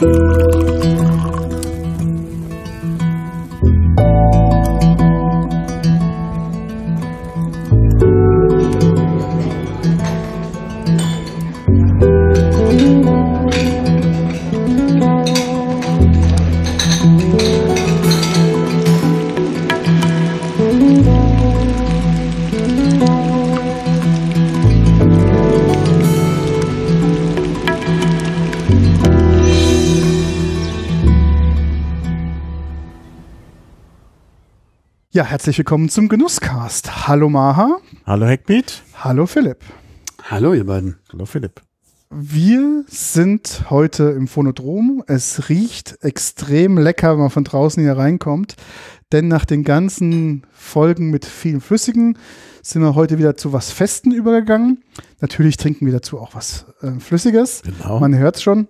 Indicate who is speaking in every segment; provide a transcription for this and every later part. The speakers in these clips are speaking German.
Speaker 1: Ja, herzlich willkommen zum Genusscast. Hallo Maha.
Speaker 2: Hallo Heckbeat.
Speaker 1: Hallo Philipp.
Speaker 3: Hallo ihr beiden.
Speaker 2: Hallo Philipp.
Speaker 1: Wir sind heute im Phonodrom. Es riecht extrem lecker, wenn man von draußen hier reinkommt. Denn nach den ganzen Folgen mit vielen Flüssigen sind wir heute wieder zu was Festen übergegangen. Natürlich trinken wir dazu auch was äh, Flüssiges.
Speaker 2: Genau.
Speaker 1: Man hört es schon.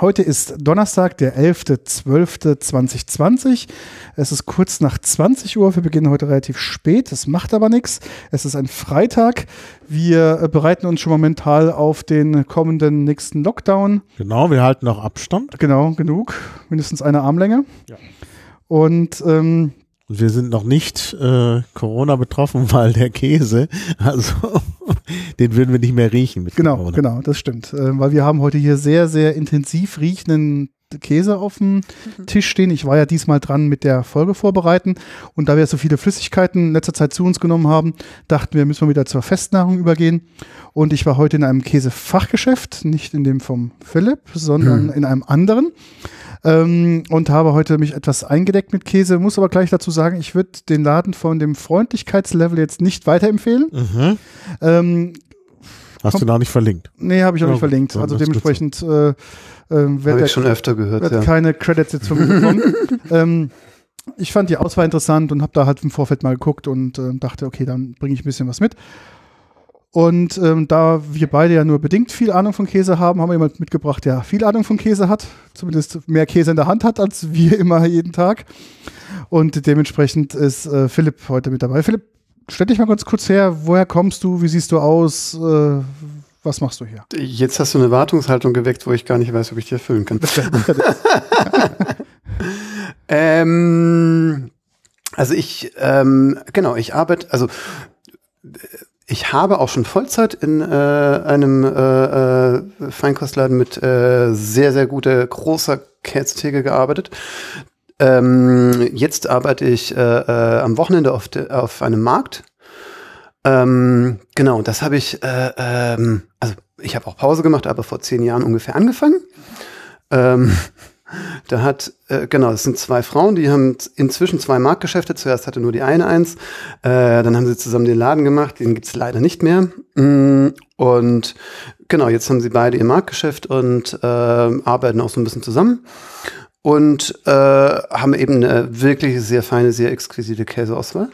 Speaker 1: Heute ist Donnerstag, der 11.12.2020. Es ist kurz nach 20 Uhr. Wir beginnen heute relativ spät. Das macht aber nichts. Es ist ein Freitag. Wir bereiten uns schon momentan auf den kommenden nächsten Lockdown.
Speaker 2: Genau, wir halten noch Abstand.
Speaker 1: Genau, genug. Mindestens eine Armlänge.
Speaker 2: Ja.
Speaker 1: Und ähm,
Speaker 2: Und wir sind noch nicht äh, Corona betroffen, weil der Käse, also den würden wir nicht mehr riechen mit
Speaker 1: genau,
Speaker 2: Corona.
Speaker 1: genau, das stimmt. Äh, weil wir haben heute hier sehr, sehr intensiv riechenden Käse auf dem Tisch stehen. Ich war ja diesmal dran mit der Folge vorbereiten und da wir so viele Flüssigkeiten in letzter Zeit zu uns genommen haben, dachten wir, müssen wir wieder zur Festnahrung übergehen. Und ich war heute in einem Käsefachgeschäft, nicht in dem vom Philipp, sondern in einem anderen. Ähm, und habe heute mich etwas eingedeckt mit Käse. Muss aber gleich dazu sagen, ich würde den Laden von dem Freundlichkeitslevel jetzt nicht weiterempfehlen.
Speaker 2: Mhm.
Speaker 1: Ähm,
Speaker 2: Hast
Speaker 1: Komm.
Speaker 2: du noch nicht verlinkt?
Speaker 1: nee, habe ich auch
Speaker 2: Ja,
Speaker 1: nicht
Speaker 2: gut,
Speaker 1: verlinkt. Also dementsprechend äh, äh, der
Speaker 3: ich schon öfter gehört,
Speaker 1: wird
Speaker 3: ja.
Speaker 1: keine Credits jetzt von mir bekommen. ähm, ich fand die Auswahl interessant und habe da halt im Vorfeld mal geguckt und äh, dachte, okay, dann bringe ich ein bisschen was mit. Und ähm, da wir beide ja nur bedingt viel Ahnung von Käse haben, haben wir jemand mitgebracht, der viel Ahnung von Käse hat, zumindest mehr Käse in der Hand hat als wir immer jeden Tag. Und dementsprechend ist äh, Philipp heute mit dabei. Philipp, stell dich mal ganz kurz her, woher kommst du, wie siehst du aus, äh, was machst du hier?
Speaker 3: Jetzt hast du eine Wartungshaltung geweckt, wo ich gar nicht weiß, ob ich die erfüllen kann. ähm, also ich, ähm, genau, ich arbeite, also ich habe auch schon Vollzeit in äh, einem äh, äh, Feinkostladen mit äh, sehr, sehr guter, großer Käsetheke gearbeitet. Ähm, jetzt arbeite ich äh, äh, am Wochenende auf, de, auf einem Markt. Ähm, genau, das habe ich, äh, ähm, also ich habe auch Pause gemacht, aber vor zehn Jahren ungefähr angefangen. Ähm, da hat, äh, genau, es sind zwei Frauen, die haben inzwischen zwei Marktgeschäfte. Zuerst hatte nur die eine eins. Äh, dann haben sie zusammen den Laden gemacht. Den gibt's leider nicht mehr. Mm, Und genau, jetzt haben sie beide ihr Marktgeschäft und äh, arbeiten auch so ein bisschen zusammen. Und äh, haben eben eine wirklich sehr feine, sehr exquisite Käseauswahl.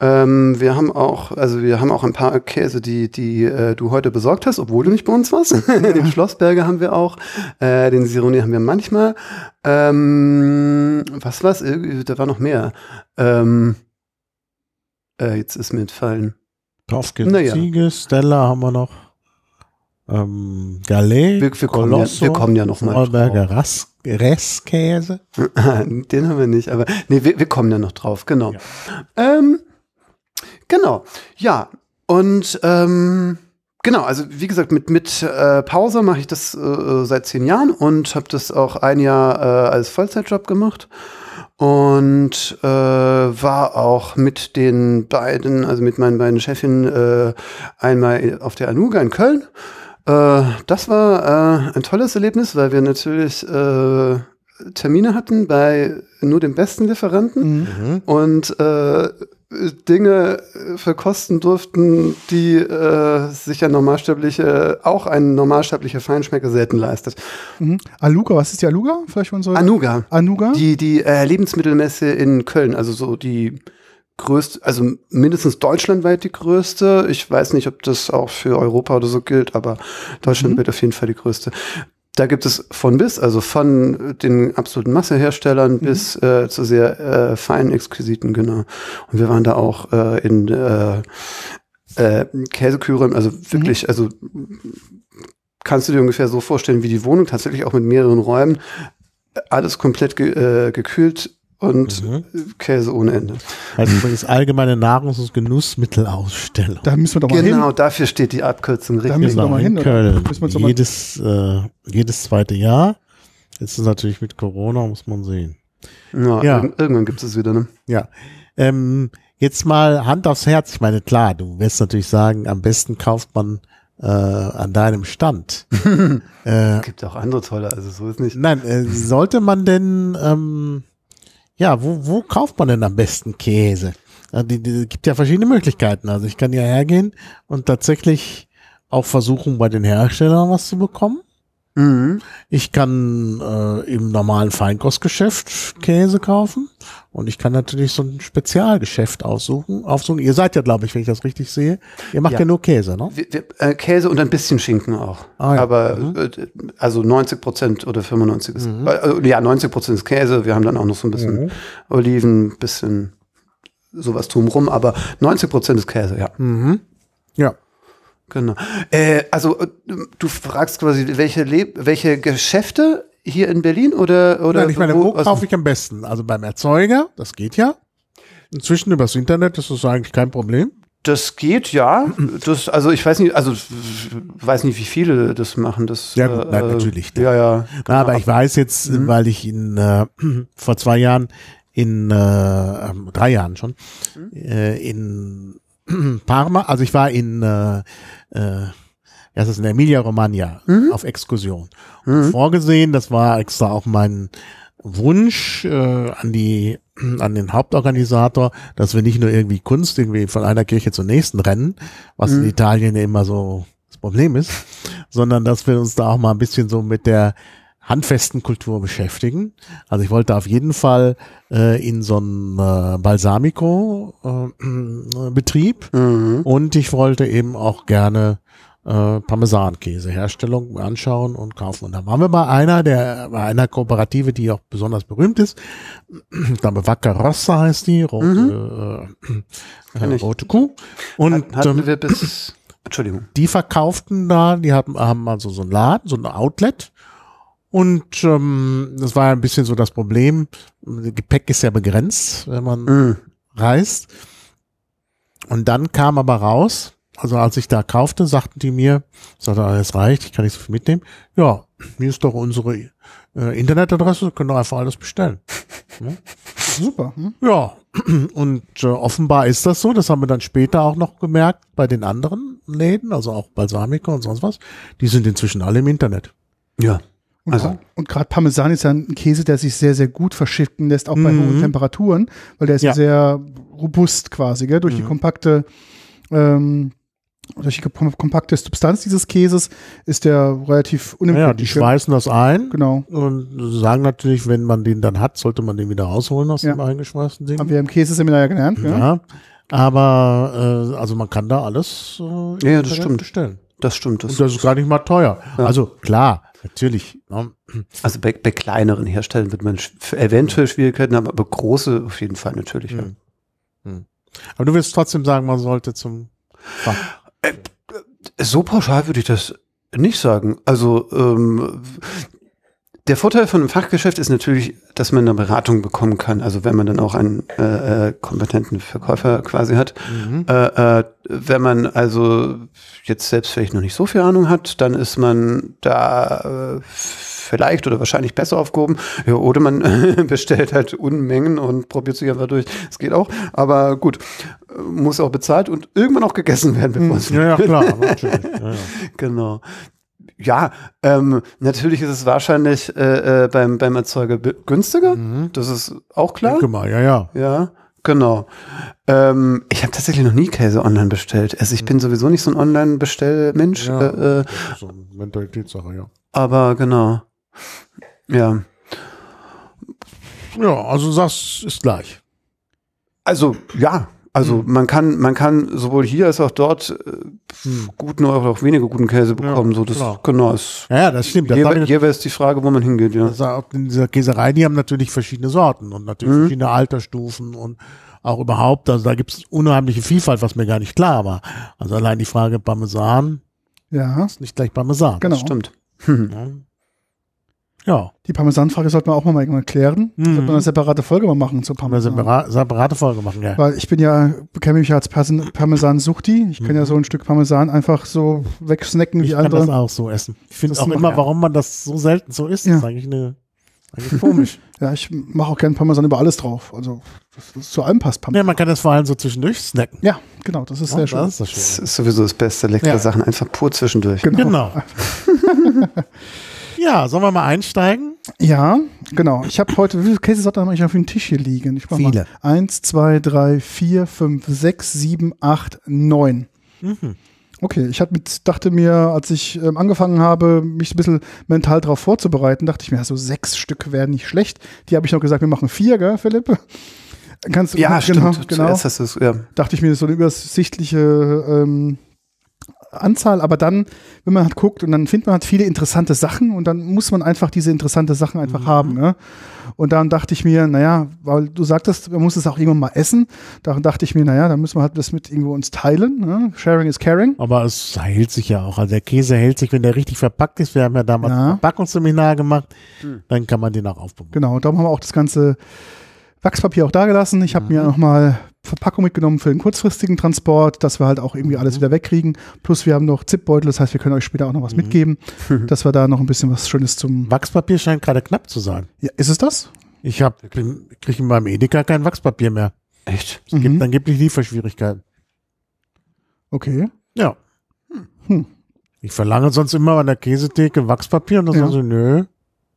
Speaker 3: Ähm, wir haben auch, also wir haben auch ein paar Käse, die, die äh, du heute besorgt hast, obwohl du nicht bei uns warst. den Schlossberger haben wir auch, äh, den Sironi haben wir manchmal. Ähm, was war's? Irgendwie- Da war noch mehr. Ähm, äh, jetzt ist mir entfallen.
Speaker 2: Tofkin,
Speaker 3: Naja.
Speaker 2: Ziege, Stella haben wir noch. Ähm, Gallet,
Speaker 3: Wir, wir, kommen, ja, wir kommen ja noch mal.
Speaker 2: Vorberger Restkäse.
Speaker 3: Den haben wir nicht, aber nee, wir, wir kommen ja noch drauf, genau.
Speaker 2: Ja.
Speaker 3: Ähm, genau, ja. Und ähm, genau, also wie gesagt, mit, mit äh, Pause mache ich das äh, seit zehn Jahren und habe das auch ein Jahr äh, als Vollzeitjob gemacht. Und äh, war auch mit den beiden, also mit meinen beiden Chefinnen, äh, einmal auf der Anuga in Köln. Äh, das war äh, ein tolles Erlebnis, weil wir natürlich äh, Termine hatten bei nur dem besten Lieferanten
Speaker 2: Mhm.
Speaker 3: und äh, Dinge äh, verkosten durften, die äh, sich ein normalsterbliche, auch ein normalsterblicher Feinschmecker selten leistet.
Speaker 1: Mhm. Aluga, was ist die Aluga? Vielleicht unsere
Speaker 3: Anuga,
Speaker 1: Anuga?
Speaker 3: die, die äh, Lebensmittelmesse in Köln, also so die größte, also mindestens deutschlandweit die größte. Ich weiß nicht, ob das auch für Europa oder so gilt, aber Deutschland
Speaker 1: Mhm.
Speaker 3: wird auf jeden Fall die größte. Da gibt es von bis, also von den absoluten Masseherstellern
Speaker 1: Mhm.
Speaker 3: bis äh, zu sehr äh, feinen, exquisiten, genau. Und wir waren da auch äh, in äh, äh, Käseküren, also
Speaker 1: Mhm.
Speaker 3: wirklich, also kannst du dir ungefähr so vorstellen wie die Wohnung, tatsächlich auch mit mehreren Räumen. Alles komplett ge äh, gekühlt und
Speaker 2: Mhm.
Speaker 3: Käse ohne Ende.
Speaker 2: Also übrigens allgemeine Nahrungs- und Genussmittelausstellung.
Speaker 1: Da müssen wir doch mal hin.
Speaker 3: Genau, dafür steht die Abkürzung
Speaker 1: Da
Speaker 3: richtig.
Speaker 1: müssen wir doch mal
Speaker 2: in
Speaker 1: hin, oder?
Speaker 2: Köln.
Speaker 1: Müssen wir uns doch mal-
Speaker 2: Jedes, äh, jedes zweite Jahr. Jetzt ist es natürlich mit Corona, muss man sehen.
Speaker 3: Ja,
Speaker 2: Ja.
Speaker 3: irg- irgendwann gibt es wieder, ne?
Speaker 2: Ja. Ähm, jetzt mal Hand aufs Herz. Ich meine, klar, du wirst natürlich sagen, am besten kauft man äh, an deinem Stand. äh,
Speaker 3: Gibt auch andere tolle, also so ist nicht.
Speaker 2: nein, äh, sollte man denn, ähm, ja, wo, wo kauft man denn am besten Käse? Ja, die, die gibt ja verschiedene Möglichkeiten. Also ich kann ja hergehen und tatsächlich auch versuchen, bei den Herstellern was zu bekommen.
Speaker 3: Mhm.
Speaker 2: Ich kann äh, im normalen Feinkostgeschäft Käse kaufen und ich kann natürlich so ein Spezialgeschäft aussuchen. Aufsuchen. Ihr seid ja, glaube ich, wenn ich das richtig sehe, ihr macht ja,
Speaker 3: Ja.
Speaker 2: nur Käse, ne?
Speaker 3: Wir, wir, äh, Käse und ein bisschen Schinken auch.
Speaker 2: Ah, ja.
Speaker 3: Aber
Speaker 2: Mhm.
Speaker 3: äh, also 90 Prozent oder 95 ist, äh, also, ja, 90 Prozent ist Käse. Wir haben dann auch noch so ein bisschen
Speaker 2: Mhm.
Speaker 3: Oliven, bisschen sowas drumrum, aber 90 Prozent ist Käse, ja.
Speaker 2: Mhm. Ja.
Speaker 3: Genau. Äh, also äh, du fragst quasi, welche, Le welche Geschäfte hier in Berlin oder oder
Speaker 2: Nein, ich meine, wo
Speaker 3: also-
Speaker 2: kaufe ich am besten? Also beim Erzeuger, das geht ja. Inzwischen übers Internet ist das eigentlich kein Problem.
Speaker 3: Das geht, ja. Das, also ich weiß nicht, also weiß nicht, wie viele das machen. Das,
Speaker 2: Ja, gut, nein, natürlich.
Speaker 3: Ja, ja.
Speaker 2: Na, aber ich weiß jetzt,
Speaker 3: Mhm.
Speaker 2: weil ich in äh, vor zwei Jahren in äh, ähm, drei Jahren schon
Speaker 3: Mhm.
Speaker 2: äh, in Parma, also ich war in äh, äh, ja, das ist in Emilia Romagna
Speaker 3: Mhm.
Speaker 2: auf Exkursion. Und vorgesehen, das war extra auch mein Wunsch äh, an die an den Hauptorganisator, dass wir nicht nur irgendwie Kunst irgendwie von einer Kirche zur nächsten rennen, was in Italien ja immer so das Problem ist, sondern dass wir uns da auch mal ein bisschen so mit der handfesten Kultur beschäftigen. Also ich wollte auf jeden Fall äh, in so einen äh, Balsamico-Betrieb
Speaker 3: Mhm.
Speaker 2: und ich wollte eben auch gerne äh, Parmesankäse-Herstellung anschauen und kaufen. Und da waren wir bei einer, der bei einer Kooperative, die auch besonders berühmt ist. Ich glaube, Vacca Rossa heißt die, rote, äh,
Speaker 3: Kenn
Speaker 2: äh,
Speaker 3: ich.
Speaker 2: rote Kuh. Und
Speaker 3: Hat, hatten
Speaker 2: ähm,
Speaker 3: wir bis, Entschuldigung.
Speaker 2: die verkauften da, die hatten, haben also so einen Laden, so ein Outlet. Und ähm, das war ein bisschen so das Problem. Gepäck ist ja begrenzt, wenn man
Speaker 3: Mhm.
Speaker 2: reist. Und dann kam aber raus, also als ich da kaufte, sagten die mir, sagte, ah, es reicht, ich kann nicht so viel mitnehmen. Ja, hier ist doch unsere äh, Internetadresse, können doch einfach alles bestellen.
Speaker 1: Super. Hm?
Speaker 2: Ja, und äh, offenbar ist das so, das haben wir dann später auch noch gemerkt bei den anderen Läden, also auch Balsamico und sonst was. Die sind inzwischen alle im Internet.
Speaker 3: Ja.
Speaker 1: Und,
Speaker 3: Also-
Speaker 1: und gerade Parmesan ist ja ein Käse, der sich sehr, sehr gut verschiffen lässt, auch bei
Speaker 2: Mhm.
Speaker 1: hohen Temperaturen, weil der ist
Speaker 2: Ja.
Speaker 1: sehr robust quasi, gell? durch die
Speaker 2: Mhm.
Speaker 1: kompakte ähm, durch die kom- kompakte Substanz dieses Käses ist der relativ
Speaker 2: Ja, die
Speaker 1: unempfindlich.
Speaker 2: schweißen das ein
Speaker 1: Genau.
Speaker 2: und sagen natürlich, wenn man den dann hat, sollte man den wieder rausholen aus
Speaker 1: Ja.
Speaker 2: dem eingeschweißten Ding.
Speaker 1: Haben wir im Käseseminar ja gelernt. gell?
Speaker 2: Ja, aber äh, also man kann da alles äh,
Speaker 3: Ja, das stimmt.
Speaker 2: bestellen.
Speaker 3: Das stimmt. Das,
Speaker 2: Und das ist gar nicht mal teuer.
Speaker 3: Ja.
Speaker 2: Also klar, natürlich. Ne?
Speaker 3: also bei, bei kleineren Herstellern wird man eventuell Schwierigkeiten haben, aber große auf jeden Fall natürlich. Ja.
Speaker 2: Mhm. Aber du willst trotzdem sagen, man sollte zum Fach.
Speaker 3: So pauschal würde ich das nicht sagen. Also ähm, der Vorteil von einem Fachgeschäft ist natürlich, dass man eine Beratung bekommen kann. Also wenn man dann auch einen äh, äh, kompetenten Verkäufer quasi hat.
Speaker 2: Mhm.
Speaker 3: Äh, äh, wenn man also jetzt selbst vielleicht noch nicht so viel Ahnung hat, dann ist man da äh, vielleicht oder wahrscheinlich besser aufgehoben. Ja, oder man bestellt halt Unmengen und probiert sich einfach durch. Das geht auch. Aber gut, muss auch bezahlt und irgendwann auch gegessen werden, bevor es
Speaker 2: Ja, ja, klar. Ja, ja.
Speaker 3: Genau. Ja, ähm, natürlich ist es wahrscheinlich äh, äh, beim, beim Erzeuger günstiger.
Speaker 2: Mhm.
Speaker 3: Das ist auch klar.
Speaker 2: Denke mal, ja, ja.
Speaker 3: Ja, genau. Ähm, ich habe tatsächlich noch nie Käse online bestellt. Also ich bin sowieso nicht so ein Online-Bestellmensch.
Speaker 2: Ja.
Speaker 3: Äh, äh,
Speaker 2: Das so eine Mentalitätssache, ja.
Speaker 3: aber genau. Ja.
Speaker 2: Ja, also sagst, ist gleich.
Speaker 3: Also ja. Also man kann, man kann sowohl hier als auch dort äh, guten oder auch weniger guten Käse bekommen. so das
Speaker 2: klar.
Speaker 3: genau ist.
Speaker 2: Ja, ja, das stimmt. Das
Speaker 3: Hier, wäre es die Frage, wo man hingeht, ja.
Speaker 2: Das auch in dieser Käserei, die haben natürlich verschiedene Sorten und natürlich
Speaker 3: Mhm.
Speaker 2: verschiedene Altersstufen und auch überhaupt, also da gibt es unheimliche Vielfalt, was mir gar nicht klar war. Also allein die Frage Parmesan,
Speaker 1: Ja,
Speaker 2: Ist nicht gleich Parmesan.
Speaker 1: genau.
Speaker 3: Stimmt.
Speaker 2: Ja,
Speaker 1: Die Parmesanfrage sollten wir auch mal irgendwann klären.
Speaker 2: Mhm.
Speaker 1: Sollten wir eine separate Folge mal machen
Speaker 2: wir
Speaker 1: Parmesan.
Speaker 2: separa separate Folge machen, ja.
Speaker 1: Weil ich bin ja, bekenne mich ja als Parmesan-Suchti. Ich kann ja so ein Stück Parmesan einfach so wegsnacken
Speaker 2: Mhm. Ich
Speaker 1: wie
Speaker 2: kann das
Speaker 1: andere.
Speaker 2: auch so essen. Ich finde
Speaker 1: Das
Speaker 2: auch immer,
Speaker 1: ja.
Speaker 2: warum man das so selten so isst.
Speaker 1: Ja.
Speaker 2: Das ist eigentlich, eine, eigentlich komisch.
Speaker 1: Ja, ich mache auch gerne Parmesan über alles drauf. Also, das zu allem passt
Speaker 2: ja,
Speaker 1: Parmesan.
Speaker 2: man kann das vor allem so zwischendurch snacken.
Speaker 1: Ja, genau, das ist sehr schön.
Speaker 2: Das ist das
Speaker 3: Das
Speaker 2: Schöne.
Speaker 3: ist sowieso das Beste. Leckere
Speaker 2: Ja.
Speaker 3: Sachen einfach pur zwischendurch.
Speaker 1: Genau.
Speaker 2: Genau. ja, sollen wir mal einsteigen?
Speaker 1: Ja, genau. Ich habe heute, wie viele Käsesorten habe ich auf dem Tisch hier liegen? Ich mach
Speaker 2: Viele.
Speaker 1: Mal eins, zwei, drei, vier, fünf, sechs, sieben, acht, neun.
Speaker 2: Mhm.
Speaker 1: Okay, ich mit, dachte mir, als ich ähm, angefangen habe, mich ein bisschen mental darauf vorzubereiten, dachte ich mir, so sechs Stück wären nicht schlecht. Die habe ich noch gesagt, wir machen vier, gell, Philipp? Kannst du,
Speaker 3: Ja,
Speaker 1: genau,
Speaker 3: stimmt.
Speaker 1: genau.
Speaker 3: Zuerst hast ja.
Speaker 1: Dachte ich mir, so eine übersichtliche ähm, Anzahl, aber dann, wenn man halt guckt und dann findet man halt viele interessante Sachen und dann muss man einfach diese interessante Sachen einfach haben. Ne? Und dann dachte ich mir, naja, weil du sagtest, man muss es auch irgendwann mal essen. Daran dachte ich mir, naja, dann müssen wir halt das mit irgendwo uns teilen. Ne? Sharing is caring.
Speaker 2: Aber es hält sich ja auch. Also der Käse hält sich, wenn der richtig verpackt ist. Wir haben ja damals
Speaker 1: Ja.
Speaker 2: ein Verpackungsseminar gemacht. Dann kann man den auch aufbewahren.
Speaker 1: Genau, darum haben wir auch das ganze Wachspapier auch da gelassen. Ich habe mir nochmal Verpackung mitgenommen für den kurzfristigen Transport, dass wir halt auch irgendwie alles wieder wegkriegen. Plus wir haben noch Zipbeutel, das heißt, wir können euch später auch noch was mitgeben, dass wir da noch ein bisschen was Schönes zum.
Speaker 2: Wachspapier scheint gerade knapp zu sein.
Speaker 1: Ja, ist es das?
Speaker 2: Ich habe kriege in meinem Edeka kein Wachspapier mehr.
Speaker 3: Echt?
Speaker 2: Es gibt
Speaker 1: Mhm.
Speaker 2: angeblich Lieferschwierigkeiten.
Speaker 1: Okay.
Speaker 2: Ja.
Speaker 1: Hm.
Speaker 2: Ich verlange sonst immer an der Käsetheke Wachspapier und dann
Speaker 1: Ja.
Speaker 2: sagen sie, nö,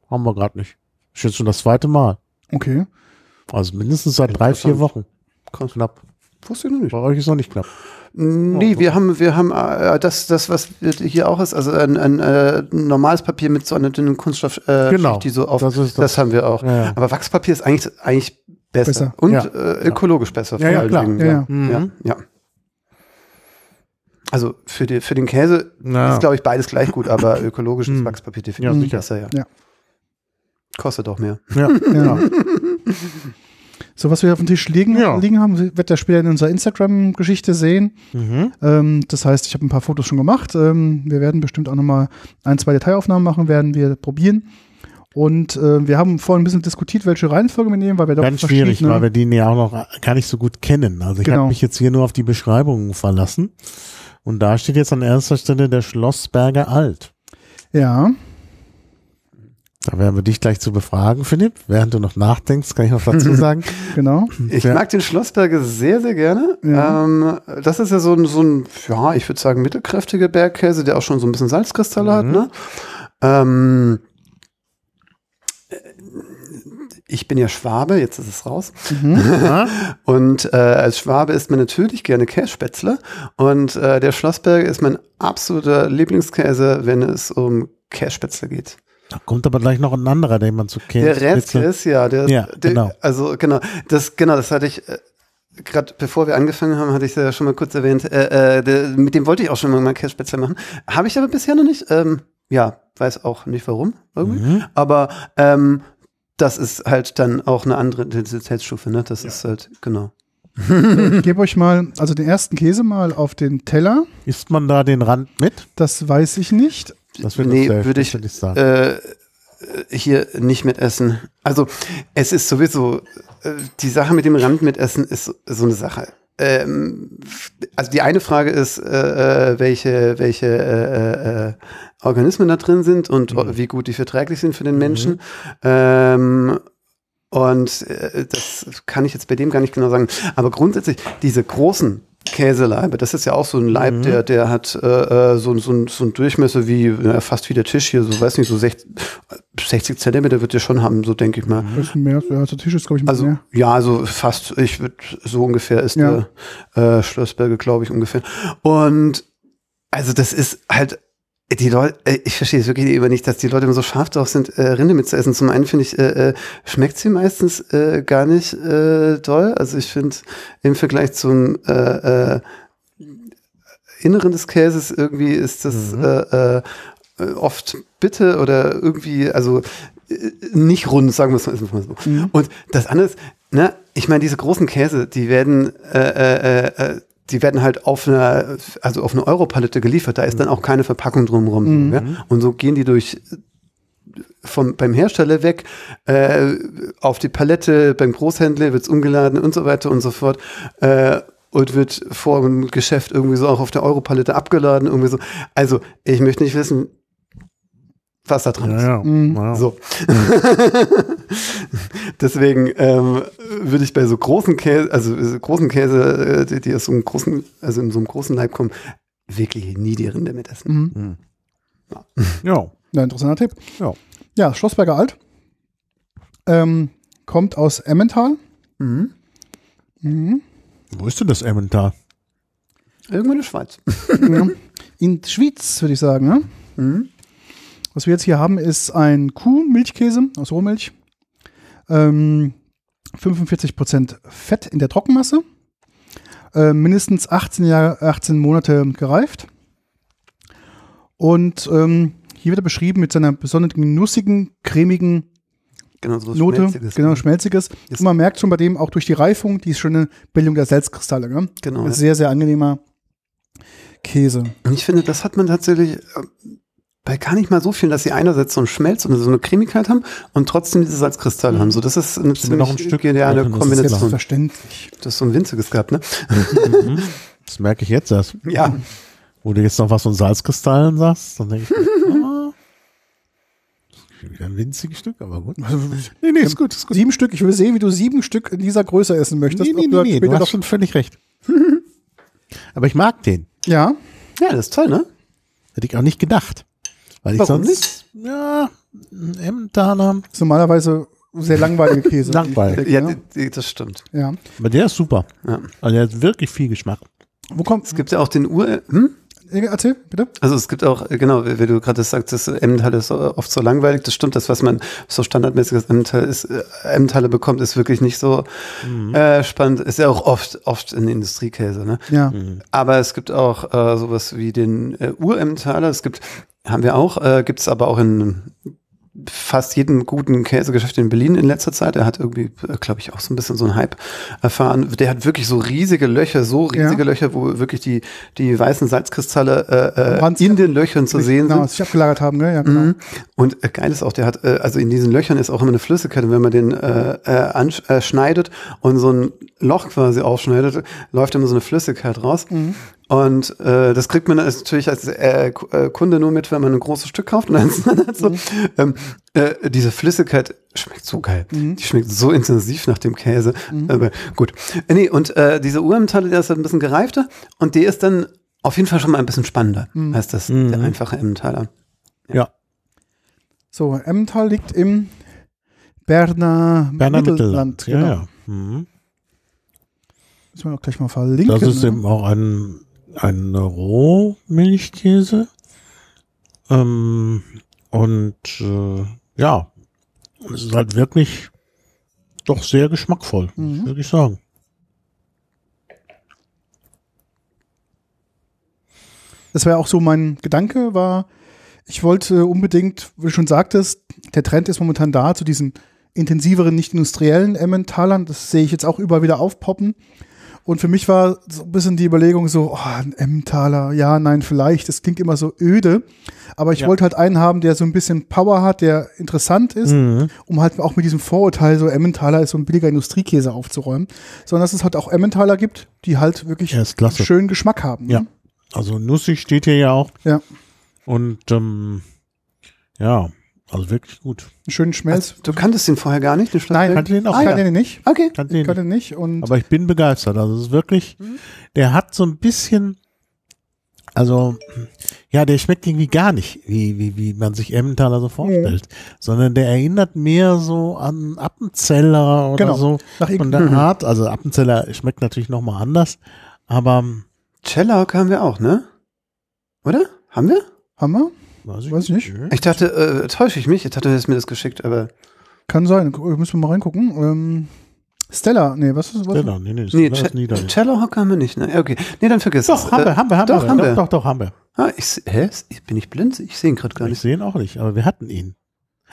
Speaker 2: haben wir gerade nicht. Ist jetzt schon das zweite Mal.
Speaker 1: Okay.
Speaker 2: Also mindestens seit drei, vier. Wochen. Knapp.
Speaker 3: Wusste ich noch nicht.
Speaker 2: Bei euch ist noch nicht knapp.
Speaker 3: Nee, wir haben, wir haben äh, das, das, was hier auch ist, also ein, ein äh, normales Papier mit so einer dünnen Kunststoff, äh,
Speaker 2: Genau,
Speaker 3: Schicht, die so auf,
Speaker 2: das
Speaker 3: das,
Speaker 2: ist das.
Speaker 3: haben wir auch.
Speaker 2: Ja.
Speaker 3: Aber Wachspapier ist eigentlich, eigentlich besser.
Speaker 1: Besser.
Speaker 3: Und
Speaker 2: Ja.
Speaker 3: äh, ökologisch besser.
Speaker 2: Ja, ja, klar.
Speaker 1: Ja, ja.
Speaker 2: Mhm.
Speaker 3: ja. Also für, die, für den Käse ist, glaube ich, beides gleich gut, aber ökologisches
Speaker 2: Mhm.
Speaker 3: Wachspapier definitiv besser, ja. Kostet auch mehr.
Speaker 2: Ja.
Speaker 1: Ja. So, was wir auf dem Tisch liegen,
Speaker 2: Ja.
Speaker 1: liegen haben, wird ihr später in unserer Instagram-Geschichte sehen.
Speaker 2: Mhm.
Speaker 1: Ähm, das heißt, ich habe ein paar Fotos schon gemacht. Ähm, wir werden bestimmt auch nochmal ein, zwei Detailaufnahmen machen, werden wir probieren. Und äh, wir haben vorhin ein bisschen diskutiert, welche Reihenfolge wir nehmen, weil wir doch
Speaker 2: Ganz schwierig, weil wir den ja auch noch gar nicht so gut kennen. Also ich
Speaker 1: Genau.
Speaker 2: habe mich jetzt hier nur auf die Beschreibungen verlassen. Und da steht jetzt an erster Stelle der Schlossberger Alt.
Speaker 1: Ja,
Speaker 2: Da werden wir dich gleich zu befragen, Philipp. Während du noch nachdenkst, kann ich noch dazu sagen.
Speaker 1: genau.
Speaker 3: Ich
Speaker 2: Ja.
Speaker 3: mag den Schlossberger sehr, sehr gerne.
Speaker 1: Ja.
Speaker 3: Ähm, das ist ja so ein, so ein, ja, ich würde sagen, mittelkräftiger Bergkäse, der auch schon so ein bisschen Salzkristalle hat.
Speaker 2: Mhm.
Speaker 3: Ne? Ähm, äh, ich bin ja Schwabe, jetzt ist es raus.
Speaker 2: Ja?
Speaker 3: Und äh, als Schwabe isst man natürlich gerne Kässpätzle. Und äh, der Schlossberger ist mein absoluter Lieblingskäse, wenn es um Kässpätzle geht.
Speaker 2: Da kommt aber gleich noch ein anderer, den man zu kennen.
Speaker 3: Der Rätzke ist ja, der,
Speaker 2: Ja,
Speaker 3: der
Speaker 2: genau.
Speaker 3: also genau, das genau, das hatte ich äh, gerade bevor wir angefangen haben, hatte ich ja schon mal kurz erwähnt. Äh, äh, der, mit dem wollte ich auch schon mal Kässpätzle machen, habe ich aber bisher noch nicht. Ähm, ja, weiß auch nicht warum irgendwie,
Speaker 2: Mhm.
Speaker 3: aber ähm, das ist halt dann auch eine andere Intensitätsstufe, ne? Das ist halt genau.
Speaker 1: Ich gebe euch mal, also den ersten Käse mal auf den Teller.
Speaker 2: Isst man da den Rand mit?
Speaker 1: Das weiß ich nicht.
Speaker 2: Das wird
Speaker 3: Nee,
Speaker 2: sehr
Speaker 3: würde ich-
Speaker 2: spezialisch sagen.
Speaker 3: äh, hier nicht mitessen. Also es ist sowieso, äh, die Sache mit dem Rand mitessen ist so- eine Sache. Ähm, also die eine Frage ist, äh, äh, welche, welche äh, äh, Organismen da drin sind und
Speaker 2: Mhm.
Speaker 3: wie gut die verträglich sind für den Menschen. Ähm, und äh, das kann ich jetzt bei dem gar nicht genau sagen. Aber grundsätzlich, diese großen Käseleibe, das ist ja auch so ein Leib,
Speaker 2: Mhm.
Speaker 3: der, der hat äh, äh, so, so, ein- so ein Durchmesser wie ja, fast wie der Tisch hier, so weiß nicht, so 60, 60 Zentimeter wird der schon haben, so denke ich mal.
Speaker 1: Das ist mehr, ja, der Tisch ist, glaube ich, ein
Speaker 3: Also
Speaker 1: bisschen mehr.
Speaker 3: ja, also fast, ich würde so ungefähr ist
Speaker 1: Ja.
Speaker 3: der äh, Schlossberger, glaube ich, ungefähr. Und also das ist halt die Leute, äh, ich verstehe es wirklich immer nicht, dass die Leute immer so scharf drauf sind, äh, Rinde mitzuessen. Zum einen finde ich, äh, äh, schmeckt sie meistens äh, gar nicht äh, doll. Also ich finde im Vergleich zum äh, äh, Inneren des Käses irgendwie ist das
Speaker 2: Mhm.
Speaker 3: äh, äh, oft bitte oder irgendwie, also äh, nicht rund, sagen wir es mal mal so.
Speaker 1: Mhm.
Speaker 3: Und das andere ist, ne, ich meine, diese großen Käse, die werden, äh, äh, äh, die werden halt auf einer, also auf eine Europalette geliefert, da ist dann auch keine Verpackung drumherum.
Speaker 1: Mhm.
Speaker 3: Ja? Und so gehen die durch vom, beim Hersteller weg, äh, auf die Palette, beim Großhändler wird's umgeladen und so weiter und so fort. Äh, und wird vor dem Geschäft irgendwie so auch auf der Europalette abgeladen, irgendwie so. Also, ich möchte nicht wissen, was da dran ist.
Speaker 2: Ja, ja.
Speaker 1: Mhm.
Speaker 2: ja.
Speaker 3: So. Deswegen ähm, würde ich bei so großen Käse, also äh, großen Käse, äh, die, die aus so einem großen, also in so einem großen Leib kommen, wirklich nie die Rinde mit essen.
Speaker 1: Mhm.
Speaker 2: ja.
Speaker 1: Ja, interessanter Tipp.
Speaker 2: Ja.
Speaker 1: Ja, Schlossberger Alt. Ähm, kommt aus Emmental.
Speaker 3: Mhm.
Speaker 1: Mhm.
Speaker 2: Wo ist denn das Emmental?
Speaker 3: Irgendwo in der Schweiz.
Speaker 1: ja. In der Schweiz, würde ich sagen. Ne?
Speaker 3: Mhm.
Speaker 1: Was wir jetzt hier haben, ist ein Kuhmilchkäse aus Rohmilch. Ähm, 45% Fett in der Trockenmasse. Äh, mindestens 18, Jahre, 18 Monate gereift. Und ähm, hier wird er beschrieben mit seiner besonderen nussigen, cremigen
Speaker 3: Genau, so
Speaker 1: Note,
Speaker 3: Schmelziges.
Speaker 1: genau, schmelziges.
Speaker 3: Ist-
Speaker 1: Und man merkt schon bei dem auch durch die Reifung die schöne Bildung der Salzkristalle. Ne?
Speaker 3: Genau,
Speaker 1: Ein
Speaker 3: ja.
Speaker 1: Sehr, sehr angenehmer Käse.
Speaker 3: Und ich finde, das hat man tatsächlich äh, bei gar nicht mal so vielen, dass sie einerseits so einen Schmelz und so eine Cremigkeit haben und trotzdem diese Salzkristalle haben. So, das ist eine
Speaker 2: wir noch ein
Speaker 3: ziemlich
Speaker 2: Stück
Speaker 3: geniale
Speaker 2: weiter, das ist
Speaker 3: Kombination.
Speaker 1: Selbstverständlich.
Speaker 3: Du hast so ein winziges gehabt, ne?
Speaker 2: Mhm. Das merke ich jetzt erst.
Speaker 3: Ja.
Speaker 2: Wo du jetzt noch was von Salzkristallen sagst, dann denke ich, ah, das ist wieder ein winziges Stück, aber gut. Nee, nee, ist gut, ist gut.
Speaker 1: Sieben Stück. Ich will sehen, wie du sieben Stück in dieser Größe essen möchtest.
Speaker 2: Nee, nee, nee,
Speaker 1: du
Speaker 2: nee, du hast schon völlig recht. aber ich mag den.
Speaker 1: Ja,
Speaker 3: Ja, das ist toll, ne?
Speaker 2: Hätte ich auch nicht gedacht. Weil ich
Speaker 3: Warum
Speaker 2: sonst, ja, ein Emmentaler,
Speaker 1: ist normalerweise sehr langweilige Käse.
Speaker 2: Langweilig.
Speaker 3: Ja,
Speaker 1: Ja,
Speaker 3: die- die- das stimmt.
Speaker 1: ja.
Speaker 2: aber der ist super.
Speaker 3: Ja.
Speaker 2: Also der hat wirklich viel Geschmack.
Speaker 1: Wo kommt,
Speaker 3: Es gibt ja auch den Ur... Hm?
Speaker 1: erzähl, bitte.
Speaker 3: Also es gibt auch, äh, genau, wie wie du gerade sagtest, Emmental ist äh, oft so langweilig. Das stimmt, das, was man so standardmäßig als Emmental ist, äh, Emmentaler bekommt, ist wirklich nicht so äh, spannend. Ist ja auch oft, oft in Industriekäse, ne?
Speaker 1: Ja.
Speaker 3: Aber es gibt auch äh, sowas wie den äh, Uremmentaler. Es gibt, haben wir auch, äh, gibt es aber auch in fast jedem guten Käsegeschäft in Berlin in letzter Zeit. Er hat irgendwie, glaube ich, auch so ein bisschen so einen Hype erfahren. Der hat wirklich so riesige Löcher, so riesige
Speaker 1: Ja.
Speaker 3: Löcher, wo wirklich die, die weißen Salzkristalle äh, äh, in den Löchern zu sehen
Speaker 1: genau,
Speaker 3: sind.
Speaker 1: sich abgelagert haben, ne? Ja, genau.
Speaker 3: Mhm. Und äh, geil ist auch, der hat, äh, also in diesen Löchern ist auch immer eine Flüssigkeit. Und wenn man den äh, äh, äh, schneidet und so ein Loch quasi aufschneidet, läuft immer so eine Flüssigkeit raus.
Speaker 1: Mhm.
Speaker 3: Und äh, das kriegt man natürlich als äh, äh, Kunde nur mit, wenn man ein großes Stück kauft. Und dann halt so,
Speaker 1: Mhm.
Speaker 3: ähm, äh, diese Flüssigkeit schmeckt so geil.
Speaker 1: Mhm.
Speaker 3: Die schmeckt so intensiv nach dem Käse. Aber gut. Äh, nee, und äh, diese Uremmentaler, der ist halt ein bisschen gereifter und der ist dann auf jeden Fall schon mal ein bisschen spannender,
Speaker 1: Mhm.
Speaker 3: als das
Speaker 2: Mhm.
Speaker 3: der einfache Emmentaler.
Speaker 2: Ja,
Speaker 1: So, Emmental liegt im Berner,
Speaker 2: Berner
Speaker 1: Mittelland.
Speaker 2: Mittelland. Ja,
Speaker 1: genau.
Speaker 2: ja. Mhm.
Speaker 1: Müssen wir auch gleich mal verlinken.
Speaker 2: Das ist
Speaker 1: ne?
Speaker 2: eben auch ein, ein Rohmilchkäse. Ähm, und äh, ja, es ist halt wirklich doch sehr geschmackvoll,
Speaker 1: Mhm.
Speaker 2: würde ich sagen.
Speaker 1: Das war auch so mein Gedanke, war, ich wollte unbedingt, wie du schon sagtest, der Trend ist momentan da zu diesen intensiveren, nicht industriellen Emmentalern. Das sehe ich jetzt auch überall wieder aufpoppen. Und für mich war so ein bisschen die Überlegung so, oh, ein Emmentaler, ja, nein, vielleicht, das klingt immer so öde. Aber ich
Speaker 2: Ja.
Speaker 1: wollte halt einen haben, der so ein bisschen Power hat, der interessant ist,
Speaker 2: Mhm.
Speaker 1: um halt auch mit diesem Vorurteil, so Emmentaler ist so ein billiger Industriekäse aufzuräumen. Sondern dass es halt auch Emmentaler gibt, die halt wirklich
Speaker 2: klasse.
Speaker 1: schönen Geschmack haben. ne?
Speaker 2: Ja. Also nussig steht hier ja auch.
Speaker 1: Ja.
Speaker 2: Und ähm, ja, also wirklich gut.
Speaker 1: Einen schönen Schmelz.
Speaker 3: Du kanntest ihn vorher gar nicht, den
Speaker 1: Nein?
Speaker 2: Kannte den auch.
Speaker 1: ich
Speaker 2: ja.
Speaker 1: kannte den nicht.
Speaker 3: Okay.
Speaker 2: Kannte
Speaker 1: Ich
Speaker 2: den
Speaker 1: kannte
Speaker 2: nicht.
Speaker 1: den nicht. Und
Speaker 2: Aber ich bin begeistert. Also es ist wirklich, der hat so ein bisschen, also ja, der schmeckt irgendwie gar nicht, wie, wie, wie man sich Emmentaler so vorstellt, sondern der erinnert mehr so an Appenzeller oder
Speaker 1: Genau.
Speaker 2: so
Speaker 1: nach
Speaker 2: von der Art. Also Appenzeller schmeckt natürlich nochmal anders, aber
Speaker 3: Cellock haben wir auch, ne? Oder? Haben wir?
Speaker 1: haben wir?
Speaker 2: Weiß ich,
Speaker 1: Weiß ich nicht.
Speaker 3: Ich dachte, äh, täusche ich mich? Ich dachte, du hast mir das geschickt, aber.
Speaker 1: Kann sein. Müssen wir mal reingucken. Ähm, Stella, nee, was ist was?
Speaker 2: Genau, nee, nee, das
Speaker 3: Nee,
Speaker 2: das
Speaker 3: Ce-
Speaker 2: Niederländisch.
Speaker 3: Cellohock haben wir nicht, ne? Okay. Nee, dann vergiss
Speaker 2: Doch,
Speaker 3: es.
Speaker 2: haben
Speaker 3: Äh,
Speaker 2: wir, haben wir, haben
Speaker 3: doch,
Speaker 2: wir.
Speaker 3: haben
Speaker 2: doch,
Speaker 3: wir.
Speaker 2: doch, doch, haben wir.
Speaker 3: Ah, ich, hä? Bin ich blind? Ich sehe ihn gerade gar
Speaker 2: Ich
Speaker 3: nicht.
Speaker 2: sehe ihn auch nicht, aber wir hatten ihn.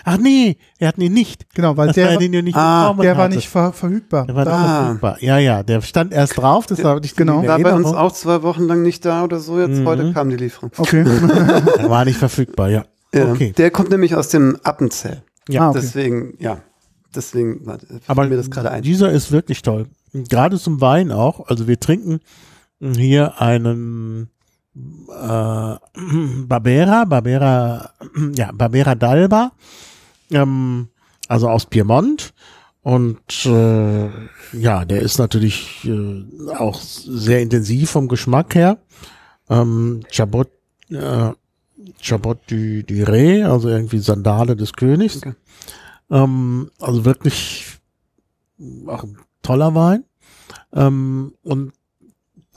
Speaker 2: Ach nee, er hat ihn nicht.
Speaker 1: Genau, weil
Speaker 2: Das
Speaker 1: der,
Speaker 2: war nicht
Speaker 3: Ah,
Speaker 2: bekommen
Speaker 1: der war nicht ver verfügbar.
Speaker 2: Der war nicht
Speaker 3: Ah.
Speaker 2: verfügbar. Ja, ja, der stand erst drauf, das war nicht
Speaker 1: Genau.
Speaker 3: War bei uns auch zwei Wochen lang nicht da oder so. Jetzt heute kam die Lieferung.
Speaker 1: Okay.
Speaker 2: Er war nicht verfügbar, ja.
Speaker 3: Ja,
Speaker 2: Okay.
Speaker 3: Der kommt nämlich aus dem Appenzell.
Speaker 2: Ja,
Speaker 1: Ah, okay.
Speaker 3: Deswegen, ja. Deswegen warte,
Speaker 2: aber
Speaker 3: mir das gerade ein.
Speaker 2: dieser ist wirklich toll. Gerade zum Wein auch. Also wir trinken hier einen äh, Barbera, Barbera, ja, Barbera d'Alba, ähm, also aus Piemont. Und äh, ja, der ist natürlich äh, auch sehr intensiv vom Geschmack her. Ähm, Chabot, äh, Chabot du, du Ré, also irgendwie Sandale des Königs.
Speaker 3: Okay.
Speaker 2: Ähm, also wirklich auch ein toller Wein. Ähm, und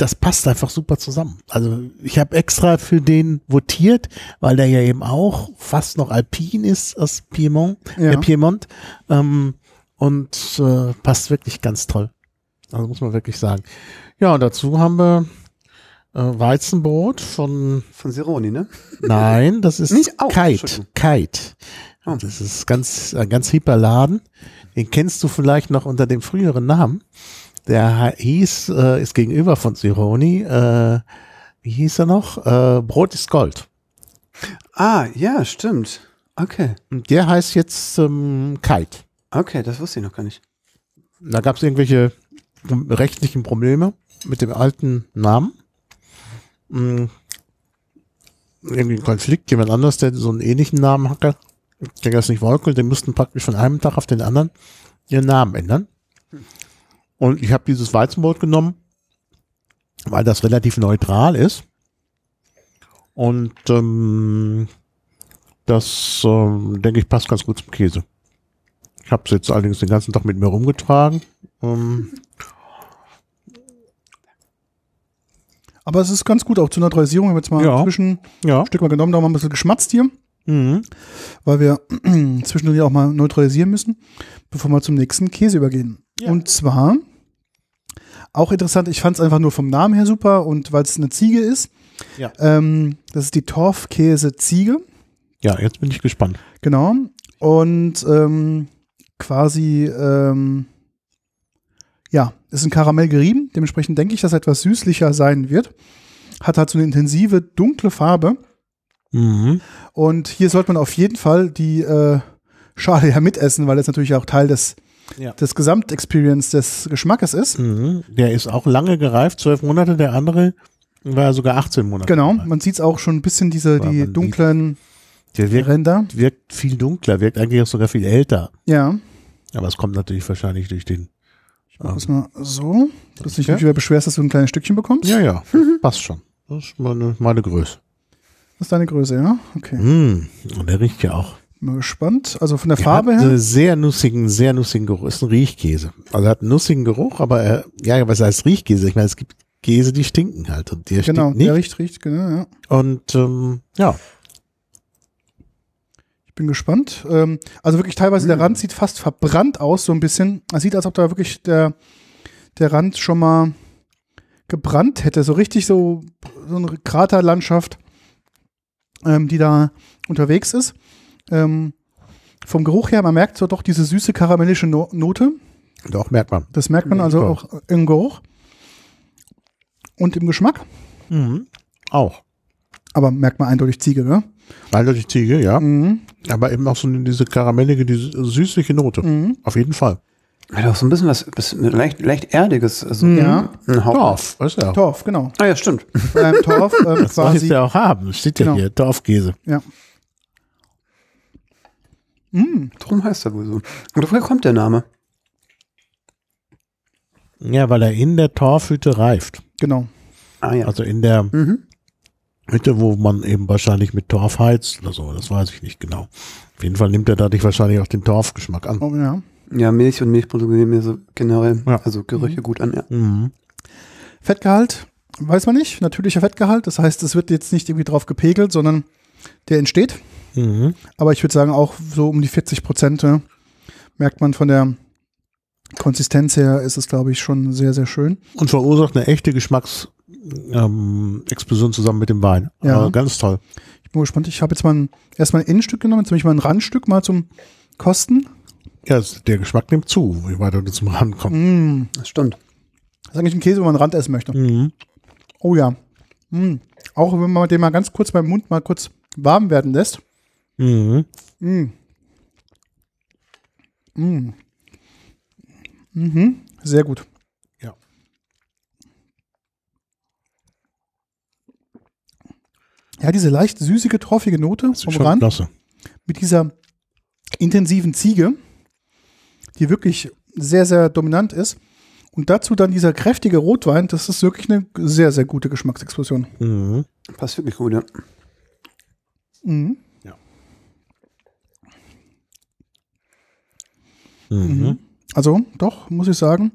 Speaker 2: das passt einfach super zusammen. Also ich habe extra für den votiert, weil der ja eben auch fast noch alpin ist aus Piemont,
Speaker 1: Ja.
Speaker 2: äh, Piemont ähm, und äh, passt wirklich ganz toll. Also muss man wirklich sagen. Ja, und dazu haben wir äh, Weizenbrot von
Speaker 3: Von Sironi, ne?
Speaker 2: Nein, das ist
Speaker 3: Nicht auch,
Speaker 2: Kite. Kite.
Speaker 3: Oh.
Speaker 2: Das ist ganz, ein ganz hipper Laden. Den kennst du vielleicht noch unter dem früheren Namen. Der hieß, äh, ist gegenüber von Sironi, äh, wie hieß er noch? Äh, Brot ist Gold.
Speaker 3: Ah, ja, stimmt. Okay.
Speaker 2: Und der heißt jetzt ähm, Kite.
Speaker 3: Okay, das wusste ich noch gar nicht.
Speaker 2: Da gab es irgendwelche rechtlichen Probleme mit dem alten Namen. Mm. Irgendwie ein Konflikt, jemand anders, der so einen ähnlichen Namen hatte, der das nicht wollte, die mussten praktisch von einem Tag auf den anderen ihren Namen ändern. Und ich habe dieses Weizenbrot genommen, weil das relativ neutral ist. Und ähm, das, ähm, denke ich, passt ganz gut zum Käse. Ich habe es jetzt allerdings den ganzen Tag mit mir rumgetragen. Ähm,
Speaker 1: Aber es ist ganz gut auch zur Neutralisierung. Wir haben jetzt mal
Speaker 2: Ja.
Speaker 1: zwischen
Speaker 2: ja.
Speaker 1: ein Stück mal genommen, da haben wir ein bisschen geschmatzt hier,
Speaker 2: Mhm.
Speaker 1: weil wir zwischendurch auch mal neutralisieren müssen, bevor wir zum nächsten Käse übergehen.
Speaker 2: Ja.
Speaker 1: Und zwar auch interessant, ich fand es einfach nur vom Namen her super und weil es eine Ziege ist.
Speaker 2: Ja.
Speaker 1: Ähm, das ist die Torfkäse-Ziege.
Speaker 2: ja, jetzt bin ich gespannt.
Speaker 1: Genau. Und ähm, quasi, ähm, ja, ist in Karamell gerieben. Dementsprechend denke ich, dass er etwas süßlicher sein wird. Hat halt so eine intensive, dunkle Farbe.
Speaker 2: Mhm.
Speaker 1: Und hier sollte man auf jeden Fall die äh, Schale ja mitessen, weil das natürlich auch Teil des,
Speaker 2: Ja.
Speaker 1: des Gesamtexperience des Geschmackes ist.
Speaker 2: Mhm. Der ist auch lange gereift, zwölf Monate. Der andere war sogar 18 Monate.
Speaker 1: Genau,
Speaker 2: gereift.
Speaker 1: man sieht es auch schon ein bisschen diese, die dunklen
Speaker 2: Der wirkt,
Speaker 1: Ränder.
Speaker 2: wirkt viel dunkler, wirkt eigentlich auch sogar viel älter.
Speaker 1: Ja,
Speaker 2: Aber es kommt natürlich wahrscheinlich durch den.
Speaker 1: mach das mal so, dass du dich nicht wieder beschwerst, dass du ein kleines Stückchen bekommst.
Speaker 2: Ja, ja, passt schon. Das ist meine, meine Größe.
Speaker 1: Das ist deine Größe, ja? Okay.
Speaker 2: Mhm. Und der riecht ja auch.
Speaker 1: Bin mal gespannt. Also von der
Speaker 2: Der
Speaker 1: Farbe her.
Speaker 2: sehr nussigen, sehr nussigen Geruch. Ist ein Riechkäse. Also er hat einen nussigen Geruch, aber er, ja, was heißt Riechkäse? Ich meine, es gibt Käse, die stinken halt und der
Speaker 1: Genau,
Speaker 2: stinkt nicht.
Speaker 1: der riecht, riecht, genau, ja.
Speaker 2: Und ähm, ja,
Speaker 1: Ich bin gespannt. Ähm, also wirklich teilweise der Rand sieht fast verbrannt aus, so ein bisschen. Es sieht, als ob da wirklich der, der Rand schon mal gebrannt hätte. So richtig so, so eine Kraterlandschaft, ähm, die da unterwegs ist. Ähm, vom Geruch her, man merkt so doch diese süße karamellische no Note.
Speaker 2: doch merkt man.
Speaker 1: Das merkt man
Speaker 2: Ja,
Speaker 1: also
Speaker 2: klar.
Speaker 1: auch im Geruch. Und im Geschmack.
Speaker 2: Mhm. Auch.
Speaker 1: Aber merkt man eindeutig Ziege, ne?
Speaker 2: Eindeutig Ziege, ja.
Speaker 1: Mhm.
Speaker 2: Aber eben auch so diese karamellige, diese süßliche Note.
Speaker 1: Mhm.
Speaker 2: Auf jeden Fall.
Speaker 3: Hat auch so ein bisschen was, bisschen leicht, leicht Erdiges. Also
Speaker 1: Ja.
Speaker 2: Torf, weißt du ja.
Speaker 1: Torf, genau.
Speaker 3: Ah ja, stimmt.
Speaker 1: Beim Torf ähm,
Speaker 2: Das
Speaker 1: quasi.
Speaker 2: es ja auch haben. Steht ja
Speaker 1: Genau.
Speaker 2: hier, Torfkäse.
Speaker 1: Ja. Mm,
Speaker 3: Drum heißt er wohl so. Und woher kommt der Name?
Speaker 2: Ja, weil er in der Torfhütte reift.
Speaker 1: genau.
Speaker 3: Ah ja.
Speaker 2: Also in der
Speaker 3: Mhm.
Speaker 2: Hütte, wo man eben wahrscheinlich mit Torf heizt oder so. Das weiß ich nicht genau. Auf jeden Fall nimmt er dadurch wahrscheinlich auch den Torfgeschmack an.
Speaker 1: Oh, ja.
Speaker 3: Ja, Milch und Milchprodukte nehmen mir so generell,
Speaker 2: Ja.
Speaker 3: also Gerüche gut an, ja.
Speaker 2: Mhm.
Speaker 1: Fettgehalt, weiß man nicht. Natürlicher Fettgehalt. Das heißt, es wird jetzt nicht irgendwie drauf gepegelt, sondern der entsteht.
Speaker 2: Mhm.
Speaker 1: Aber ich würde sagen, auch so um die 40 Prozent äh, merkt man von der Konsistenz her, ist es, glaube ich, schon sehr, sehr schön.
Speaker 2: Und verursacht eine echte Geschmacksexplosion ähm, zusammen mit dem Wein.
Speaker 1: Ja.
Speaker 2: Aber ganz toll.
Speaker 1: Ich Bin gespannt. Ich habe jetzt mal ein, erstmal ein Innenstück genommen, jetzt nehme ich mal ein Randstück mal zum Kosten.
Speaker 2: Ja, der Geschmack nimmt zu, je weiter du zum Rand kommst.
Speaker 1: Mm.
Speaker 3: Das stimmt.
Speaker 1: Das ist eigentlich ein Käse, wo man Rand essen möchte.
Speaker 2: Mhm.
Speaker 1: Oh ja. Mm. Auch wenn man den mal ganz kurz beim Mund mal kurz warm werden lässt.
Speaker 2: Mhm.
Speaker 1: Mm. Mm. Mhm. Sehr gut.
Speaker 2: Ja.
Speaker 1: Ja, diese leicht süßige, troffige Note
Speaker 2: Das ist
Speaker 1: vom
Speaker 2: schon
Speaker 1: Rand
Speaker 2: klasse.
Speaker 1: mit dieser intensiven Ziege, die wirklich sehr, sehr dominant ist. Und dazu dann dieser kräftige Rotwein, das ist wirklich eine sehr, sehr gute Geschmacksexplosion.
Speaker 2: Mhm.
Speaker 3: Passt wirklich gut, ja.
Speaker 1: Mhm.
Speaker 2: Mhm.
Speaker 1: Also, doch, muss ich sagen.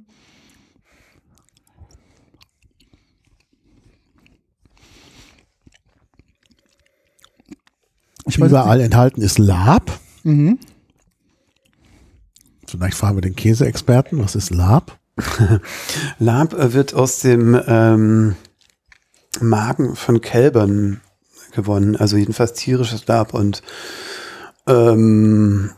Speaker 1: Ich weiß
Speaker 2: Überall enthalten ist Lab.
Speaker 1: Mhm.
Speaker 2: Vielleicht fragen wir den Käseexperten, was ist Lab?
Speaker 3: Lab äh, wird aus dem ähm, Magen von Kälbern gewonnen, also jedenfalls tierisches Lab und ähm,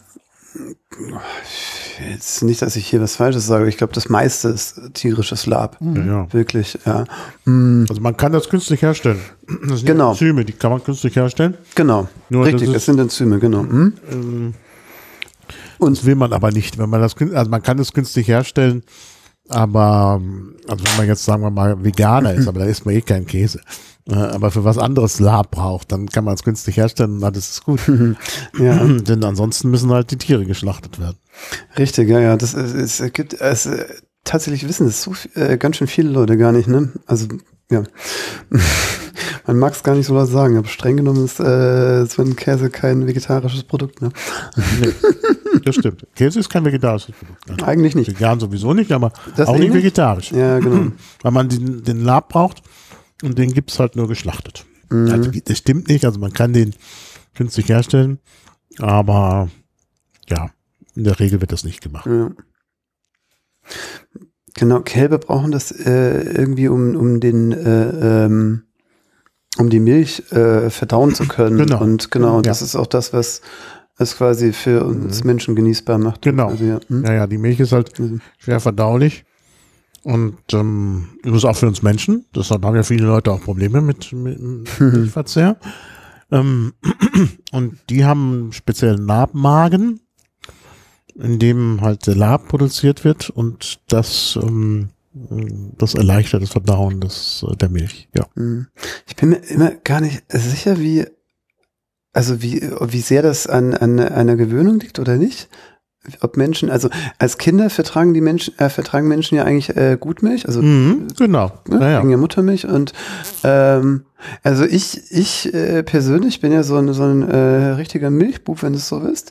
Speaker 3: jetzt nicht, dass ich hier was Falsches sage, ich glaube, das meiste ist tierisches Lab.
Speaker 2: Ja, ja.
Speaker 3: Wirklich, ja. Mm,
Speaker 2: Also man kann das künstlich herstellen. Das sind
Speaker 3: Genau.
Speaker 2: Enzyme, die kann man künstlich herstellen.
Speaker 3: genau,
Speaker 2: Nur
Speaker 3: richtig,
Speaker 2: das
Speaker 3: das, sind Enzyme, genau. Mm.
Speaker 2: Ähm, Das will man aber nicht, wenn man das also man kann es künstlich herstellen, aber also wenn man jetzt sagen wir mal Veganer ist, aber da isst man eh keinen Käse. Äh, Aber für was anderes Lab braucht, dann kann man es künstlich herstellen und alles ist gut.
Speaker 3: Ja.
Speaker 2: Denn ansonsten müssen halt die Tiere geschlachtet werden.
Speaker 3: Richtig, ja, ja. Das ist, es gibt es äh, tatsächlich wissen das so äh, ganz schön viele Leute gar nicht, ne? Also ja, man mag es gar nicht so laut sagen, aber streng genommen ist äh, Käse kein vegetarisches Produkt, ne?
Speaker 2: Das stimmt. Käse ist kein vegetarisches Produkt. Nein.
Speaker 3: Eigentlich nicht.
Speaker 2: Vegan sowieso nicht, aber
Speaker 3: Das
Speaker 2: auch nicht
Speaker 3: nicht?
Speaker 2: vegetarisch.
Speaker 3: Ja, genau.
Speaker 2: Weil man den, den Lab braucht und den gibt's halt nur geschlachtet.
Speaker 3: Mhm.
Speaker 2: Also, das stimmt nicht, also man kann den künstlich herstellen, aber ja, in der Regel wird das nicht gemacht.
Speaker 3: Ja. Genau, Kälber brauchen das äh, irgendwie, um, um den äh, ähm, um die Milch äh, verdauen zu können.
Speaker 2: Genau.
Speaker 3: Und genau,
Speaker 2: Ja.
Speaker 3: das ist auch das, was es quasi für uns Menschen genießbar macht.
Speaker 2: Genau.
Speaker 3: Also, ja. hm?
Speaker 2: Ja, ja, die Milch ist halt
Speaker 3: Mhm.
Speaker 2: schwer verdaulich und ähm, übrigens auch für uns Menschen. Deshalb haben ja viele Leute auch Probleme mit, mit Milchverzehr. ähm, und die haben einen speziellen Labmagen, in dem halt der Lab produziert wird und das ähm, das erleichtert das Verdauen des, äh, der Milch. Ja.
Speaker 3: Hm. Ich bin mir immer gar nicht sicher, wie, also wie, wie sehr das an, an einer Gewöhnung liegt oder nicht. Ob Menschen, also als Kinder vertragen die Menschen, äh, vertragen Menschen ja eigentlich äh, Gutmilch, also
Speaker 2: Mhm, genau.
Speaker 3: ne,
Speaker 2: Ja,
Speaker 3: wegen
Speaker 2: ja.
Speaker 3: Muttermilch und ähm, also ich, ich äh, persönlich bin ja so ein, so ein äh, richtiger Milchbub, wenn du es so willst.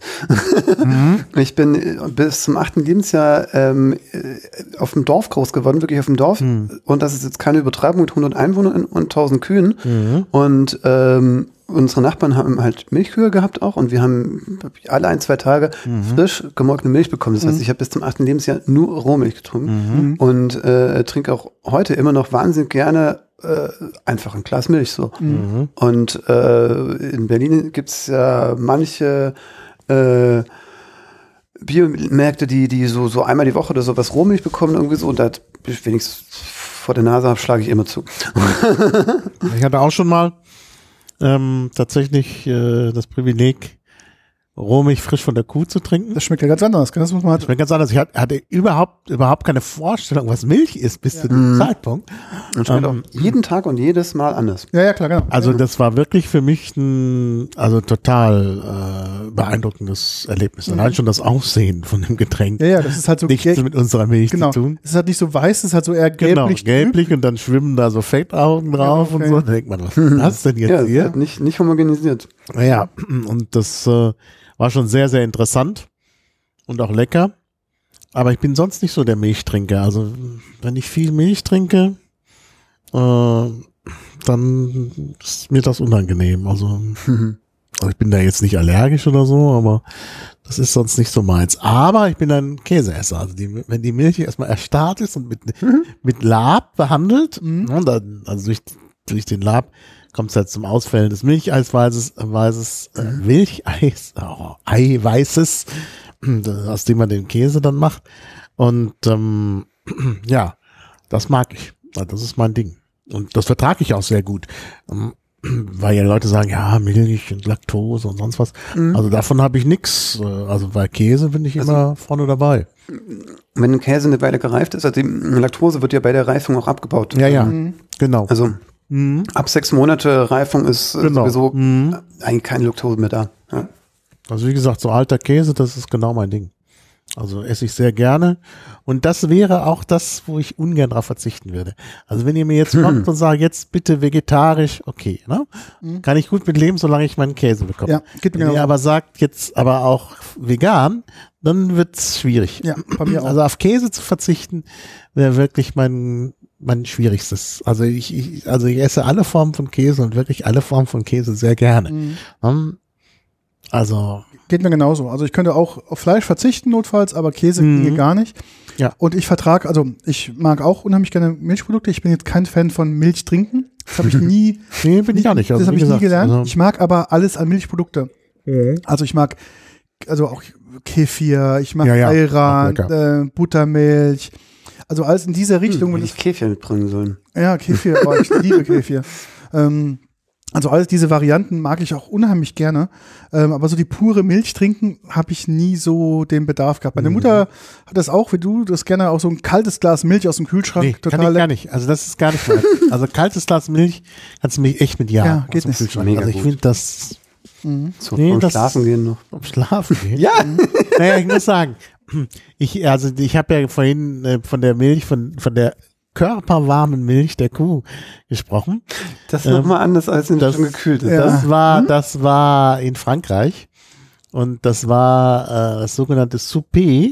Speaker 2: Mhm.
Speaker 3: Ich bin äh, bis zum achten Lebensjahr ähm, äh, auf dem Dorf groß geworden, wirklich auf dem Dorf.
Speaker 2: Mhm.
Speaker 3: Und das ist jetzt keine Übertreibung mit 100 Einwohnern und 1000 Kühen.
Speaker 2: Mhm.
Speaker 3: Und ähm, unsere Nachbarn haben halt Milchkühe gehabt auch und wir haben alle ein, zwei Tage frisch gemolkene Milch bekommen. Das heißt, ich habe bis zum achten Lebensjahr nur Rohmilch getrunken und äh, trinke auch heute immer noch wahnsinnig gerne äh, einfach ein Glas Milch so.
Speaker 2: Mhm.
Speaker 3: Und äh, in Berlin gibt's ja manche äh, Biomärkte, die, die so, so einmal die Woche oder so was Rohmilch bekommen, irgendwie so, und da ich wenigstens vor der Nase habe, schlage ich immer zu.
Speaker 2: Ich hatte auch schon mal ähm, tatsächlich äh, das Privileg, Rohmilch frisch von der Kuh zu trinken.
Speaker 1: Das schmeckt ja ganz anders. Das muss man halt.
Speaker 2: Ich bin ganz anders. Ich hatte- überhaupt, überhaupt keine Vorstellung, was Milch ist bis zu dem Zeitpunkt.
Speaker 3: Und schmeckt
Speaker 2: Ähm,
Speaker 3: auch jeden Tag und jedes Mal anders.
Speaker 1: Ja, ja, klar, genau.
Speaker 2: Also das war wirklich für mich ein, also total äh, beeindruckendes Erlebnis. Allein schon das Aussehen von dem Getränk.
Speaker 1: ja, ja, das ist halt so
Speaker 2: Nichts mit unserer Milch
Speaker 1: genau.
Speaker 2: zu tun.
Speaker 1: Es ist halt nicht so weiß, es ist halt so eher
Speaker 2: Genau,
Speaker 1: gelblich.
Speaker 2: gelblich und dann schwimmen da so Fettaugen drauf
Speaker 1: okay.
Speaker 2: und so. Da denkt man, was ist das denn jetzt
Speaker 3: Ja,
Speaker 2: hier?
Speaker 3: halt nicht, nicht homogenisiert.
Speaker 2: Naja, und das äh, war schon sehr, sehr interessant und auch lecker. Aber ich bin sonst nicht so der Milchtrinker. Also wenn ich viel Milch trinke, äh, dann ist mir das unangenehm. Also, also ich bin da jetzt nicht allergisch oder so, aber das ist sonst nicht so meins. Aber ich bin ein Käseesser. Also die, wenn die Milch erstmal erstarrt ist und mit, mit Lab behandelt, ne, dann, also durch, durch den Lab kommt es halt zum Ausfällen des Milcheisweißes, weißes, äh, Milcheis, oh, Eiweißes, aus dem man den Käse dann macht. Und ähm, ja, das mag ich. Das ist mein Ding. Und das vertrage ich auch sehr gut. Ähm, weil ja Leute sagen, ja, Milch und Laktose und sonst was.
Speaker 3: Mhm.
Speaker 2: Also davon habe ich nix. Äh, Also bei Käse bin ich
Speaker 3: Also
Speaker 2: immer vorne dabei.
Speaker 3: Wenn ein Käse eine Weile gereift ist, also die Laktose wird ja bei der Reifung auch abgebaut.
Speaker 2: Ja, ja,
Speaker 1: Mhm.
Speaker 2: genau.
Speaker 3: Also
Speaker 2: Mhm.
Speaker 3: ab sechs Monate Reifung ist
Speaker 2: Genau.
Speaker 3: sowieso
Speaker 2: Mhm.
Speaker 3: eigentlich keine Laktose mehr da. Ja.
Speaker 2: Also wie gesagt, so alter Käse, das ist genau mein Ding. Also esse ich sehr gerne. Und das wäre auch das, wo ich ungern drauf verzichten würde. Also wenn ihr mir jetzt kommt und sagt, jetzt bitte vegetarisch, okay, ne? Kann ich gut mit leben, solange ich meinen Käse bekomme.
Speaker 1: Ja, geht
Speaker 2: Wenn ihr
Speaker 1: genau.
Speaker 2: aber sagt, jetzt aber auch vegan, dann wird's schwierig.
Speaker 1: Ja, bei mir auch.
Speaker 2: Also auf Käse zu verzichten, wäre wirklich mein mein schwierigstes. Also ich, ich also ich esse alle Formen von Käse und wirklich alle Formen von Käse sehr gerne.
Speaker 1: Mhm.
Speaker 2: Ähm, Also
Speaker 1: Geht mir genauso. Also ich könnte auch auf Fleisch verzichten notfalls, aber Käse
Speaker 2: Mhm.
Speaker 1: ginge gar nicht.
Speaker 2: Ja.
Speaker 1: Und ich vertrage, also ich mag auch unheimlich gerne Milchprodukte. Ich bin jetzt kein Fan von Milch trinken. Das habe ich nie,
Speaker 2: nee, bin ich auch nicht. Also,
Speaker 1: das habe ich nie
Speaker 2: gesagt,
Speaker 1: gelernt.
Speaker 2: Also,
Speaker 1: Ich mag aber alles an Milchprodukte. Also ich mag also auch Kefir, ich mag
Speaker 2: Ja, ja,
Speaker 1: Ayran, äh, Buttermilch. Also alles in dieser Richtung.
Speaker 3: Hm,
Speaker 1: wenn
Speaker 3: ich Käfir mitbringen sollen.
Speaker 1: Ja, Kefir, oh, ich liebe Kefir. Ähm, also alles diese Varianten mag ich auch unheimlich gerne. Ähm, aber so die pure Milch trinken habe ich nie so den Bedarf gehabt.
Speaker 2: Mhm.
Speaker 1: Meine Mutter hat das auch, wie du, das gerne auch so ein kaltes Glas Milch aus dem Kühlschrank.
Speaker 2: nee, kann
Speaker 1: total
Speaker 2: ich gar nicht. Also das ist gar nicht mein. Also kaltes Glas Milch kannst du mich echt mit ja.
Speaker 1: Ja,
Speaker 2: aus
Speaker 1: geht
Speaker 2: dem
Speaker 1: nicht.
Speaker 2: Kühlschrank.
Speaker 3: Mega
Speaker 2: also ich finde das
Speaker 3: So
Speaker 2: Nee,
Speaker 3: vom
Speaker 2: das-
Speaker 3: Schlafen gehen noch.
Speaker 2: um Schlafen geht.
Speaker 3: Ja,
Speaker 2: Naja, ich muss sagen, ich, also ich habe ja vorhin äh, von der Milch, von, von der körperwarmen Milch der Kuh gesprochen.
Speaker 3: das ist nochmal anders, als wenn
Speaker 2: das-
Speaker 3: schon gekühlt ist.
Speaker 1: Ja.
Speaker 2: Das war, das war in Frankreich und das war äh, das sogenannte Souper,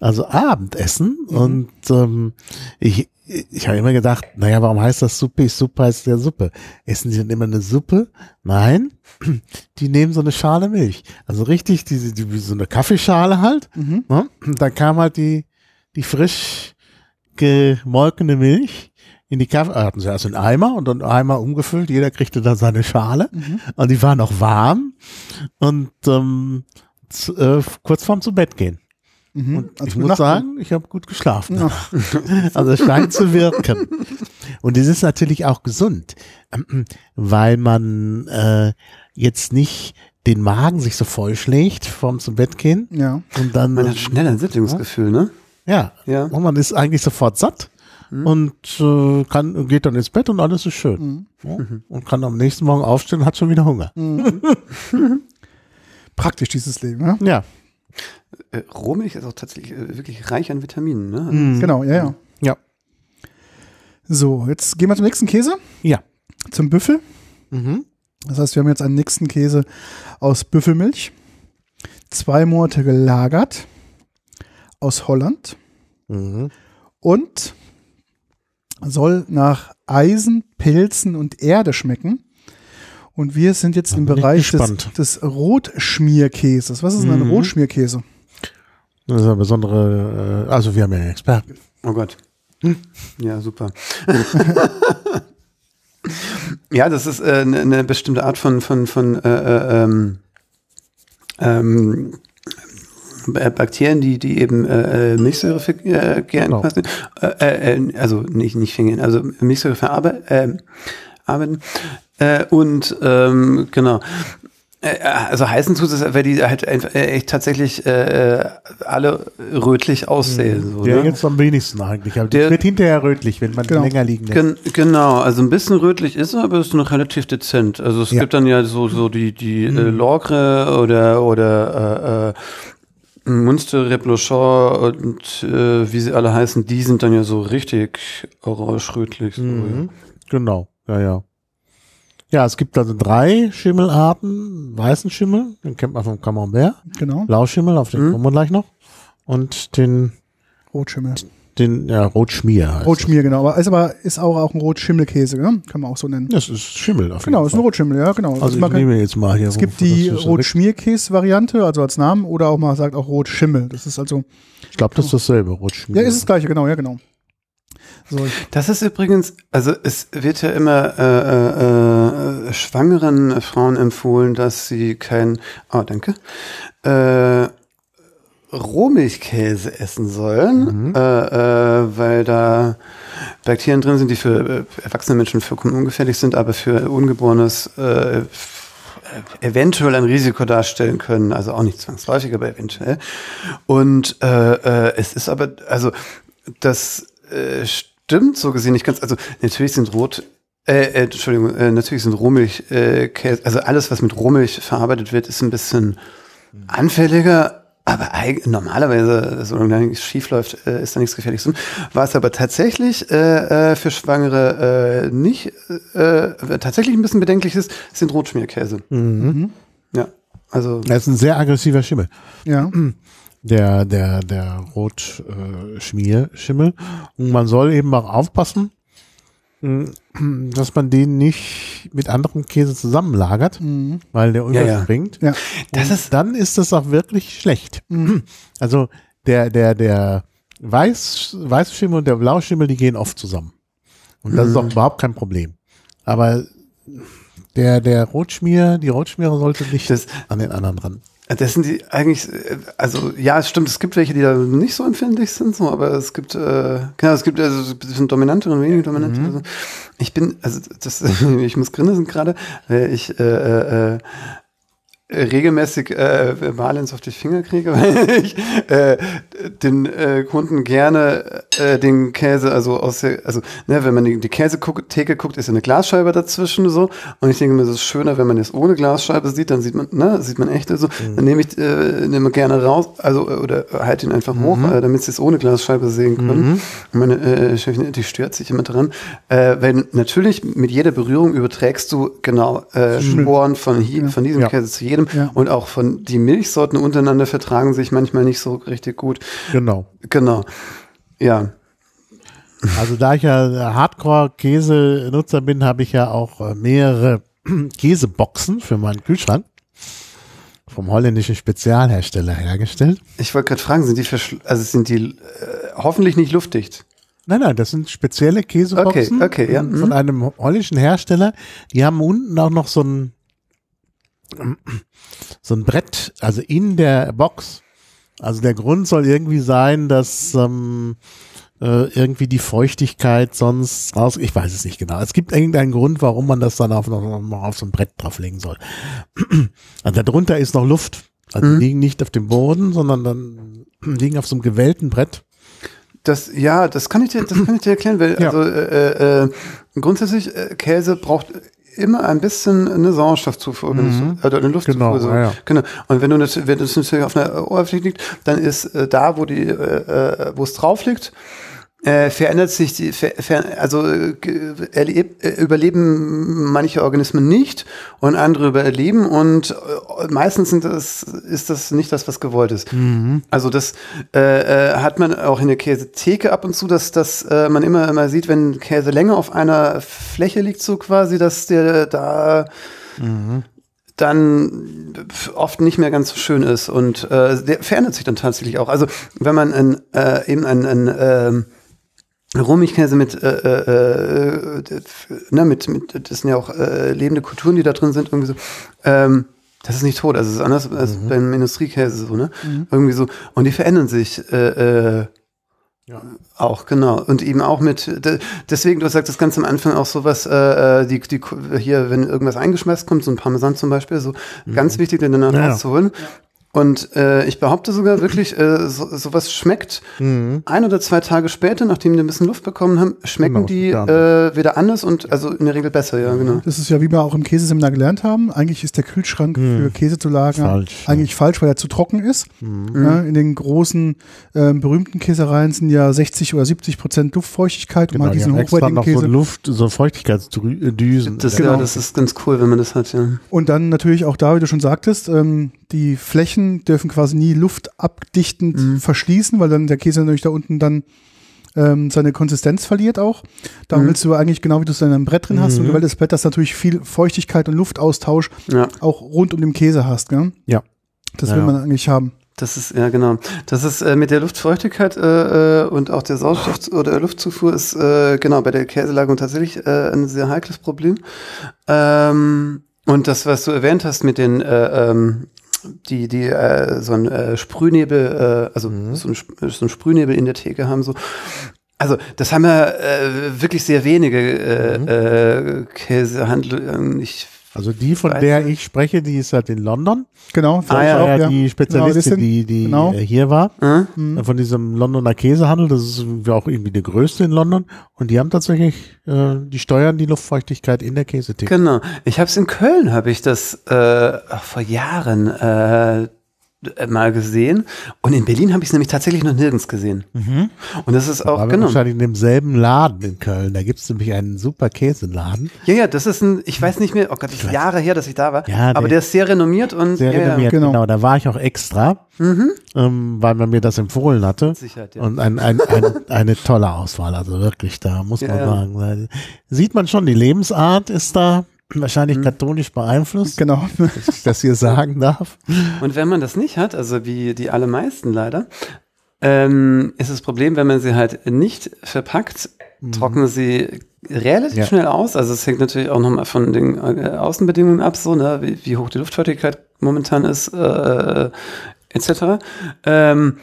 Speaker 2: also Abendessen. Und ähm, ich, ich habe immer gedacht, naja, warum heißt das Souper? Suppe heißt ja Suppe. Essen die denn immer eine Suppe? Nein, die nehmen so eine Schale Milch. Also richtig, diese, die, wie so eine Kaffeeschale halt.
Speaker 1: Mhm.
Speaker 2: Ne? Und dann kam halt die, die frisch gemolkene Milch in die Kaffee, hatten sie erst einen Eimer und dann Eimer umgefüllt, jeder kriegte da seine Schale
Speaker 1: Mhm.
Speaker 2: und die war noch warm und ähm, z, äh, kurz vorm zu Bett gehen.
Speaker 1: Mhm.
Speaker 2: Und
Speaker 1: Also
Speaker 2: ich muss sagen, ich habe gut geschlafen.
Speaker 1: Ja.
Speaker 2: Also es scheint zu wirken. Und es ist natürlich auch gesund, weil man äh, jetzt nicht den Magen sich so vollschlägt vorm zum Bett gehen
Speaker 1: Ja.
Speaker 2: und dann
Speaker 3: Man hat schnell ein Sättigungsgefühl, ne?
Speaker 2: ja,
Speaker 3: Ja.
Speaker 2: und man ist eigentlich sofort satt und äh, kann geht dann ins Bett und alles ist schön.
Speaker 1: Mhm.
Speaker 2: Ja, und kann am nächsten Morgen aufstehen und hat schon wieder Hunger.
Speaker 1: Praktisch dieses Leben, ja.
Speaker 2: Ja.
Speaker 3: Äh, Rohmilch ist auch tatsächlich äh, wirklich reich an Vitaminen, ne?
Speaker 2: Mhm.
Speaker 1: Genau, ja, ja.
Speaker 2: Ja.
Speaker 1: So, jetzt gehen wir zum nächsten Käse,
Speaker 2: Ja.
Speaker 1: zum Büffel.
Speaker 2: Mhm.
Speaker 1: Das heißt, wir haben jetzt einen nächsten Käse aus Büffelmilch. Zwei Monate gelagert. Aus Holland.
Speaker 2: Mhm.
Speaker 1: Und soll nach Eisen, Pilzen und Erde schmecken. Und wir sind jetzt im Bereich des, des Rotschmierkäses. Was ist denn ein
Speaker 2: Mhm.
Speaker 1: Rotschmierkäse?
Speaker 2: Das ist eine besondere, äh, also wir haben ja einen Experten.
Speaker 3: Oh Gott. Ja, super. ja, das ist äh, eine ne bestimmte Art von, von, von äh, äh, ähm, ähm, Bakterien, die, die eben äh, äh, Milchsäure ver- äh, gern
Speaker 2: Genau.
Speaker 3: äh, äh, also nicht, nicht vergehen, also Milchsäure verarbeiten. Äh, arbeiten. Äh, und ähm, genau. Äh, Also heißen tut es, weil die halt einfach äh, echt tatsächlich äh, äh, alle rötlich aussehen. So,
Speaker 2: Der
Speaker 3: ne?
Speaker 2: jetzt am wenigsten eigentlich. Aber
Speaker 3: Der-
Speaker 2: wird hinterher rötlich, wenn man
Speaker 1: Genau.
Speaker 2: länger liegen lässt.
Speaker 3: Gen genau, also ein bisschen rötlich ist er, aber ist noch relativ dezent. Also es
Speaker 2: Ja.
Speaker 3: gibt dann ja so, so die, die äh,
Speaker 1: Mhm.
Speaker 3: Logre oder, oder äh, äh, Munster, Reblochon und äh, wie sie alle heißen, die sind dann ja so richtig orange-rötlich. So,
Speaker 2: Mhm. Genau, ja, ja. Ja, es gibt also drei Schimmelarten. Weißen Schimmel, den kennt man vom Camembert.
Speaker 1: Genau.
Speaker 2: Blauschimmel, auf den
Speaker 3: Mhm.
Speaker 2: kommen wir gleich noch. Und den,
Speaker 1: Rotschimmel.
Speaker 2: den, ja, Rotschmier heißt
Speaker 1: Rotschmier, genau. Aber ist aber ist auch, auch ein Rotschimmelkäse, ne? kann man auch so nennen.
Speaker 2: das. Das ist Schimmel auf
Speaker 1: Genau,
Speaker 2: jeden
Speaker 1: ist ein
Speaker 2: Fall.
Speaker 1: Rotschimmel, ja, genau.
Speaker 2: Also
Speaker 1: man
Speaker 2: ich
Speaker 1: kann-
Speaker 2: nehme jetzt mal hier.
Speaker 1: es gibt die
Speaker 2: das
Speaker 1: Rotschmierkäse-Variante, also als Namen, oder auch mal sagt auch Rotschimmel. Das ist also,
Speaker 2: Ich glaube, das ist dasselbe, Rotschmier.
Speaker 1: ja, ist das gleiche, genau, ja, genau. So,
Speaker 3: Das ist übrigens, also es wird ja immer äh, äh, äh, schwangeren Frauen empfohlen, dass sie kein, oh danke, äh, Rohmilchkäse essen sollen, äh, äh, weil da Bakterien drin sind, die für äh, erwachsene Menschen vollkommen ungefährlich sind, aber für Ungeborenes äh, äh, eventuell ein Risiko darstellen können, also auch nicht zwangsläufig, aber eventuell. Und äh, äh, es ist aber, also das äh, stimmt so gesehen nicht ganz. Also natürlich sind Rot, äh, äh, Entschuldigung, äh, natürlich sind Rohmilch, äh, Käse, also alles, was mit Rohmilch verarbeitet wird, ist ein bisschen anfälliger. Aber normalerweise, solange da nichts schief läuft, äh, ist da nichts Gefährliches drin. Was aber tatsächlich äh, äh, für Schwangere äh, nicht äh, tatsächlich ein bisschen bedenklich ist, sind Rotschmierkäse. Ja, also
Speaker 2: Das ist ein sehr aggressiver Schimmel.
Speaker 1: ja.
Speaker 2: Der, der, der Rotschmierschimmel. Und man soll eben auch aufpassen, mh, dass man den nicht mit anderem Käse zusammenlagert, weil der
Speaker 3: Ja, ja.
Speaker 2: überspringt.
Speaker 1: Ja.
Speaker 3: das ist
Speaker 2: dann ist das auch wirklich schlecht. Also der, der, der Weiß, Weißschimmel und der Blauschimmel, die gehen oft zusammen. Und das ist auch überhaupt kein Problem. Aber der, der Rotschmier, die Rotschmiere sollte nicht
Speaker 3: Das-
Speaker 2: an den anderen ran.
Speaker 3: Das sind die eigentlich, äh, also ja, es stimmt, es gibt welche, die da nicht so empfindlich sind, so, aber es gibt, äh, genau, es gibt also es sind dominante und weniger dominante. Also, ich bin, also das, ich muss grinsen gerade, weil ich äh, äh, regelmäßig äh, Valens auf die Finger kriege, weil ich äh, den äh, Kunden gerne äh, den Käse, also aus der, also ne, wenn man die, die Käsetheke guckt, ist ja eine Glasscheibe dazwischen so. Und ich denke mir, es ist schöner, wenn man es ohne Glasscheibe sieht, dann sieht man, ne, sieht man echt so, dann nehme ich äh, nehme gerne raus, also äh, oder halte ihn einfach hoch, äh, damit sie es ohne Glasscheibe sehen können. Und meine äh, Chefin, die stört sich immer dran, äh, weil natürlich mit jeder Berührung überträgst du genau äh, Sporen von, hier, von diesem
Speaker 2: Ja.
Speaker 3: Käse zu jedem
Speaker 1: Ja.
Speaker 3: und auch von die Milchsorten untereinander vertragen sich manchmal nicht so richtig gut.
Speaker 2: Genau.
Speaker 3: Genau. Ja.
Speaker 2: Also da ich ja Hardcore-Käse-Nutzer bin, habe ich ja auch äh, mehrere Käseboxen für meinen Kühlschrank vom holländischen Spezialhersteller hergestellt.
Speaker 3: Ich wollte gerade fragen, sind die also sind die äh, hoffentlich nicht luftdicht?
Speaker 2: Nein, nein, das sind spezielle Käseboxen
Speaker 3: Okay, okay, ja,
Speaker 2: von
Speaker 3: mhm.
Speaker 2: einem holländischen Hersteller. Die haben unten auch noch so ein so ein Brett, also in der Box. Also der Grund soll irgendwie sein, dass ähm, äh, irgendwie die Feuchtigkeit sonst raus. Ich weiß es nicht genau. Es gibt irgendeinen Grund, warum man das dann auf, noch, auf so ein Brett drauflegen soll. Also darunter ist noch Luft. Also die liegen nicht auf dem Boden, sondern dann liegen auf so einem gewellten Brett.
Speaker 3: Das, ja, das kann ich dir, das kann ich dir erklären, weil
Speaker 2: Ja.
Speaker 3: also äh, äh, grundsätzlich äh, Käse braucht immer ein bisschen eine Sauerstoffzufuhr, es- also eine Luftzufuhr.
Speaker 2: Genau,
Speaker 3: so.
Speaker 2: ja,
Speaker 3: genau. Und wenn du wenn das natürlich auf einer Oberfläche liegt, dann ist äh, da, wo die, äh, äh, wo es drauf liegt, äh, verändert sich die, ver, ver, also äh, erleb, äh, überleben manche Organismen nicht und andere überleben und äh, meistens sind das, ist das nicht das, was gewollt ist. Also das äh, äh, hat man auch in der Käsetheke ab und zu, dass, dass äh, man immer immer sieht, wenn Käse länger auf einer Fläche liegt, so quasi, dass der da dann oft nicht mehr ganz so schön ist und äh, der verändert sich dann tatsächlich auch. Also wenn man ein, äh, eben ein, ein Rohmilchkäse mit, äh, äh, äh, ne, mit, mit, das sind ja auch äh, lebende Kulturen, die da drin sind, irgendwie so. Ähm, das ist nicht tot, also es ist anders als beim Industriekäse so, ne? Irgendwie so. Und die verändern sich äh, äh,
Speaker 2: Ja.
Speaker 3: auch, genau. Und eben auch mit, de, deswegen, du sagst das ganz am Anfang auch sowas, äh, äh, die, die, hier, wenn irgendwas eingeschmeißt kommt, so ein Parmesan zum Beispiel, so ganz wichtig, den danach
Speaker 2: Ja, ja.
Speaker 3: rauszuholen. Und äh, ich behaupte sogar wirklich, äh, so, sowas schmeckt ein oder zwei Tage später, nachdem die ein bisschen Luft bekommen haben, schmecken
Speaker 2: Genau,
Speaker 3: die
Speaker 2: ja.
Speaker 3: äh, wieder anders und also in der Regel besser, ja, genau.
Speaker 1: Das ist ja, wie wir auch im Käseseminar gelernt haben. Eigentlich ist der Kühlschrank für Käse zu lagern
Speaker 2: Falsch, ja.
Speaker 1: eigentlich falsch, weil er zu trocken ist. Ja, in den großen, ähm, berühmten Käsereien sind ja 60 oder 70 Prozent Luftfeuchtigkeit, um
Speaker 2: Genau,
Speaker 1: halt
Speaker 2: die
Speaker 1: diesen
Speaker 2: extra
Speaker 1: hochwertigen
Speaker 2: noch
Speaker 1: Käse.
Speaker 2: so Luft, so Feuchtigkeitsdüsen.
Speaker 3: Das,
Speaker 1: Genau.
Speaker 3: ja, das ist ganz cool, wenn man das hat, ja.
Speaker 1: Und dann natürlich auch da, wie du schon sagtest, ähm, die Flächen dürfen quasi nie luftabdichtend
Speaker 3: Mhm.
Speaker 1: verschließen, weil dann der Käse natürlich da unten dann ähm, seine Konsistenz verliert auch. Darum
Speaker 3: Mhm.
Speaker 1: willst du eigentlich, genau wie du es in einem Brett drin hast, und gewelltes Brett, das natürlich viel Feuchtigkeit und Luftaustausch
Speaker 3: Ja.
Speaker 1: auch rund um den Käse hast. Gell?
Speaker 2: Ja.
Speaker 1: Das
Speaker 2: Ja,
Speaker 1: will man eigentlich haben.
Speaker 3: Das ist, ja genau. Das ist äh, mit der Luftfeuchtigkeit äh, äh, und auch der Sauerstoff- oder Luftzufuhr ist äh, genau bei der Käselagerung tatsächlich äh, ein sehr heikles Problem. Ähm, und das, was du erwähnt hast mit den äh, ähm, die, die äh, so ein äh, Sprühnebel, äh, also so, ein, so ein Sprühnebel in der Theke haben, so. Also, das haben ja äh, wirklich sehr wenige äh, äh, Käsehandel. ähm, Ich
Speaker 2: Also die, von
Speaker 3: Weiß
Speaker 2: der ich spreche, die ist halt in London.
Speaker 1: Genau,
Speaker 3: Ah, ja,
Speaker 1: auch,
Speaker 2: ja, die Spezialistin,
Speaker 1: Genau,
Speaker 2: die, die
Speaker 1: genau.
Speaker 2: äh, hier war,
Speaker 3: Hm?
Speaker 2: äh, von diesem Londoner Käsehandel. Das ist auch irgendwie der größte in London. Und die haben tatsächlich, äh, die steuern die Luftfeuchtigkeit in der Käsetheke.
Speaker 3: Genau. Ich habe es in Köln, habe ich das äh, vor Jahren äh, mal gesehen. Und in Berlin habe ich es nämlich tatsächlich noch nirgends gesehen. Und das ist auch,
Speaker 2: Aber
Speaker 3: genau.
Speaker 2: wahrscheinlich in demselben Laden in Köln. Da gibt's nämlich einen super Käseladen.
Speaker 3: Ja, ja, das ist ein, ich weiß nicht mehr, oh Gott, das ist Jahre her, dass ich da war.
Speaker 2: Ja,
Speaker 3: aber
Speaker 2: der-
Speaker 3: der ist sehr renommiert und
Speaker 2: Sehr
Speaker 3: ja,
Speaker 2: renommiert,
Speaker 1: genau.
Speaker 2: genau. Da war ich auch extra, ähm, weil man mir das empfohlen hatte.
Speaker 3: Sicherheit, ja.
Speaker 2: Und ein, ein, ein, eine tolle Auswahl, also wirklich, da muss man
Speaker 3: ja.
Speaker 2: sagen. Da Sieht man schon, die Lebensart ist da
Speaker 3: Mhm.
Speaker 2: Wahrscheinlich katholisch beeinflusst,
Speaker 1: Genau.
Speaker 2: dass ich das hier sagen darf.
Speaker 3: Und wenn man das nicht hat, also wie die allermeisten leider, ähm, ist das Problem, wenn man sie halt nicht verpackt, trocknen sie relativ
Speaker 2: Ja.
Speaker 3: schnell aus. Also es hängt natürlich auch nochmal von den äh, Außenbedingungen ab, so, ne, wie, wie hoch die Luftfeuchtigkeit momentan ist, äh, etc. Ähm,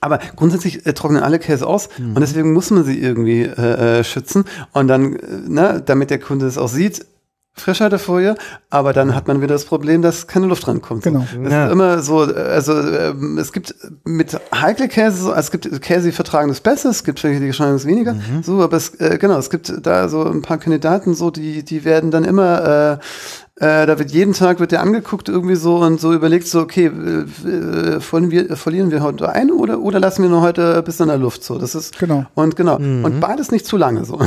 Speaker 3: aber grundsätzlich äh, trocknen alle Käse aus und deswegen muss man sie irgendwie äh, äh, schützen und dann, äh, ne, damit der Kunde es auch sieht, Frischhaltefolie, aber dann hat man wieder das Problem, dass keine Luft rankommt.
Speaker 1: Genau.
Speaker 3: Das
Speaker 2: Ja.
Speaker 3: ist immer so, also ähm, es gibt mit heikle Käse, so, also es gibt Käse, die vertragen das besser, es gibt welche, die geschlagen das weniger, so, aber es, äh, genau, es gibt da so ein paar Kandidaten, so, die, die werden dann immer, äh, äh, da wird jeden Tag wird der angeguckt irgendwie so und so überlegt so, okay, äh, äh, verlieren wir, verlieren wir heute ein oder, oder lassen wir nur heute bis in der Luft so. Das ist
Speaker 1: Genau.
Speaker 3: und genau und beides nicht zu lange so.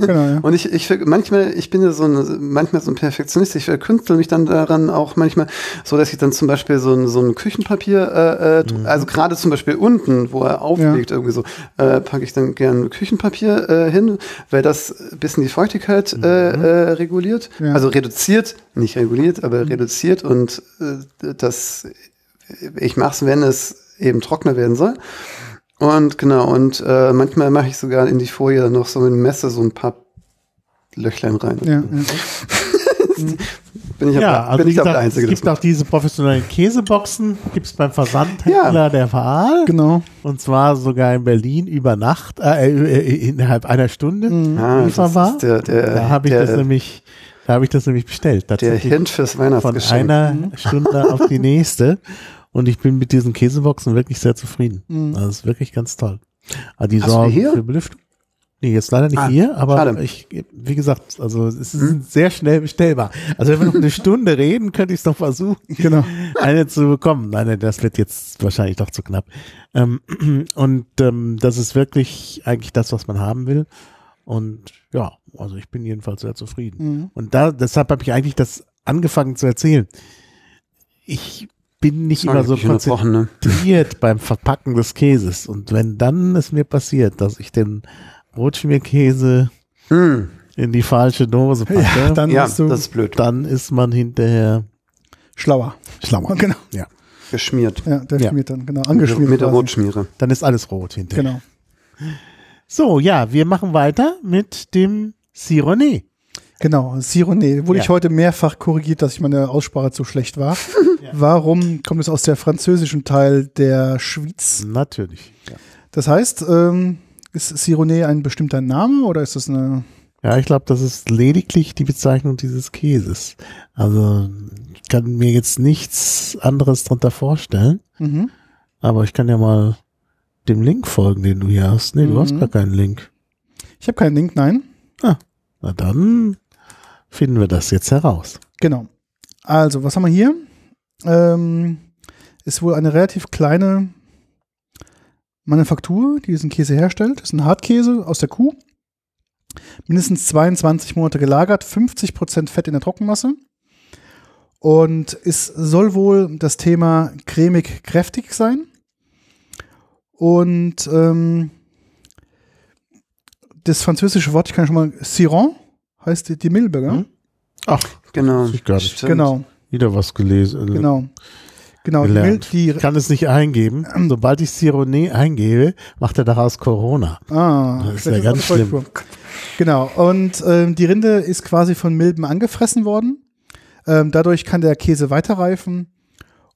Speaker 1: Genau, ja.
Speaker 3: Und ich, ich manchmal, ich bin ja so ein, manchmal so ein Perfektionist, ich verkünstle mich dann daran auch manchmal, so dass ich dann zum Beispiel so ein, so ein Küchenpapier, äh, äh,
Speaker 1: Mhm.
Speaker 3: also gerade zum Beispiel unten, wo er aufliegt, irgendwie so, äh, packe ich dann gern Küchenpapier äh, hin, weil das ein bisschen die Feuchtigkeit äh, äh, reguliert,
Speaker 1: Mhm. Ja. Mhm.
Speaker 3: also reduziert, nicht reguliert, aber reduziert und äh, das, ich mache es, wenn es eben trockener werden soll. Und genau, und äh, manchmal mache ich sogar in die Folie noch so mit dem Messer so ein paar Löchlein rein.
Speaker 1: Ja, ja.
Speaker 3: Bin ich
Speaker 2: Ja,
Speaker 3: aber,
Speaker 2: also
Speaker 3: bin ich
Speaker 2: gesagt,
Speaker 3: der Einzige,
Speaker 2: es gibt
Speaker 3: das
Speaker 2: auch diese professionellen Käseboxen, gibt's beim Versandhändler
Speaker 3: Ja.
Speaker 2: der Wahl.
Speaker 1: Genau.
Speaker 2: Und zwar sogar in Berlin über Nacht, äh, äh, innerhalb einer Stunde
Speaker 3: macht. ah, das
Speaker 2: lieferbar.
Speaker 3: ist der, der,
Speaker 2: da habe ich
Speaker 3: der,
Speaker 2: das nämlich, da habe ich das nämlich bestellt.
Speaker 3: der Hint fürs
Speaker 2: von
Speaker 3: Weihnachtsgeschenk.
Speaker 2: einer Stunde auf die nächste. Und ich bin mit diesen Käseboxen wirklich sehr zufrieden.
Speaker 1: Mhm.
Speaker 2: Das ist wirklich ganz toll. Aber die
Speaker 3: Hast du
Speaker 2: sorgen
Speaker 3: die hier?
Speaker 2: für Belüftung. Nee, jetzt leider nicht
Speaker 3: Ah,
Speaker 2: hier, aber
Speaker 3: schade.
Speaker 2: ich, wie gesagt, also es ist sehr schnell bestellbar. Also wenn wir noch eine Stunde reden, könnte ich es noch versuchen,
Speaker 1: Genau.
Speaker 2: eine zu bekommen. Nein, das wird jetzt wahrscheinlich doch zu knapp. Ähm, und ähm, das ist wirklich eigentlich das, was man haben will. Und ja, also ich bin jedenfalls sehr zufrieden.
Speaker 1: Mhm.
Speaker 2: Und da, deshalb habe ich eigentlich das angefangen zu erzählen. Ich bin nicht immer so
Speaker 3: ne?
Speaker 2: konzentriert beim Verpacken des Käses. Und wenn dann es mir passiert, dass ich den Rotschmierkäse
Speaker 3: Hm.
Speaker 2: in die falsche Dose packe,
Speaker 1: Ja, dann
Speaker 3: Ja,
Speaker 1: du
Speaker 3: das ist blöd.
Speaker 2: dann ist man hinterher
Speaker 1: schlauer.
Speaker 2: schlauer.
Speaker 1: Genau.
Speaker 2: Ja.
Speaker 3: Geschmiert.
Speaker 1: Ja, der
Speaker 2: Ja.
Speaker 1: schmiert dann, genau. Angeschmiert.
Speaker 3: Mit der
Speaker 1: quasi.
Speaker 3: Rotschmiere.
Speaker 2: Dann ist alles rot hinterher.
Speaker 1: Genau.
Speaker 2: So, ja, wir machen weiter mit dem Cironé.
Speaker 1: Genau, Sironé. Wurde
Speaker 2: Ja.
Speaker 1: ich heute mehrfach korrigiert, dass ich meine Aussprache zu schlecht war. Warum kommt es aus der französischen Teil der Schweiz?
Speaker 2: Natürlich. Ja,
Speaker 1: Das heißt, ähm, ist Sironé ein bestimmter Name oder ist das eine.
Speaker 2: ja ich glaube, das ist lediglich die Bezeichnung dieses Käses. Also ich kann mir jetzt nichts anderes drunter vorstellen.
Speaker 1: Mhm.
Speaker 2: Aber ich kann ja mal dem Link folgen, den du hier hast. Nee, du hast
Speaker 1: Mhm.
Speaker 2: gar keinen Link.
Speaker 1: Ich habe keinen Link, nein.
Speaker 2: Na dann finden wir das jetzt heraus.
Speaker 1: Genau. Also, was haben wir hier? Ähm, ist wohl eine relativ kleine Manufaktur, die diesen Käse herstellt. Das ist ein Hartkäse aus der Kuh. Mindestens 22 Monate gelagert, 50% Fett in der Trockenmasse. Und es soll wohl das Thema cremig kräftig sein. Und ähm, das französische Wort, ich kann schon mal, Siron heißt die, Milbe?
Speaker 2: Hm? Ach,
Speaker 3: Genau.
Speaker 2: Ich gar nicht.
Speaker 3: Stimmt.
Speaker 1: Genau.
Speaker 2: wieder was gelesen.
Speaker 1: Genau. Genau, die, Mil-
Speaker 2: gelernt.
Speaker 1: die
Speaker 2: ich kann es nicht eingeben. Sobald ich Cironé eingebe, macht er daraus Corona.
Speaker 1: Ah,
Speaker 2: Das ist ja ganz
Speaker 1: eine
Speaker 2: schlimm.
Speaker 1: Folgespur. Genau, und ähm, die Rinde ist quasi von Milben angefressen worden. Ähm, dadurch kann der Käse weiterreifen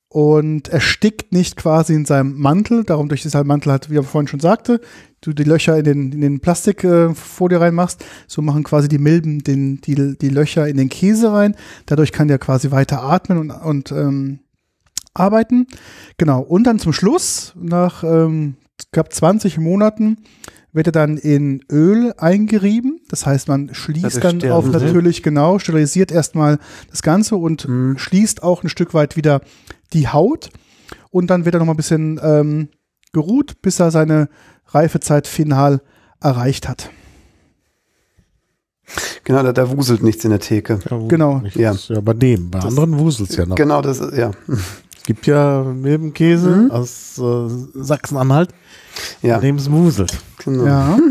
Speaker 1: und erstickt nicht quasi in seinem Mantel. Darum durch dieser Mantel hat, wie er vorhin schon sagte, du die Löcher in den, in den Plastikfolie äh, Folie reinmachst. So machen quasi die Milben den, die, die Löcher in den Käse rein. Dadurch kann der quasi weiter atmen und, und ähm, arbeiten. Genau. Und dann zum Schluss, nach ähm, glaub, 20 Monaten, wird er dann in Öl eingerieben. Das heißt, man schließt dann auf natürlich genau, sterilisiert erstmal das Ganze und
Speaker 3: Mhm.
Speaker 1: schließt auch ein Stück weit wieder die Haut. Und dann wird er noch mal ein bisschen ähm, geruht, bis er seine Reifezeit final erreicht hat.
Speaker 3: Genau, da, da wuselt nichts in der Theke.
Speaker 2: Ja,
Speaker 1: Genau.
Speaker 3: Ja.
Speaker 2: das ist ja bei dem. Bei anderen wuselt's ja noch.
Speaker 3: Genau, das ist, ja.
Speaker 2: Es gibt ja Milbenkäse
Speaker 3: Mhm.
Speaker 2: aus äh, Sachsen-Anhalt,
Speaker 3: Ja,
Speaker 2: bei dem es wuselt.
Speaker 3: genau.
Speaker 1: Ja.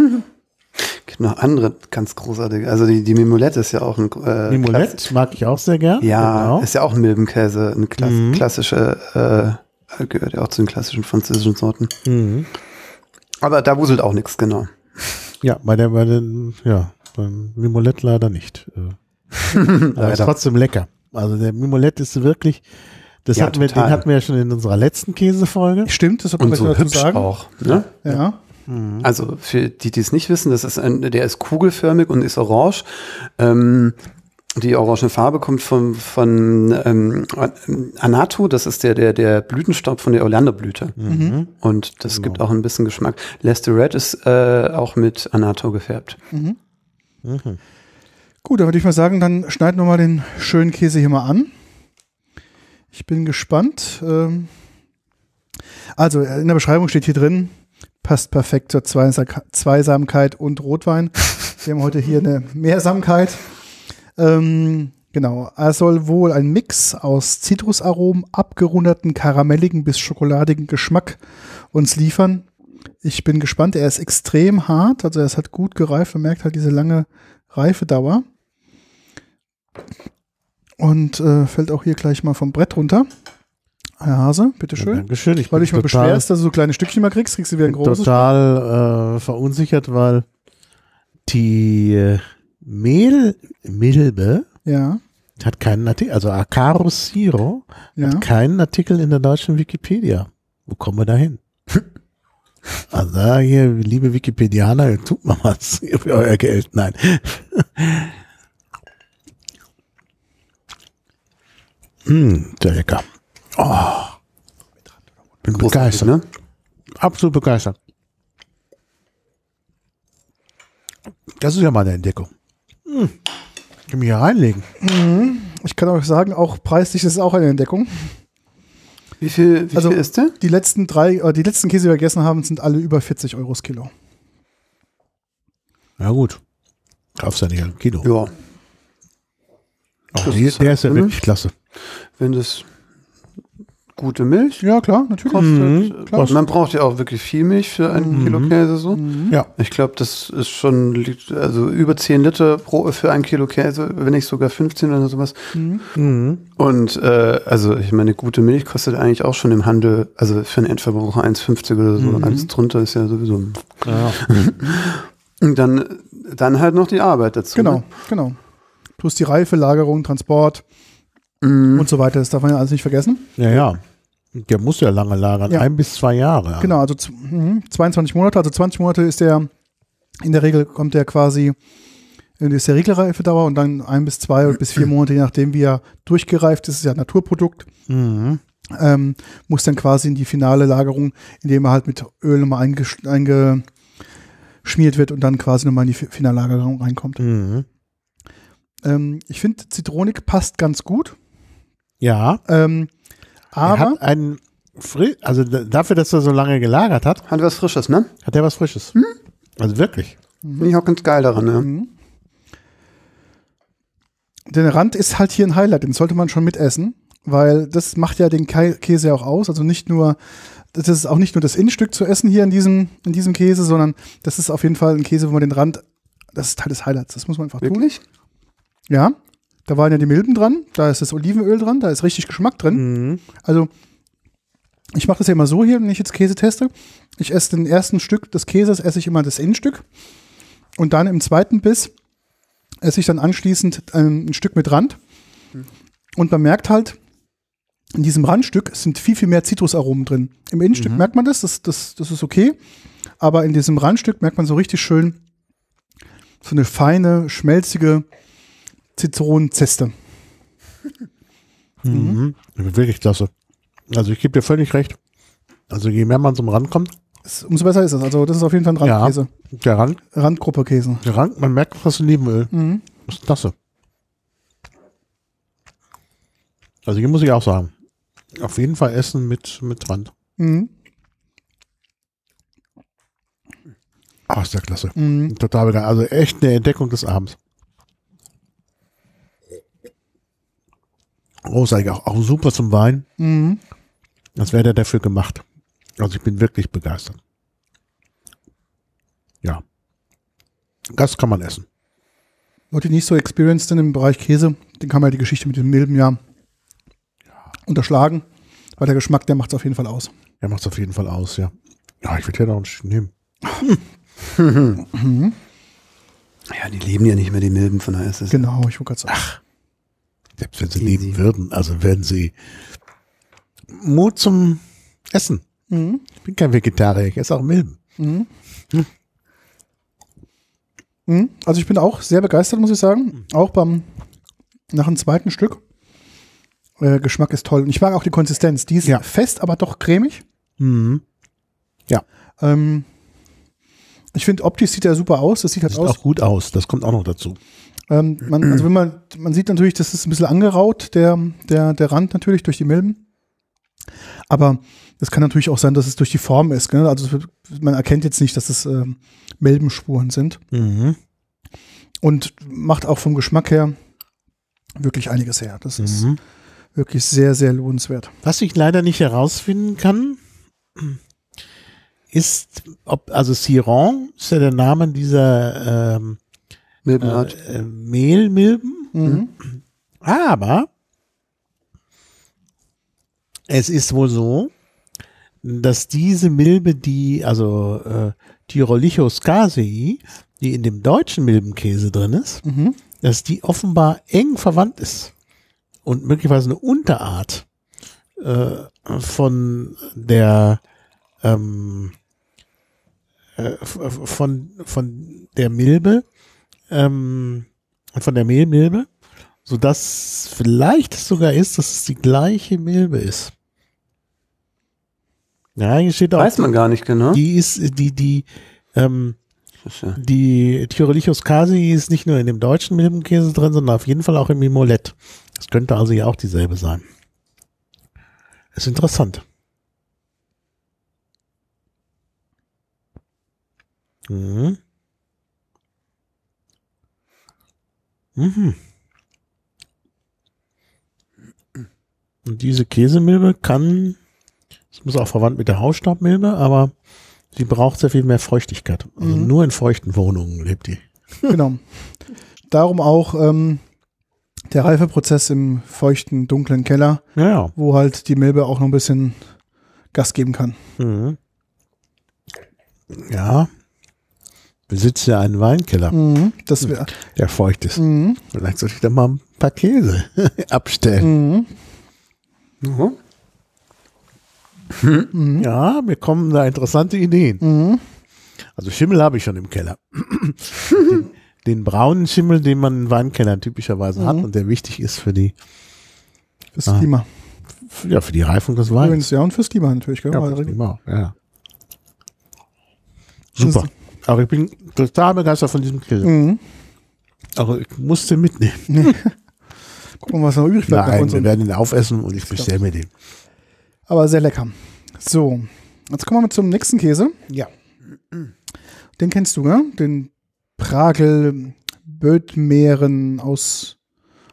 Speaker 3: Gibt noch andere ganz großartige. Also die, die Mimolette ist ja auch ein äh,
Speaker 2: Mimolette mag ich auch sehr gern.
Speaker 3: Ja,
Speaker 2: Genau.
Speaker 3: ist ja auch ein Milbenkäse, eine Klass
Speaker 2: Mhm.
Speaker 3: klassische, äh, gehört ja auch zu den klassischen französischen Sorten.
Speaker 2: Mhm.
Speaker 3: Aber da wuselt auch nichts, genau.
Speaker 2: Ja, bei der, bei den, ja, beim Mimolette leider nicht. Äh, Aber ist trotzdem lecker. Also der Mimolette ist wirklich, das
Speaker 3: Ja,
Speaker 2: hatten wir, den hatten wir ja schon in unserer letzten Käsefolge.
Speaker 1: Stimmt, das sollten
Speaker 3: Und
Speaker 1: wir
Speaker 3: so hübsch
Speaker 1: sagen.
Speaker 3: auch. Ne?
Speaker 1: Ja.
Speaker 3: Also für die, die es nicht wissen, das ist ein, der ist kugelförmig und ist orange. Ähm, die orange Farbe kommt von, von ähm, Anato, das ist der, der, der Blütenstaub von der Oleanderblüte.
Speaker 2: Mhm.
Speaker 3: Und das gibt auch ein bisschen Geschmack. Lester Red ist äh, auch mit Anato gefärbt.
Speaker 2: Mhm.
Speaker 1: Gut, dann würde ich mal sagen, dann schneiden wir mal den schönen Käse hier mal an. Ich bin gespannt. Ähm, Also in der Beschreibung steht hier drin, passt perfekt zur Zweisa- Zweisamkeit und Rotwein. Wir haben heute hier eine Mehrsamkeit. Ähm, genau, er soll wohl ein Mix aus Zitrusaromen, abgerundeten, karamelligen bis schokoladigen Geschmack uns liefern. Ich bin gespannt. Er ist extrem hart, also er ist halt gut gereift. Man merkt halt diese lange Reifedauer. Und äh, fällt auch hier gleich mal vom Brett runter. Herr Hase,
Speaker 2: Ja,
Speaker 1: bitteschön.
Speaker 2: Dankeschön. Ich
Speaker 1: Weil du dich mal beschwerst, dass du so kleine Stückchen mal kriegst, kriegst du wieder ein großes.
Speaker 2: total äh, verunsichert, weil die äh, Mehl, Milbe
Speaker 1: Ja,
Speaker 2: hat keinen Artikel, also Acarus Siro
Speaker 1: ja.
Speaker 2: hat keinen Artikel in der deutschen Wikipedia. Wo kommen wir da hin? Also hier, liebe Wikipedianer, tut mal was für euer Geld. Nein. mm, sehr lecker. Oh, bin
Speaker 3: Großartig,
Speaker 2: begeistert.
Speaker 3: ne?
Speaker 2: Absolut begeistert. Das ist ja mal eine Entdeckung. Hm. Ich kann mich hier reinlegen.
Speaker 1: Ich kann euch sagen, auch preislich ist es auch eine Entdeckung.
Speaker 3: Wie viel, wie
Speaker 1: Also-
Speaker 3: viel ist der?
Speaker 1: Die letzten drei, äh, die letzten Käse, die wir gegessen haben, sind alle über 40 Euro das Kilo.
Speaker 2: Ja gut. Kaufst ja nicht ein Kilo.
Speaker 3: Ja, Das
Speaker 2: die,
Speaker 3: ist
Speaker 2: der
Speaker 3: halt
Speaker 2: ist ja
Speaker 3: Milch.
Speaker 2: wirklich klasse.
Speaker 3: wenn das gute Milch
Speaker 1: Ja, klar, natürlich.
Speaker 3: kostet.
Speaker 2: Mhm,
Speaker 3: klar. Man braucht ja auch wirklich viel Milch für einen
Speaker 2: Mhm.
Speaker 3: Kilo Käse so.
Speaker 2: Ja.
Speaker 3: Ich glaube, das ist schon liegt- also über 10 Liter pro für ein Kilo Käse, wenn nicht sogar 15 oder sowas.
Speaker 2: Mhm.
Speaker 3: Und äh, also ich meine, gute Milch kostet eigentlich auch schon im Handel, also für einen Endverbraucher 1,50 oder so.
Speaker 2: Mhm.
Speaker 3: Alles drunter ist ja sowieso.
Speaker 2: Ja.
Speaker 3: Und dann, dann halt noch die Arbeit dazu.
Speaker 1: Genau,
Speaker 3: ne?
Speaker 1: genau. Plus die Reife, Lagerung, Transport
Speaker 3: Mhm.
Speaker 1: und so weiter. Das darf man ja alles nicht vergessen.
Speaker 2: ja, ja. Der muss ja lange lagern.
Speaker 1: Ja.
Speaker 2: Ein bis zwei Jahre.
Speaker 1: Genau, also z- mhm, 22 Monate, also 20 Monate ist der, in der Regel kommt der quasi, äh, ist der Regelreifedauer und dann ein bis zwei bis vier Monate, je nachdem wie er durchgereift ist, ist ja ein Naturprodukt,
Speaker 2: Mhm.
Speaker 1: ähm, muss dann quasi in die finale Lagerung, indem er halt mit Öl nochmal eingesch- eingeschmiert wird und dann quasi nochmal in die Fi- Finallagerung reinkommt.
Speaker 2: Mhm.
Speaker 1: Ähm, ich finde, Zitronik passt ganz gut,
Speaker 2: Ja.
Speaker 1: ähm,
Speaker 2: er
Speaker 1: aber
Speaker 2: hat einen, Fri also dafür, dass er so lange gelagert hat,
Speaker 3: Hat was Frisches, ne?
Speaker 2: hat er was Frisches. Also wirklich.
Speaker 3: Finde ich auch ganz geil daran, ne?
Speaker 1: Mhm. Der Rand ist halt hier ein Highlight, den sollte man schon mitessen, weil das macht ja den Käse auch aus. Also nicht nur, das ist auch nicht nur das Innenstück zu essen hier in diesem, in diesem Käse, sondern das ist auf jeden Fall ein Käse, wo man den Rand, das ist Teil des Highlights, das muss man einfach tun.
Speaker 3: Wirklich?
Speaker 1: Ja, da waren ja die Milben dran, da ist das Olivenöl dran, da ist richtig Geschmack drin.
Speaker 2: Mhm.
Speaker 1: Also Ich mache das ja immer so hier, wenn ich jetzt Käse teste. Ich esse den ersten Stück des Käses, esse ich immer das Innenstück. Und dann im zweiten Biss esse ich dann anschließend ein, ein Stück mit Rand. Und man merkt halt, in diesem Randstück sind viel, viel mehr Zitrusaromen drin. Im Innenstück merkt man das, das, das, das ist okay. Aber in diesem Randstück merkt man so richtig schön so eine feine, schmelzige Zitronenzeste.
Speaker 2: Mhm. Wirklich klasse. Also ich gebe dir völlig recht. Also je mehr man zum Rand kommt,
Speaker 1: Ist- Umso besser ist es. Also, das ist auf jeden Fall ein
Speaker 2: Ja.
Speaker 1: Randkäse.
Speaker 2: der Rand,
Speaker 1: Randgruppe Käse.
Speaker 2: der Rand, man merkt fast Olivenöl.
Speaker 1: Mhm.
Speaker 2: Das ist klasse. Also hier muss ich auch sagen, auf jeden Fall essen mit, mit Rand.
Speaker 1: Mhm.
Speaker 2: Ah, ist ja klasse.
Speaker 1: Mhm.
Speaker 2: Total begeistert. Also echt eine Entdeckung des Abends. Großartig, auch, auch super zum Wein.
Speaker 1: Mhm.
Speaker 2: Das wäre der dafür gemacht. Also ich bin wirklich begeistert. Ja. Das kann man essen.
Speaker 1: Leute, die nicht so experienced sind im Bereich Käse, den kann man ja die Geschichte mit dem Milben ja unterschlagen, weil der Geschmack, der macht es auf jeden Fall aus.
Speaker 2: Er macht es auf jeden Fall aus, ja. Ja, ich würde ja noch ein Stück nehmen.
Speaker 3: Ja, die leben ja nicht mehr, die Milben, von daher ist es.
Speaker 1: Genau, ich wollte gerade sagen.
Speaker 2: Selbst wenn sie
Speaker 3: Easy.
Speaker 2: leben würden, also werden sie Mut zum Essen.
Speaker 1: Mhm.
Speaker 2: Ich bin kein Vegetarier, ich esse auch Milben.
Speaker 1: Mhm. Mhm. Also ich bin auch sehr begeistert, muss ich sagen. Auch beim nach dem zweiten Stück. Äh, Geschmack ist toll. Und ich mag auch die Konsistenz. Die ist
Speaker 2: Ja.
Speaker 1: fest, aber doch cremig.
Speaker 2: Mhm.
Speaker 1: Ähm, ich finde, optisch sieht er super aus. Das sieht halt
Speaker 2: Sieht
Speaker 1: aus.
Speaker 2: auch gut aus, das kommt auch noch dazu.
Speaker 1: Ähm, man, also wenn man, man sieht natürlich, das ist ein bisschen angeraut, der, der, der Rand natürlich durch die Milben. Aber es kann natürlich auch sein, dass es durch die Form ist. Gell? Also man erkennt jetzt nicht, dass es ähm, Milbenspuren sind.
Speaker 2: Mhm.
Speaker 1: Und macht auch vom Geschmack her wirklich einiges her. Das ist
Speaker 2: Mhm.
Speaker 1: wirklich sehr, sehr lohnenswert.
Speaker 2: Was ich leider nicht herausfinden kann, ist, ob, also Siron ist ja der Name dieser ähm,
Speaker 3: Milbenart.
Speaker 2: äh, Mehlmilben,
Speaker 1: Mhm.
Speaker 2: aber es ist wohl so, dass diese Milbe, die, also äh, Tyrolychus casei, die in dem deutschen Milbenkäse drin ist,
Speaker 1: Mhm.
Speaker 2: dass die offenbar eng verwandt ist und möglicherweise eine Unterart äh, von der ähm, äh, von von der Milbe ähm, von der Mehlmilbe, so dass vielleicht sogar ist, dass es die gleiche Milbe ist. Ja, hier steht auch,
Speaker 3: Weiß man gar nicht genau.
Speaker 2: die ist die die ähm, die Tyrolychus casei ist nicht nur in dem deutschen Milbenkäse drin, sondern auf jeden Fall auch im Mimolett. Das könnte also ja auch dieselbe sein. Ist interessant. Mhm. Mhm. Und diese Käsemilbe kann, es muss auch verwandt mit der Hausstaubmilbe, aber sie braucht sehr viel mehr Feuchtigkeit. Also
Speaker 1: Mhm.
Speaker 2: nur in feuchten Wohnungen lebt die.
Speaker 1: Genau. Darum auch ähm, der Reifeprozess im feuchten, dunklen Keller,
Speaker 2: Ja, ja.
Speaker 1: wo halt die Milbe auch noch ein bisschen Gas geben kann.
Speaker 2: Mhm. Ja. Besitzt ja einen Weinkeller,
Speaker 1: Mhm. Das wäre.
Speaker 2: der feucht ist.
Speaker 1: Mhm.
Speaker 2: Vielleicht sollte ich da mal ein paar Käse abstellen.
Speaker 1: Mhm.
Speaker 3: Mhm.
Speaker 1: Mhm.
Speaker 2: Ja, mir kommen da interessante Ideen.
Speaker 1: Mhm.
Speaker 2: Also Schimmel habe ich schon im Keller. den, den braunen Schimmel, den man in Weinkellern typischerweise hat
Speaker 1: Mhm.
Speaker 2: und der wichtig ist für die,
Speaker 1: Fürs
Speaker 2: Ah.
Speaker 1: Klima.
Speaker 2: ja, für die Reifung des Weins.
Speaker 1: Ja, und fürs Klima natürlich. Gell?
Speaker 2: Ja, das Klima, ja. Super. Aber ich bin total begeistert von diesem Käse.
Speaker 1: Mhm.
Speaker 2: Aber ich musste mitnehmen.
Speaker 1: Gucken wir mal, was noch übrig bleibt.
Speaker 2: Nein, wir werden ihn aufessen und ich bestelle mir den.
Speaker 1: Aber sehr lecker. So, jetzt kommen wir zum nächsten Käse.
Speaker 2: Ja.
Speaker 1: Den kennst du, gell? Den Pragel Bödmeeren aus,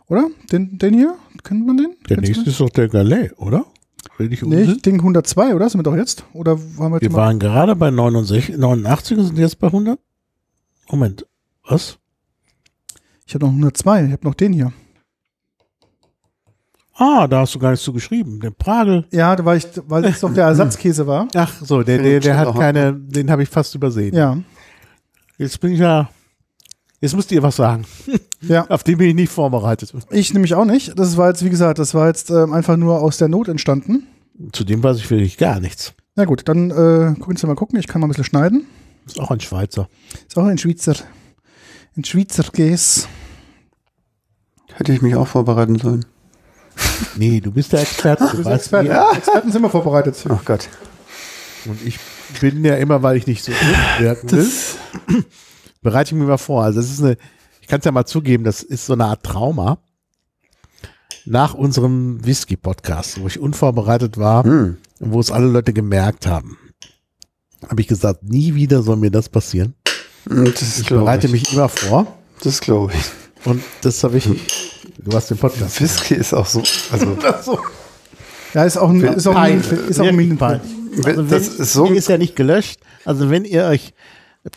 Speaker 1: oder? Den, den hier? Kennt man den?
Speaker 2: Der
Speaker 1: Kennst
Speaker 2: nächste ist doch der Galais, oder? Rede ich
Speaker 1: Nee, ich denke 102, oder? Sind wir doch jetzt? Oder haben wir jetzt
Speaker 2: Wir
Speaker 1: mal?
Speaker 2: waren gerade bei 69, 89 und sind jetzt bei 100? Moment, was?
Speaker 1: Ich habe noch 102, ich habe noch den hier.
Speaker 2: Ah, da hast du gar nichts zu geschrieben. Der Pragel.
Speaker 1: Ja, weil, ich, weil das doch der Ersatzkäse war.
Speaker 2: Ach so, der, der, der hat keine, den habe ich fast übersehen.
Speaker 1: Ja.
Speaker 2: Jetzt bin ich ja, jetzt müsst ihr was sagen.
Speaker 1: Ja.
Speaker 2: Auf den bin ich nicht vorbereitet.
Speaker 1: Ich nämlich auch nicht. Das war jetzt, wie gesagt, das war jetzt ähm, einfach nur aus der Not entstanden.
Speaker 2: Zu dem weiß ich wirklich gar nichts.
Speaker 1: Na gut, dann äh, gucken Sie mal gucken. Ich kann mal ein bisschen schneiden.
Speaker 2: Ist auch ein Schweizer.
Speaker 1: Ist auch ein Schweizer, ein Schweizer Käse.
Speaker 3: Hätte ich mich auch vorbereiten sollen.
Speaker 2: Nee, du bist der Experte. Du weißt,
Speaker 1: Experten,
Speaker 2: wie-
Speaker 1: Experten sind immer vorbereitet.
Speaker 3: Oh Gott.
Speaker 2: Und ich bin ja immer, weil ich nicht so gut wirken will, bereite ich mir mal vor. Also das ist eine, ich kann es ja mal zugeben, das ist so eine Art Trauma. Nach unserem Whisky-Podcast, wo ich unvorbereitet war
Speaker 3: Hm.
Speaker 2: und wo es alle Leute gemerkt haben, habe ich gesagt, nie wieder soll mir das passieren.
Speaker 3: Das
Speaker 2: Ich bereite
Speaker 3: ich.
Speaker 2: mich immer vor
Speaker 3: Das glaube ich.
Speaker 2: und das habe ich, du hast den Podcast.
Speaker 3: Whisky ist auch so. Also,
Speaker 1: Ja, ist auch ein, ist auch ein,
Speaker 2: Peinlich.
Speaker 1: ist auch ein
Speaker 2: Wirklich
Speaker 1: Minenpunkt.
Speaker 2: peinlich. Also
Speaker 3: das
Speaker 2: wenn,
Speaker 3: ist so.
Speaker 2: ist ja nicht gelöscht. Also wenn ihr euch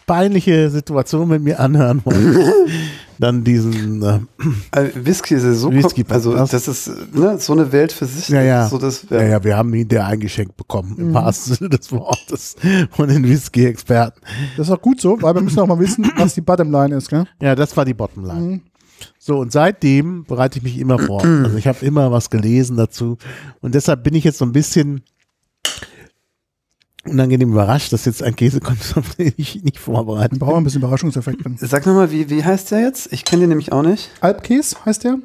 Speaker 2: peinliche Situationen mit mir anhören wollt, dann diesen äh,
Speaker 3: äh, Whisky ist ja so.
Speaker 2: Whisky
Speaker 3: also, das ist ne, so eine Welt für sich.
Speaker 2: Ja, ja.
Speaker 3: So das,
Speaker 2: ja, ja, wir haben ihn der eingeschenkt bekommen, im wahrsten Sinne des Wortes, von den Whisky-Experten.
Speaker 1: Das ist auch gut so, weil wir müssen auch mal wissen, was die Bottomline ist, gell?
Speaker 2: Ja, das war die Bottomline. So, und seitdem bereite ich mich immer vor. Also ich habe immer was gelesen dazu. Und deshalb bin ich jetzt so ein bisschen unangenehm überrascht, dass jetzt ein Käse kommt, auf den ich nicht vorbereitet
Speaker 1: Wir brauchen ein bisschen Überraschungseffekt drin.
Speaker 3: Sag nochmal, wie, wie heißt der jetzt? Ich kenne den nämlich auch nicht.
Speaker 1: Alpkäse heißt der.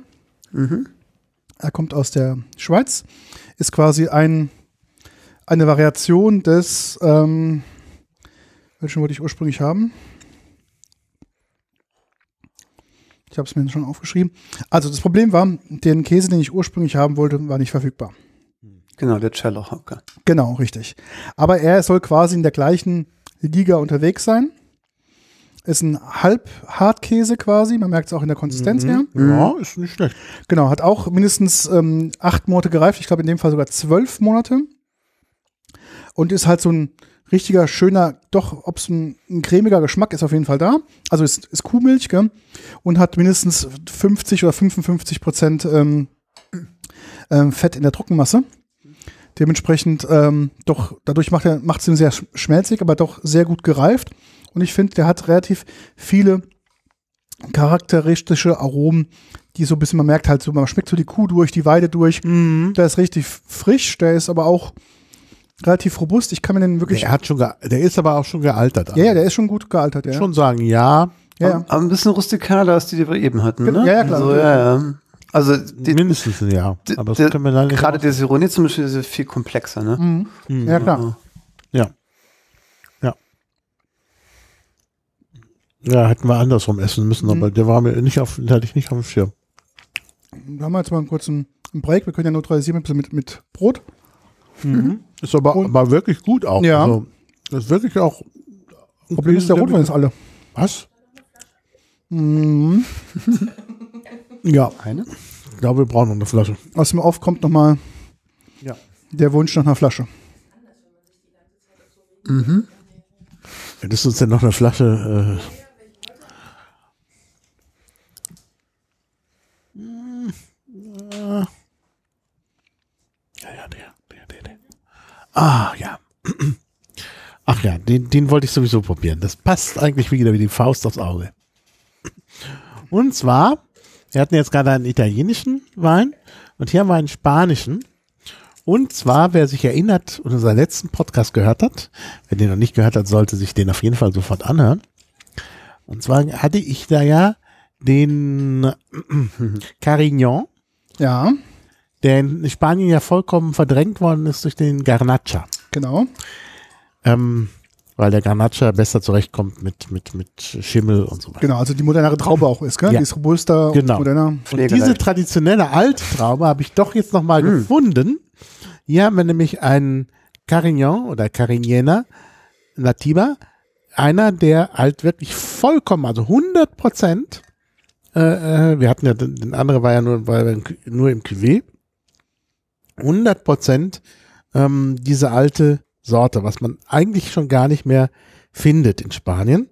Speaker 1: Er kommt aus der Schweiz. Ist quasi ein, eine Variation des, ähm, welchen wollte ich ursprünglich haben? Ich habe es mir schon aufgeschrieben. Also das Problem war, den Käse, den ich ursprünglich haben wollte, war nicht verfügbar.
Speaker 3: Genau, der Cello Hopker.
Speaker 1: Genau, richtig. Aber er soll quasi in der gleichen Liga unterwegs sein. Ist ein Halb-Hartkäse quasi, man merkt es auch in der Konsistenz her.
Speaker 2: Ja, ist nicht schlecht.
Speaker 1: Genau, hat auch mindestens ähm, acht Monate gereift, ich glaube in dem Fall sogar zwölf Monate. Und ist halt so ein richtiger, schöner, doch, ob es ein, ein cremiger Geschmack ist, auf jeden Fall da. Also ist, ist Kuhmilch, gell? Und hat mindestens 50 oder 55 Prozent ähm, ähm, Fett in der Trockenmasse. Dementsprechend ähm, doch, dadurch macht er macht es ihn sehr sch- schmelzig, aber doch sehr gut gereift. Und ich finde, der hat relativ viele charakteristische Aromen, die so ein bisschen, man merkt halt so, man schmeckt so die Kuh durch, die Weide durch. Der ist richtig frisch, der ist aber auch relativ robust. Ich kann mir den wirklich.
Speaker 2: Der hat schon, ge- der ist aber auch schon gealtert.
Speaker 1: ja, ja, der ist schon gut gealtert, ja.
Speaker 2: schon sagen, ja,
Speaker 1: ja, ja.
Speaker 3: Aber ein bisschen rustikaler als die, die wir eben hatten,
Speaker 1: Genau,
Speaker 3: ne?
Speaker 1: ja, ja, klar.
Speaker 3: Also, ja, ja. Also, die,
Speaker 2: mindestens ein Jahr.
Speaker 3: die,
Speaker 2: Aber das können wir leider
Speaker 3: gerade der Sironi zum Beispiel ist viel komplexer, ne?
Speaker 1: Mhm. ja, klar.
Speaker 2: Ja. Ja. Ja, hätten wir andersrum essen müssen, aber der war mir nicht auf, den hatte ich nicht auf dem Schirm.
Speaker 1: Wir haben jetzt mal einen kurzen Break. Wir können ja neutralisieren mit, mit, mit Brot.
Speaker 2: Ist aber,
Speaker 1: Und-
Speaker 2: aber wirklich gut auch.
Speaker 1: Ja.
Speaker 2: Also, das ist wirklich auch.
Speaker 1: Problem ist, der Rotwein ist alle.
Speaker 2: Was?
Speaker 1: Mhm.
Speaker 2: Ja,
Speaker 3: Eine?
Speaker 2: ich glaube, wir brauchen noch eine Flasche.
Speaker 1: Aus dem Off kommt nochmal
Speaker 2: Ja.
Speaker 1: der Wunsch nach einer Flasche.
Speaker 2: Hättest du uns denn noch eine Flasche? Äh, ja, ja, der, der, der, der. Ah, ja. Ach ja, den, den wollte ich sowieso probieren. Das passt eigentlich wieder wie die Faust aufs Auge. Und zwar, wir hatten jetzt gerade einen italienischen Wein und hier haben wir einen spanischen. Und zwar, wer sich erinnert und unseren letzten Podcast gehört hat, wer den noch nicht gehört hat, sollte sich den auf jeden Fall sofort anhören. Und zwar hatte ich da ja den Carignan,
Speaker 1: Ja,
Speaker 2: der in Spanien ja vollkommen verdrängt worden ist durch den Garnacha.
Speaker 1: genau.
Speaker 2: Ähm, weil der Garnacha besser zurechtkommt mit, mit, mit Schimmel und so weiter.
Speaker 1: Genau, also die modernere Traube auch ist, gell?
Speaker 2: Ja.
Speaker 1: Die ist robuster
Speaker 2: Genau.
Speaker 1: und moderner.
Speaker 2: Und diese traditionelle Alttraube habe ich doch jetzt nochmal
Speaker 1: Hm.
Speaker 2: gefunden. Hier haben wir nämlich einen Carignan oder Carignana Nativa. Einer, der halt wirklich vollkommen, also 100 Prozent, äh, äh, wir hatten ja, den, den andere war ja nur, war nur im Cuvée, 100 Prozent ähm, diese alte Sorte, was man eigentlich schon gar nicht mehr findet in Spanien.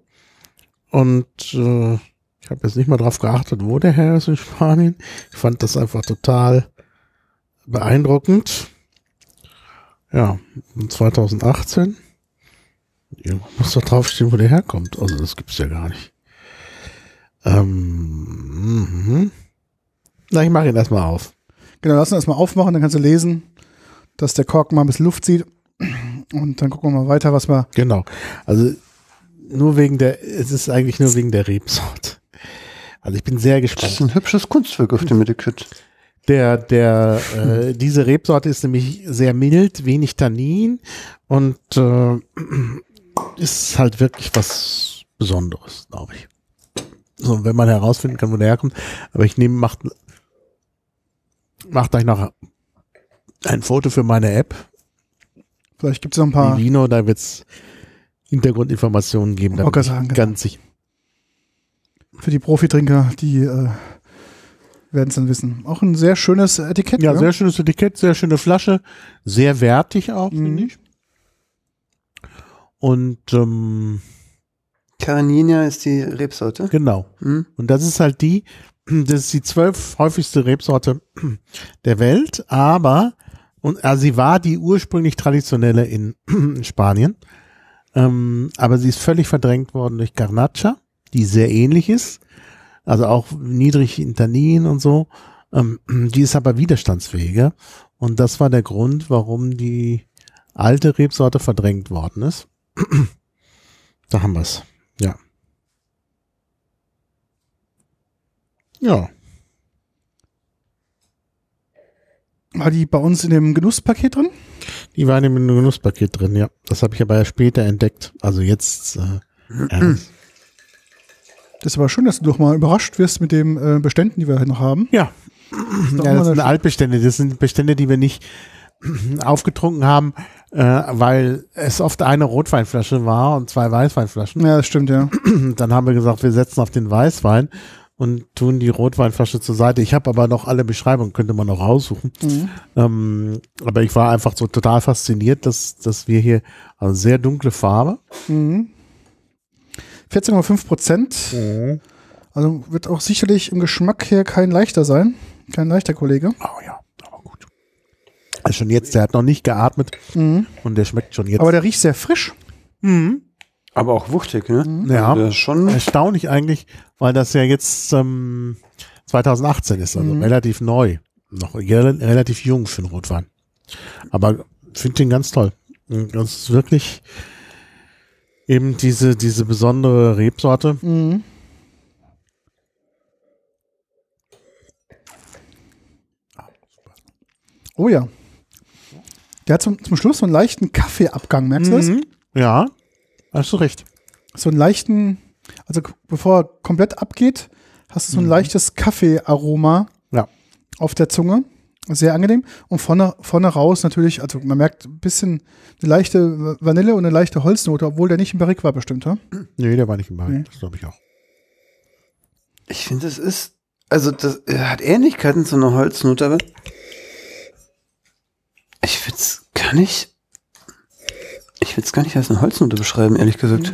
Speaker 2: Und äh, ich habe jetzt nicht mal drauf geachtet, wo der Herr ist in Spanien. Ich fand das einfach total beeindruckend. Ja, 2018. Irgendwo muss doch draufstehen, wo der herkommt. Also das gibt's ja gar nicht. Ähm, mhm. Na, ich mache ihn erstmal auf.
Speaker 1: Genau, lass uns erstmal aufmachen, dann kannst du lesen, dass der Kork mal ein bisschen Luft sieht. Und dann gucken wir mal weiter, was wir.
Speaker 2: Genau. Also nur wegen der, es ist eigentlich nur wegen der Rebsort. Also ich bin sehr
Speaker 3: Das
Speaker 2: gespannt.
Speaker 3: ist ein hübsches Kunstwerk auf dem Medikit.
Speaker 2: Der, der, äh, diese Rebsorte ist nämlich sehr mild, wenig Tannin und äh, ist halt wirklich was Besonderes, glaube ich. So, wenn man herausfinden kann, wo der herkommt. Aber ich nehme, macht, macht gleich noch ein Foto für meine App,
Speaker 1: Vielleicht gibt es noch ein paar.
Speaker 2: Vivino, da wird's Hintergrundinformationen geben. Da ich
Speaker 1: sagen, genau.
Speaker 2: ganz sicher.
Speaker 1: Für die Profitrinker, die äh, werden es dann wissen. Auch ein sehr schönes Etikett.
Speaker 2: Ja,
Speaker 1: ne?
Speaker 2: sehr schönes Etikett, sehr schöne Flasche, sehr wertig auch,
Speaker 1: Mhm.
Speaker 2: finde ich. Und ähm,
Speaker 3: Carninia ist die Rebsorte.
Speaker 2: genau.
Speaker 3: Hm?
Speaker 2: Und das ist halt die, das ist die zwölf häufigste Rebsorte der Welt, aber und also sie war die ursprünglich traditionelle in Spanien, ähm, aber sie ist völlig verdrängt worden durch Garnacha, die sehr ähnlich ist, also auch niedrig in Tannin und so. Ähm, die ist aber widerstandsfähiger und das war der Grund, warum die alte Rebsorte verdrängt worden ist. da haben wir's. Ja. Ja.
Speaker 1: War die bei uns in dem Genusspaket drin?
Speaker 2: Die waren im Genusspaket drin, ja. Das habe ich aber erst später entdeckt. Also jetzt. Äh.
Speaker 1: Das ist aber schön, dass du doch mal überrascht wirst mit den äh, Beständen, die wir halt noch haben.
Speaker 2: ja.
Speaker 1: doch
Speaker 2: ja, das sind Altbestände. Das sind Bestände, die wir nicht aufgetrunken haben, äh, weil es oft eine Rotweinflasche war und zwei Weißweinflaschen.
Speaker 1: Ja, das stimmt, ja.
Speaker 2: Dann haben wir gesagt, wir setzen auf den Weißwein und tun die Rotweinflasche zur Seite. Ich habe aber noch alle Beschreibungen, könnte man noch raussuchen.
Speaker 1: Mhm.
Speaker 2: Ähm, aber ich war einfach so total fasziniert, dass, dass wir hier also sehr dunkle Farbe.
Speaker 1: Mhm. 14,5 Prozent. Also wird auch sicherlich im Geschmack her kein leichter sein. Kein leichter Kollege.
Speaker 2: Oh ja, aber gut. Also schon jetzt, der hat noch nicht geatmet
Speaker 1: Mhm.
Speaker 2: und der schmeckt schon jetzt.
Speaker 1: Aber der riecht sehr frisch.
Speaker 2: mhm.
Speaker 3: Aber auch wuchtig, ne?
Speaker 2: Ja,
Speaker 3: Der ist schon.
Speaker 2: erstaunlich eigentlich, weil das ja jetzt ähm, 2018 ist, also
Speaker 1: Mhm.
Speaker 2: relativ neu. Noch rel- relativ jung für einen Rotwein. Aber finde den ganz toll. Das ist wirklich eben diese, diese besondere Rebsorte.
Speaker 1: Mhm. Oh ja. Der hat zum, zum Schluss so einen leichten Kaffeeabgang, merkst du das?
Speaker 2: Mhm. Ja, hast du recht.
Speaker 1: So einen leichten, also bevor er komplett abgeht, hast du so ein leichtes Kaffeearoma
Speaker 2: Ja.
Speaker 1: auf der Zunge. Sehr angenehm. Und vorne, vorne raus natürlich, also man merkt ein bisschen eine leichte Vanille und eine leichte Holznote, obwohl der nicht im Barrique war bestimmt, ja?
Speaker 2: Nee, der war nicht im Barrique,
Speaker 1: Nee.
Speaker 2: das glaube ich auch.
Speaker 3: Ich finde, es ist. Also, das er hat Ähnlichkeiten zu einer Holznote, aber. Ich würde es gar nicht. Würde es gar nicht als eine Holznote beschreiben, ehrlich gesagt.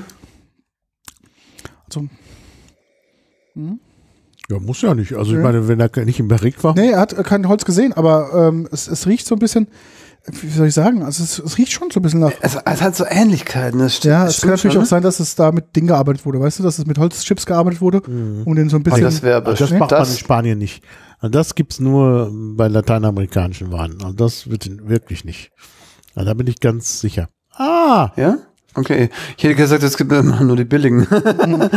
Speaker 1: Also, hm?
Speaker 2: Ja, muss ja nicht. Also ich meine, wenn er nicht im Barrique war.
Speaker 1: Nee, er hat kein Holz gesehen, aber ähm, es, es riecht so ein bisschen, wie soll ich sagen, also es, es riecht schon so ein bisschen nach.
Speaker 3: Es, es hat so Ähnlichkeiten. Das stimmt,
Speaker 1: Ja, es kann natürlich
Speaker 3: schon,
Speaker 1: auch
Speaker 3: ne?
Speaker 1: sein, dass es da mit Ding gearbeitet wurde, weißt du, dass es mit Holzchips gearbeitet wurde, um den so ein bisschen.
Speaker 3: das wäre aber
Speaker 2: Also das macht man in Spanien nicht. Also das gibt's nur bei lateinamerikanischen Weinen. Also das wird in- wirklich nicht. Also da bin ich ganz sicher. Ah,
Speaker 3: Ja? Okay. Ich hätte gesagt, es gibt immer nur die billigen.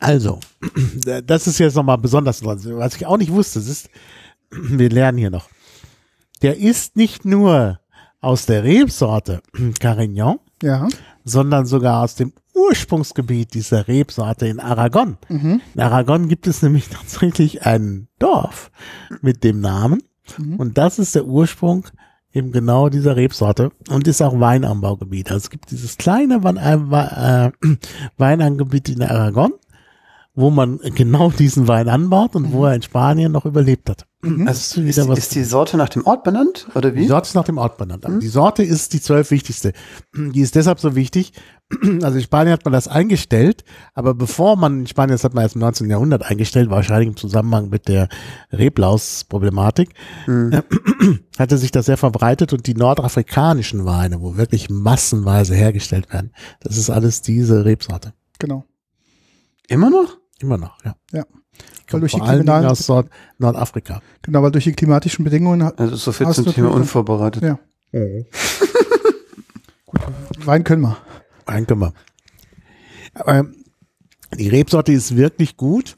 Speaker 2: also, das ist jetzt nochmal besonders. Was ich auch nicht wusste, das ist, wir lernen hier noch. Der ist nicht nur aus der Rebsorte Carignan,
Speaker 1: ja.
Speaker 2: sondern sogar aus dem Ursprungsgebiet dieser Rebsorte in Aragon.
Speaker 1: Mhm.
Speaker 2: In Aragon gibt es nämlich tatsächlich ein Dorf mit dem Namen. Und das ist der Ursprung eben genau dieser Rebsorte und ist auch Weinanbaugebiet. Also es gibt dieses kleine Wein, äh, Weinanbaugebiet in Aragon, wo man genau diesen Wein anbaut und wo er in Spanien noch überlebt hat.
Speaker 1: Mhm.
Speaker 3: Also
Speaker 2: wieder
Speaker 3: ist,
Speaker 2: was-
Speaker 3: ist die Sorte nach dem Ort benannt oder
Speaker 2: Die
Speaker 3: wie?
Speaker 2: Sorte ist nach dem Ort benannt. Die Sorte ist die zwölf wichtigste. Die ist deshalb so wichtig. Also in Spanien hat man das eingestellt, aber bevor man, in Spanien, das hat man erst im 19. Jahrhundert eingestellt, wahrscheinlich im Zusammenhang mit der Reblaus-Problematik, hatte sich das sehr verbreitet und die nordafrikanischen Weine, wo wirklich massenweise hergestellt werden, das ist alles diese Rebsorte.
Speaker 1: Genau.
Speaker 3: Immer noch?
Speaker 2: Immer noch, ja.
Speaker 1: Ja.
Speaker 2: Die kommt
Speaker 1: durch die
Speaker 2: vor allen Dingen aus Nord Nordafrika.
Speaker 1: Genau, weil durch die klimatischen Bedingungen hat-
Speaker 3: Also so viel zum Thema
Speaker 1: natürlich-
Speaker 3: unvorbereitet.
Speaker 1: Ja. Wein können wir.
Speaker 2: Ein können wir. Aber die Rebsorte ist wirklich gut,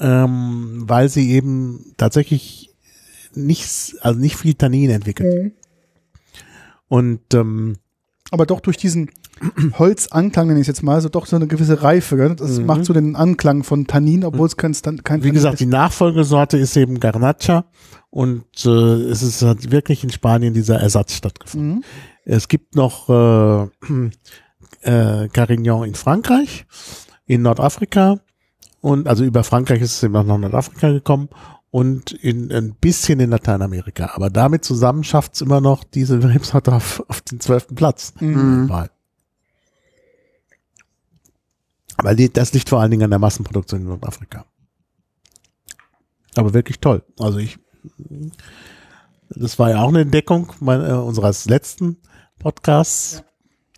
Speaker 2: ähm, weil sie eben tatsächlich nichts, also nicht viel Tannin entwickelt. Und ähm,
Speaker 1: Aber doch durch diesen Holzanklang, nenne ich es jetzt mal, so doch so eine gewisse Reife. Gell? Das
Speaker 2: Mhm.
Speaker 1: macht so den Anklang von Tannin, obwohl es kein, kein
Speaker 2: wie
Speaker 1: Tannin
Speaker 2: gesagt,
Speaker 1: ist.
Speaker 2: die Nachfolgesorte ist eben Garnacha und äh, es ist hat wirklich in Spanien dieser Ersatz stattgefunden.
Speaker 1: Mhm.
Speaker 2: Es gibt noch äh, äh, Carignan in Frankreich, in Nordafrika und also über Frankreich ist es eben auch nach Nordafrika gekommen und in ein bisschen in Lateinamerika. Aber damit zusammen schafft es immer noch diese Rebsorte auf, auf den zwölften Platz.
Speaker 3: Mhm.
Speaker 2: Wahl. Weil die, das liegt vor allen Dingen an der Massenproduktion in Nordafrika. Aber wirklich toll. Also ich, das war ja auch eine Entdeckung mein, äh, unseres letzten Podcasts.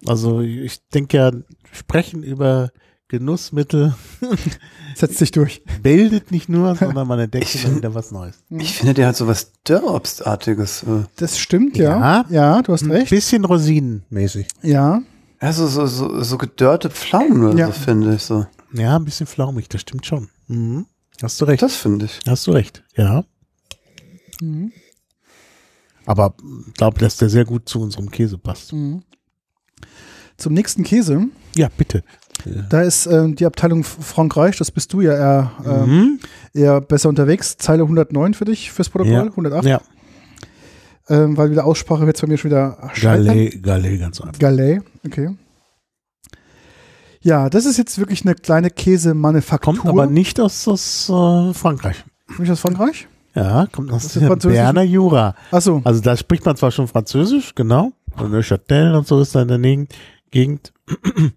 Speaker 2: Also ich denke ja, sprechen über Genussmittel
Speaker 1: Setzt sich durch.
Speaker 2: bildet nicht nur, sondern man entdeckt
Speaker 3: Ich
Speaker 2: immer
Speaker 3: find-
Speaker 2: wieder was Neues.
Speaker 3: Ich finde, der hat so was Dörrobstartiges. äh.
Speaker 1: Das stimmt, ja.
Speaker 2: Ja.
Speaker 1: Ja, du hast
Speaker 2: Ein
Speaker 1: recht.
Speaker 2: bisschen rosinenmäßig.
Speaker 1: Ja.
Speaker 3: Ja, so, so, so, so gedörrte Pflaumen oder
Speaker 1: Ja.
Speaker 3: so, finde ich so.
Speaker 2: Ja, ein bisschen flaumig, das stimmt schon. Mhm. Hast du recht.
Speaker 3: Das finde ich.
Speaker 2: Hast du recht, ja.
Speaker 1: Mhm.
Speaker 2: Aber ich glaube, dass der sehr gut zu unserem Käse passt.
Speaker 1: Mhm. Zum nächsten Käse.
Speaker 2: Ja, bitte.
Speaker 1: Da ist ähm, die Abteilung Frankreich, das bist du ja eher, ähm,
Speaker 2: Mhm.
Speaker 1: eher besser unterwegs. Zeile 109 für dich, fürs Protokoll,
Speaker 2: Ja.
Speaker 1: 108.
Speaker 2: Ja,
Speaker 1: Ähm, weil wieder Aussprache wird bei mir schon wieder scheitern.
Speaker 2: Gallet, Gallet, ganz einfach.
Speaker 1: Gallet, okay. Ja, das ist jetzt wirklich eine kleine Käsemanufaktur.
Speaker 2: Kommt aber nicht aus, aus äh, Frankreich.
Speaker 1: Nicht aus Frankreich?
Speaker 2: Ja, kommt aus der? Berner Jura.
Speaker 1: Achso,
Speaker 2: Also da spricht man zwar schon Französisch, genau. Und Neuchâtel und so ist da in der Gegend.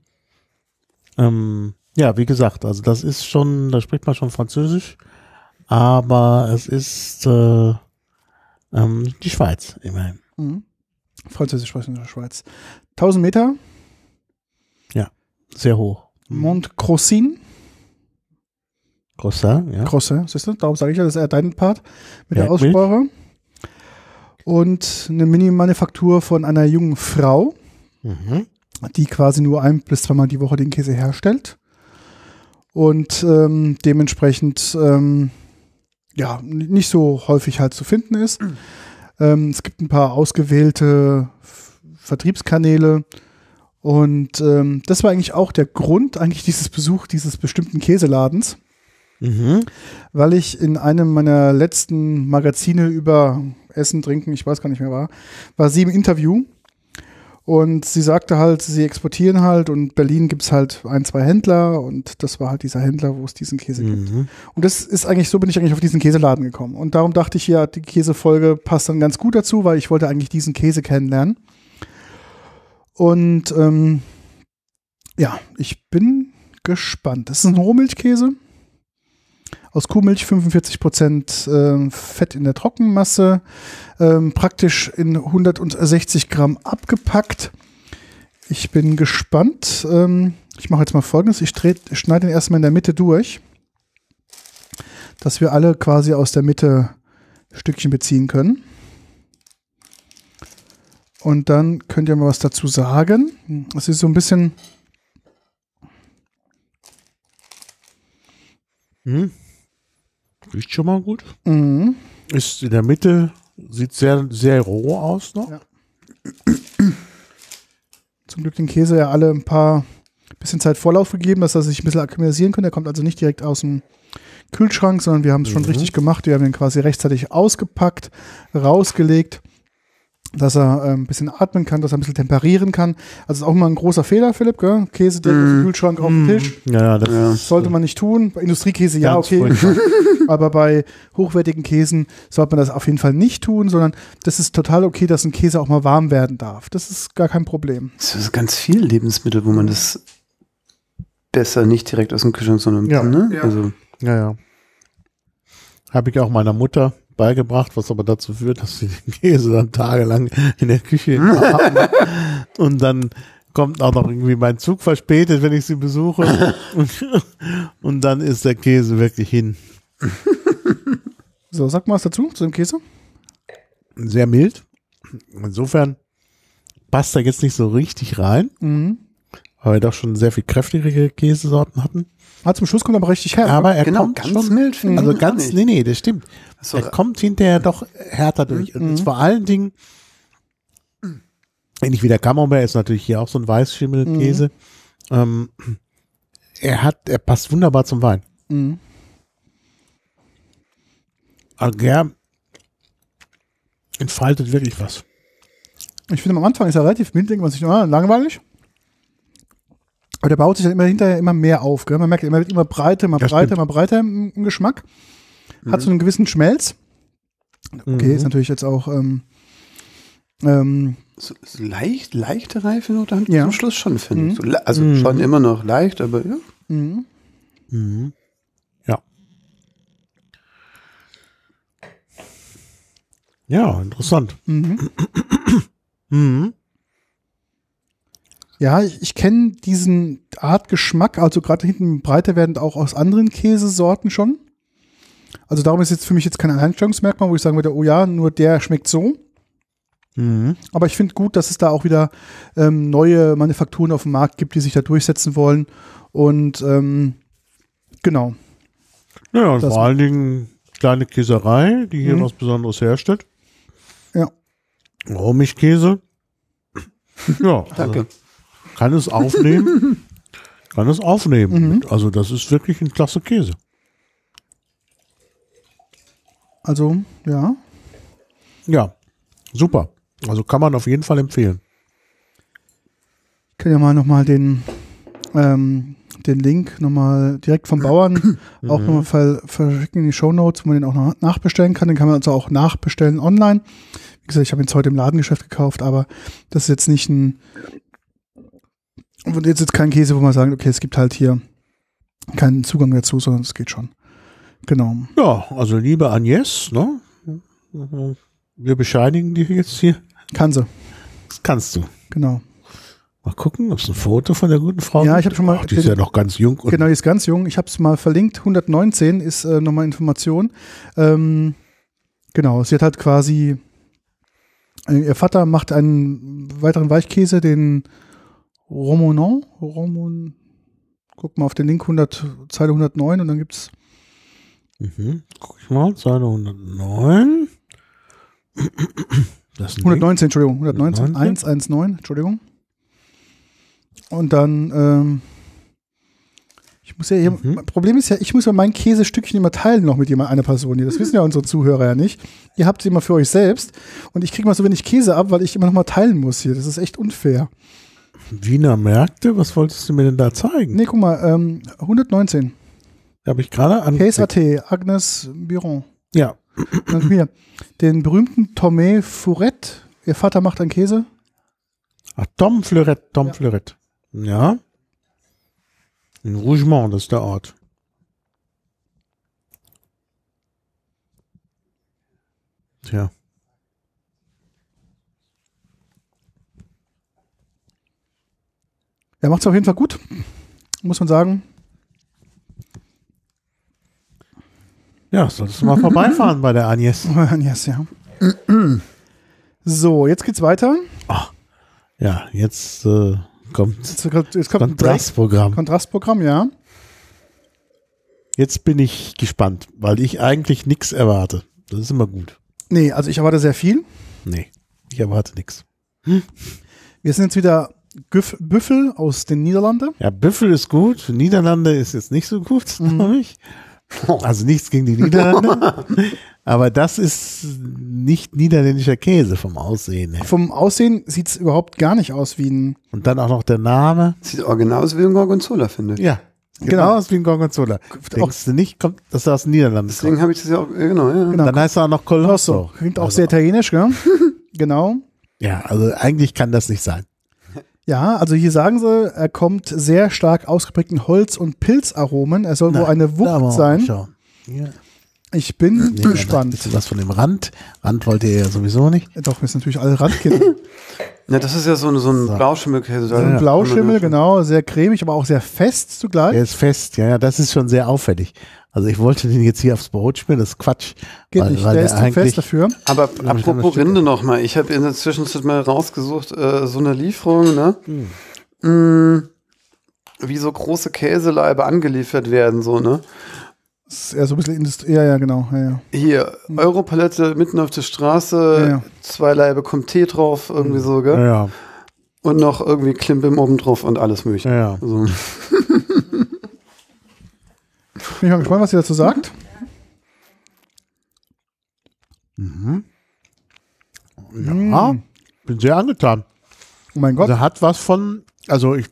Speaker 2: ähm, ja, wie gesagt, also das ist schon, da spricht man schon Französisch, aber es ist äh, ähm, die Schweiz immerhin.
Speaker 1: mhm. Französisch der Schweiz. 1000 Meter,
Speaker 2: Sehr hoch.
Speaker 1: Mont Crossin.
Speaker 2: Crossin, ja.
Speaker 1: Crossin, siehst du? Darum sage ich ja, das ist eher dein Part mit der. Aussprache. Und eine Mini-Manufaktur von einer jungen Frau,
Speaker 2: Mhm.
Speaker 1: die quasi nur ein bis zweimal die Woche den Käse herstellt. Und ähm, dementsprechend ähm, ja nicht so häufig halt zu finden ist. Ähm, es gibt ein paar ausgewählte Vertriebskanäle. Und ähm, das war eigentlich auch der Grund, eigentlich dieses Besuch dieses bestimmten Käseladens
Speaker 2: Mhm.
Speaker 1: weil ich in einem meiner letzten Magazine über Essen, Trinken, ich weiß gar nicht mehr war, war sie im Interview und sie sagte halt, sie exportieren halt und Berlin gibt es halt ein, zwei Händler und das war halt dieser Händler, wo es diesen Käse gibt.
Speaker 2: Mhm.
Speaker 1: Und das ist eigentlich, so bin ich eigentlich auf diesen Käseladen gekommen. Und darum dachte ich ja, die Käsefolge passt dann ganz gut dazu, weil ich wollte eigentlich diesen Käse kennenlernen. Und ähm, ja, ich bin gespannt. Das ist ein Rohmilchkäse. Aus Kuhmilch 45% ähm, Fett in der Trockenmasse, ähm, praktisch in 160 Gramm abgepackt. Ich bin gespannt. Ähm, ich mache jetzt mal folgendes: Ich, schneide ihn erstmal in der Mitte durch, dass wir alle quasi aus der Mitte Stückchen beziehen können. Und dann könnt ihr mal was dazu sagen. Es ist so ein bisschen,
Speaker 2: Mhm. Riecht schon mal gut.
Speaker 1: mh,
Speaker 2: Ist in der Mitte, sieht sehr, sehr roh aus noch.
Speaker 1: Ja. zum Glück den Käse ja alle ein paar bisschen Zeit Vorlauf gegeben, dass er sich ein bisschen akklimatisieren kann. Der kommt also nicht direkt aus dem Kühlschrank, sondern wir haben es schon
Speaker 2: Mhm.
Speaker 1: richtig gemacht. Wir haben ihn quasi rechtzeitig ausgepackt, rausgelegt. Dass er äh, ein bisschen atmen kann, dass er ein bisschen temperieren kann. Also ist auch immer ein großer Fehler, Philipp, gell? Käse direkt aus dem Kühlschrank auf den Tisch.
Speaker 2: Ja, ja, das
Speaker 3: Ja.
Speaker 1: Sollte man nicht tun. Bei Industriekäse ja, okay. Aber bei hochwertigen Käsen sollte man das auf jeden Fall nicht tun, sondern das ist total okay, dass ein Käse auch mal warm werden darf. Das ist gar kein Problem.
Speaker 3: Es ist ganz viel Lebensmittel, wo man das besser nicht direkt aus dem Kühlschrank, sondern
Speaker 2: Ja.
Speaker 3: ne?
Speaker 1: Ja.
Speaker 3: Also,
Speaker 2: ja, ja. Habe ich auch meiner Mutter beigebracht, was aber dazu führt, dass sie den Käse dann tagelang in der Küche haben. Und dann kommt auch noch irgendwie mein Zug verspätet, wenn ich sie besuche. Und, und dann ist der Käse wirklich hin.
Speaker 1: So, sag mal was dazu, zu dem Käse.
Speaker 2: Sehr mild. Insofern passt er jetzt nicht so richtig rein,
Speaker 1: Mhm.
Speaker 2: weil wir doch schon sehr viel kräftigere Käsesorten hatten.
Speaker 1: Ah, zum Schluss kommt er aber richtig her.
Speaker 2: Aber er
Speaker 3: genau,
Speaker 2: kommt
Speaker 3: ganz
Speaker 2: schon,
Speaker 3: mild
Speaker 2: also ganz, nee, nee, das stimmt.
Speaker 3: So,
Speaker 2: er kommt hinterher doch härter durch. Und jetzt vor allen Dingen, ähnlich wie der Camembert ist natürlich hier auch so ein Weißschimmelkäse. Ähm, er hat, er passt wunderbar zum Wein.
Speaker 1: Mhm.
Speaker 2: Also der entfaltet wirklich was.
Speaker 1: Ich finde, am Anfang ist er relativ mild, denkt man sich, ah, langweilig. Aber der baut sich dann immer hinterher immer mehr auf. Gell? Man merkt, er wird immer breiter, immer
Speaker 2: Ja,
Speaker 1: breiter,
Speaker 2: stimmt.
Speaker 1: immer breiter im, im Geschmack. Hat so einen gewissen Schmelz. Okay,
Speaker 2: Mhm.
Speaker 1: ist natürlich jetzt auch ähm, ähm,
Speaker 3: so, so leicht, leichte Reifenote haben
Speaker 1: Ja.
Speaker 3: zum Schluss schon, finde
Speaker 1: Mhm.
Speaker 3: ich. So, also
Speaker 2: Mhm.
Speaker 3: schon immer noch leicht, aber ja.
Speaker 1: mhm.
Speaker 2: Mhm. Ja. Ja, interessant.
Speaker 1: Mhm. Ja, ich, ich kenne diesen Art Geschmack, also gerade hinten breiter werdend auch aus anderen Käsesorten schon. Also darum ist jetzt für mich jetzt kein Alleinstellungsmerkmal, wo ich sagen würde, oh ja, nur der schmeckt so.
Speaker 2: Mhm.
Speaker 1: Aber ich finde gut, dass es da auch wieder ähm, neue Manufakturen auf dem Markt gibt, die sich da durchsetzen wollen. Und ähm, genau.
Speaker 2: Ja, und
Speaker 1: Das-
Speaker 2: vor allen Dingen kleine Käserei, die hier
Speaker 1: Mhm.
Speaker 2: was Besonderes herstellt.
Speaker 1: Ja.
Speaker 2: Rohmilchkäse. Ja,
Speaker 3: Danke.
Speaker 2: Also kann es aufnehmen. kann es aufnehmen.
Speaker 1: Mhm.
Speaker 2: Also das ist wirklich ein klasse Käse.
Speaker 1: Also, ja.
Speaker 2: Ja, super. Also kann man auf jeden Fall empfehlen.
Speaker 1: Ich kann ja mal nochmal den, ähm, den Link nochmal direkt vom Bauern auch nochmal ver verschicken in die Shownotes, wo man den auch noch nachbestellen kann. Den kann man also auch nachbestellen online. Wie gesagt, ich habe ihn jetzt heute im Ladengeschäft gekauft, aber das ist jetzt nicht ein, und jetzt ist kein Käse, wo man sagt, okay, es gibt halt hier keinen Zugang dazu, sondern es geht schon. Genau.
Speaker 2: Ja, also liebe Agnes, ne? Wir bescheinigen dir jetzt hier.
Speaker 1: Kann sie,
Speaker 2: Das kannst du.
Speaker 1: genau.
Speaker 2: Mal gucken, ob es ein Foto von der guten Frau
Speaker 1: Ja, ich habe schon mal
Speaker 2: Ach, die ist ja noch ganz jung.
Speaker 1: Genau, die ist ganz jung. Ich habe es mal verlinkt. 119 ist äh, nochmal Information. Ähm, genau, sie hat halt quasi, äh, ihr Vater macht einen weiteren Weichkäse, den Romonon. Romon, guck mal auf den Link 100, Zeile 109 und dann gibt's
Speaker 2: Mhm. Guck ich mal, Seite 109. Das ist ein
Speaker 1: 119, Entschuldigung, 119,
Speaker 2: 119?
Speaker 1: 119, Entschuldigung. Und dann, ähm, ich muss ja hier,
Speaker 2: Mhm.
Speaker 1: Problem ist ja, ich muss ja mein Käsestückchen immer teilen noch mit jemand, einer Person hier. Das wissen ja unsere Zuhörer ja nicht. Ihr habt sie immer für euch selbst und ich kriege mal so wenig Käse ab, weil ich immer noch mal teilen muss hier. Das ist echt unfair.
Speaker 2: Wiener Märkte, was wolltest du mir denn da zeigen?
Speaker 1: Nee, guck mal, ähm, 119.
Speaker 2: Habe ich gerade an.
Speaker 1: Case AT, Agnes Biron.
Speaker 2: Ja.
Speaker 1: Dann hier, den berühmten Tomé Fourette. Ihr Vater macht einen Käse.
Speaker 2: Ach, Tom Fleuret, Tom
Speaker 1: Ja.
Speaker 2: Fleuret. Ja. In Rougemont, das ist der Ort. Tja.
Speaker 1: Er macht es auf jeden Fall gut, muss man sagen.
Speaker 2: Ja, solltest du mal vorbeifahren bei der Agnes.
Speaker 1: yes, ja. So, jetzt geht's weiter.
Speaker 2: Ja, jetzt äh, kommt
Speaker 1: Jetzt, jetzt kommt ein Break.
Speaker 2: Kontrastprogramm.
Speaker 1: Kontrastprogramm, ja.
Speaker 2: Jetzt bin ich gespannt, weil ich eigentlich nichts erwarte. Das ist immer gut.
Speaker 1: Nee, also ich erwarte sehr viel.
Speaker 2: Nee, ich erwarte nichts.
Speaker 1: Wir sind jetzt wieder Güff, Büffel aus den Niederlanden.
Speaker 2: Ja, Büffel ist gut. Niederlande ist jetzt nicht so gut,
Speaker 1: Mhm.
Speaker 2: glaube ich. Also nichts gegen die Niederlande. aber das ist nicht niederländischer Käse vom Aussehen her.
Speaker 1: Vom Aussehen sieht es überhaupt gar nicht aus wie ein.
Speaker 2: Und dann auch noch der Name.
Speaker 3: Sieht original aus wie ein Gorgonzola, finde ich.
Speaker 2: Ja. Genau,
Speaker 1: Genau.
Speaker 2: aus wie ein Gorgonzola. Denkst du nicht, kommt, dass er aus den Niederlanden
Speaker 3: Deswegen habe ich das ja auch, genau, ja.
Speaker 1: Genau.
Speaker 2: Dann heißt er auch noch Colosso.
Speaker 1: Klingt auch
Speaker 2: Also,
Speaker 1: sehr italienisch, gell? genau.
Speaker 2: Ja, also eigentlich kann das nicht sein.
Speaker 1: Ja, also hier sagen sie, er kommt sehr stark ausgeprägten Holz- und Pilzaromen. Er soll wohl
Speaker 2: Na,
Speaker 1: eine Wucht sein.
Speaker 2: Ja.
Speaker 1: Ich bin
Speaker 2: Nee, Ein
Speaker 1: gespannt.
Speaker 2: bisschen was von dem Rand. Rand wollte er ja sowieso nicht.
Speaker 1: Doch, wir sind natürlich alle Randkinder.
Speaker 3: Ja, das ist ja so, ein- so ein Blauschimmelkäse.
Speaker 1: So ein Blauschimmel, genau, sehr cremig, aber auch sehr fest zugleich.
Speaker 2: Er ist fest. Ja, ja, das ist schon sehr auffällig. Also ich wollte den jetzt hier aufs Brot spielen, das ist Quatsch.
Speaker 1: Geht
Speaker 2: weil,
Speaker 1: nicht,
Speaker 2: weil
Speaker 1: der
Speaker 2: der
Speaker 1: ist zu fest dafür.
Speaker 3: Aber apropos Rinde nochmal, ich habe in der Zwischenzeit mal rausgesucht, äh, so eine Lieferung, ne?
Speaker 2: Hm.
Speaker 3: Mm, wie so große Käseleibe angeliefert werden, so, ne?
Speaker 1: Das ist eher so ein bisschen Industrie. Ja, ja, genau. Ja, ja.
Speaker 3: Hier, Europalette mitten auf der Straße,
Speaker 1: Ja, ja.
Speaker 3: zwei Laibe kommt Tee drauf, irgendwie so, gell?
Speaker 2: Ja, ja,
Speaker 3: Und noch irgendwie Klimbim oben drauf und alles mögliche.
Speaker 2: ja, ja.
Speaker 3: So.
Speaker 1: Bin ich mal gespannt, was sie dazu sagt.
Speaker 2: ja. Bin sehr angetan.
Speaker 1: Oh mein Gott.
Speaker 2: Also hat was von, also ich,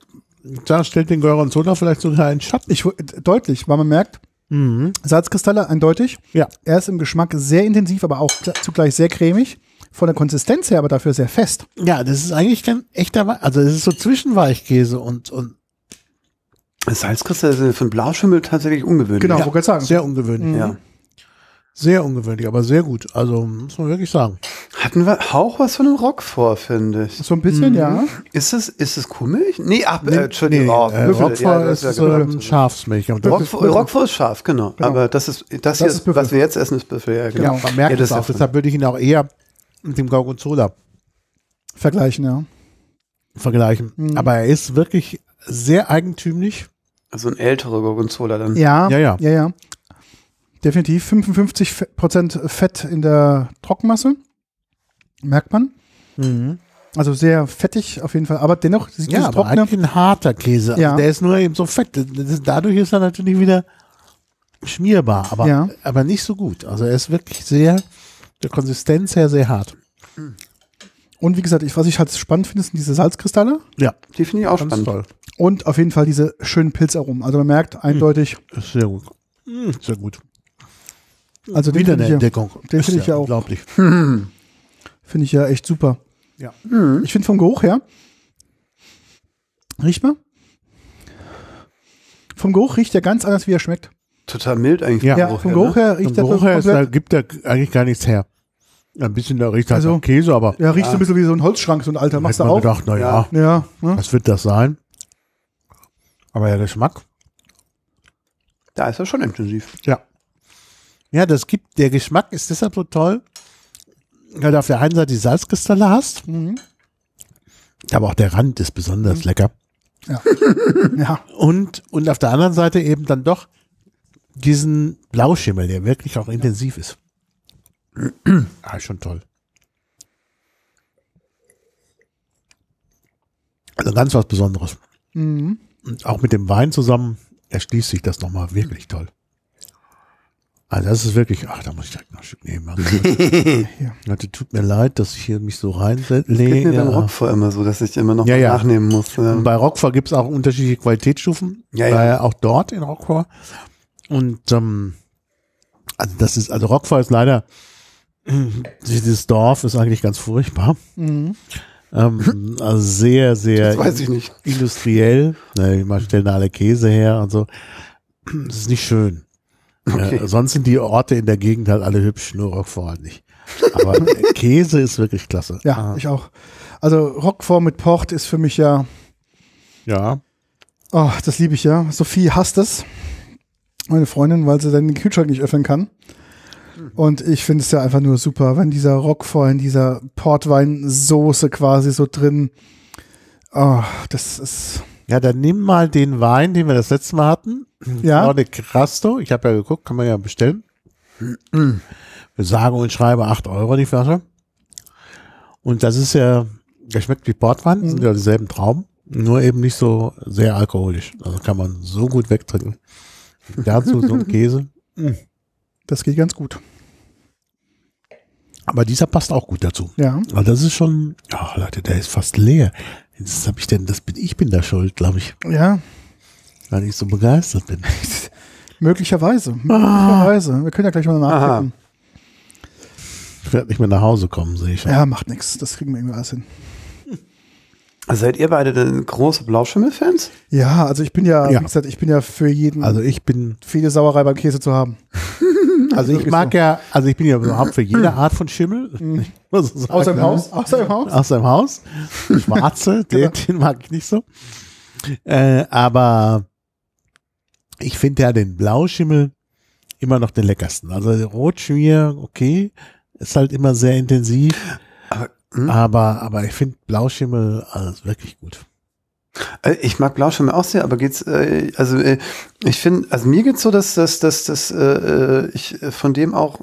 Speaker 2: da stellt den Gorgonzola vielleicht sogar einen Schatten.
Speaker 1: Ich, deutlich, weil man merkt,
Speaker 2: Mhm.
Speaker 1: Salzkristalle eindeutig.
Speaker 2: Ja.
Speaker 1: Er ist im Geschmack sehr intensiv, aber auch gl- zugleich sehr cremig. Von der Konsistenz her aber dafür sehr fest.
Speaker 2: Ja, das ist eigentlich kein echter, also es ist so zwischen Weichkäse und, und
Speaker 3: Salzkristalle sind für einen Blauschimmel tatsächlich ungewöhnlich.
Speaker 1: Genau,
Speaker 2: Ja,
Speaker 1: wollte ich sagen.
Speaker 2: sehr ungewöhnlich.
Speaker 3: Ja.
Speaker 2: Sehr ungewöhnlich, aber sehr gut. Also muss man wirklich sagen.
Speaker 3: Hatten wir auch was von einem Rock vor, finde ich.
Speaker 1: So ein bisschen, ja.
Speaker 3: Ist es, ist es Kuhmilch? Nee, ach,
Speaker 2: Nee,
Speaker 3: äh, Entschuldigung. oh,
Speaker 2: äh, Roquefort
Speaker 3: ja, das
Speaker 2: ist
Speaker 3: ja genau.
Speaker 2: ähm, Schafsmilch. Aber das
Speaker 3: Rock,
Speaker 2: ist-
Speaker 3: ist scharf, genau.
Speaker 1: Genau.
Speaker 3: Aber das ist, das,
Speaker 1: Das
Speaker 3: hier,
Speaker 1: ist
Speaker 3: was wir jetzt essen, ist Büffel, ja, genau.
Speaker 2: ja,
Speaker 1: genau.
Speaker 2: man merkt
Speaker 3: Ja, das
Speaker 2: es auch.
Speaker 3: ist
Speaker 2: Deshalb würde ich ihn auch eher mit dem Gorgonzola
Speaker 1: Vergleichen, ja.
Speaker 2: vergleichen.
Speaker 1: Mhm.
Speaker 2: Aber er ist wirklich sehr eigentümlich.
Speaker 3: Also ein älterer Gorgonzola dann.
Speaker 1: Ja,
Speaker 2: Ja, ja.
Speaker 1: ja, ja. Definitiv 55 Fe- Prozent Fett in der Trockenmasse. Merkt man. Also sehr fettig auf jeden Fall. Aber dennoch, sieht
Speaker 2: Ja, aber
Speaker 1: Trockene.
Speaker 2: eigentlich ein harter Käse. Also
Speaker 1: Ja.
Speaker 2: Der ist nur eben so fett. Ist, dadurch ist er natürlich wieder schmierbar, aber,
Speaker 1: Ja.
Speaker 2: aber nicht so gut. Also er ist wirklich sehr, der Konsistenz her sehr hart.
Speaker 1: Und wie gesagt, ich, was ich halt spannend finde, sind diese Salzkristalle.
Speaker 2: Ja,
Speaker 3: Die finde ich auch
Speaker 2: ganz
Speaker 3: spannend.
Speaker 2: toll.
Speaker 1: Und auf jeden Fall diese schönen Pilzaromen. Also man merkt eindeutig,
Speaker 2: Ist sehr gut. Mm, Sehr gut.
Speaker 1: also den
Speaker 2: Wieder
Speaker 1: finde
Speaker 2: eine
Speaker 1: ich, ja,
Speaker 2: Entdeckung.
Speaker 1: den finde ich ja auch.
Speaker 2: Unglaublich.
Speaker 1: finde ich ja echt super.
Speaker 2: Ja.
Speaker 1: Ich finde vom Geruch her, riecht mal. Vom Geruch riecht er ganz anders, wie er schmeckt.
Speaker 3: Total mild eigentlich.
Speaker 2: Ja.
Speaker 1: Ja,
Speaker 3: Geruch
Speaker 1: vom
Speaker 3: her,
Speaker 1: Geruch
Speaker 3: ne?
Speaker 1: her
Speaker 2: Vom
Speaker 1: riecht er
Speaker 2: Geruch her ist, da gibt er eigentlich gar nichts her. Ein bisschen, da riecht halt
Speaker 1: Also,
Speaker 2: nach Käse, aber
Speaker 1: Ja, riecht so ein bisschen wie so ein Holzschrank, so ein alter. Machst du auch?
Speaker 2: gedacht, na ja,
Speaker 1: Ja, ne?
Speaker 2: was wird das sein? Aber der Geschmack,
Speaker 3: Da ist er schon intensiv.
Speaker 2: ja. Ja, das gibt, der Geschmack ist deshalb so toll, weil du auf der einen Seite die Salzkristalle hast,
Speaker 1: Mhm.
Speaker 2: aber auch der Rand ist besonders lecker.
Speaker 1: Ja,
Speaker 2: Und, und auf der anderen Seite eben dann doch diesen Blauschimmel, der wirklich auch intensiv ist. Ah, schon toll. Also ganz was Besonderes.
Speaker 1: Mhm.
Speaker 2: Und auch mit dem Wein zusammen erschließt sich das nochmal wirklich toll. Also das ist wirklich, ach, da muss ich direkt noch ein Stück nehmen. Also, Leute, tut mir leid, dass ich hier mich so
Speaker 3: Geht mir beim
Speaker 2: reinlege.
Speaker 3: Roquefort immer so, dass ich immer noch
Speaker 2: Ja,
Speaker 3: mal
Speaker 2: ja.
Speaker 3: nachnehmen muss. Ja.
Speaker 2: Und bei Roquefort gibt es auch unterschiedliche Qualitätsstufen.
Speaker 3: Ja, ja.
Speaker 2: Daher auch dort in Roquefort. Und ähm, also das ist, also Roquefort ist leider, dieses Dorf ist eigentlich ganz furchtbar.
Speaker 1: Mhm.
Speaker 2: Ähm, also sehr, sehr
Speaker 3: Das weiß ich nicht.
Speaker 2: industriell. Man stellen da alle Käse her und so. Das ist nicht schön.
Speaker 3: Okay.
Speaker 2: Äh, sonst sind die Orte in der Gegend halt alle hübsch, nur halt nicht. Aber der Käse ist wirklich klasse.
Speaker 1: Ja,
Speaker 2: Ah,
Speaker 1: ich auch. Also Roquefort mit Port ist für mich ja,
Speaker 2: ja.
Speaker 1: oh, das liebe ich ja. Sophie hasst es. Meine Freundin, weil sie dann den Kühlschrank nicht öffnen kann. Und ich finde es ja einfach nur super, wenn dieser Roquefort in dieser Portweinsoße quasi so drin. Oh, das ist.
Speaker 2: Ja, dann nimm mal den Wein, den wir das letzte Mal hatten.
Speaker 1: Ja.
Speaker 2: Crasto. Ich habe ja geguckt, kann man ja bestellen. Wir sagen und schreiben 8 Euro die Flasche. Und das ist ja, der schmeckt wie Portwein,
Speaker 1: Mhm.
Speaker 2: sind ja dieselben Trauben, nur eben nicht so sehr alkoholisch. Also kann man so gut wegtrinken. Dazu so ein Käse.
Speaker 1: Das geht ganz gut.
Speaker 2: Aber dieser passt auch gut dazu.
Speaker 1: Ja.
Speaker 2: Aber das ist schon, ach Leute, der ist fast leer. Jetzt habe ich denn, das bin ich bin da schuld, glaube ich,
Speaker 1: Ja,
Speaker 2: weil ich so begeistert bin.
Speaker 1: möglicherweise. Möglicherweise. Wir können ja gleich mal nachgucken.
Speaker 2: Ich werde nicht mehr nach Hause kommen, sehe ich schon.
Speaker 1: Ja, macht nichts. Das kriegen wir irgendwie alles hin.
Speaker 3: Seid ihr beide denn große Blauschimmel-Fans?
Speaker 1: Ja, also ich bin ja,
Speaker 2: Ja.
Speaker 1: wie gesagt, ich bin ja für jeden,
Speaker 2: Also ich bin,
Speaker 1: viele Sauerei beim Käse zu haben.
Speaker 2: also ich mag
Speaker 1: so.
Speaker 2: ja, also ich bin ja überhaupt für jede Art von Schimmel. Muss so
Speaker 1: im
Speaker 2: ne?
Speaker 1: Haus, außer im Haus.
Speaker 2: Aus seinem Haus. Schwarze, den, den mag ich nicht so. Äh, aber ich finde ja den Blauschimmel immer noch den leckersten. Also Rotschmier, okay, ist halt immer sehr intensiv.
Speaker 3: Aber, hm?
Speaker 2: Aber, aber ich finde Blauschimmel also wirklich gut.
Speaker 3: Äh, Ich mag Blauschimmel auch sehr, aber geht's, äh, also äh, ich finde, also mir geht's so, dass, dass, dass, dass äh, äh, ich äh, von dem auch,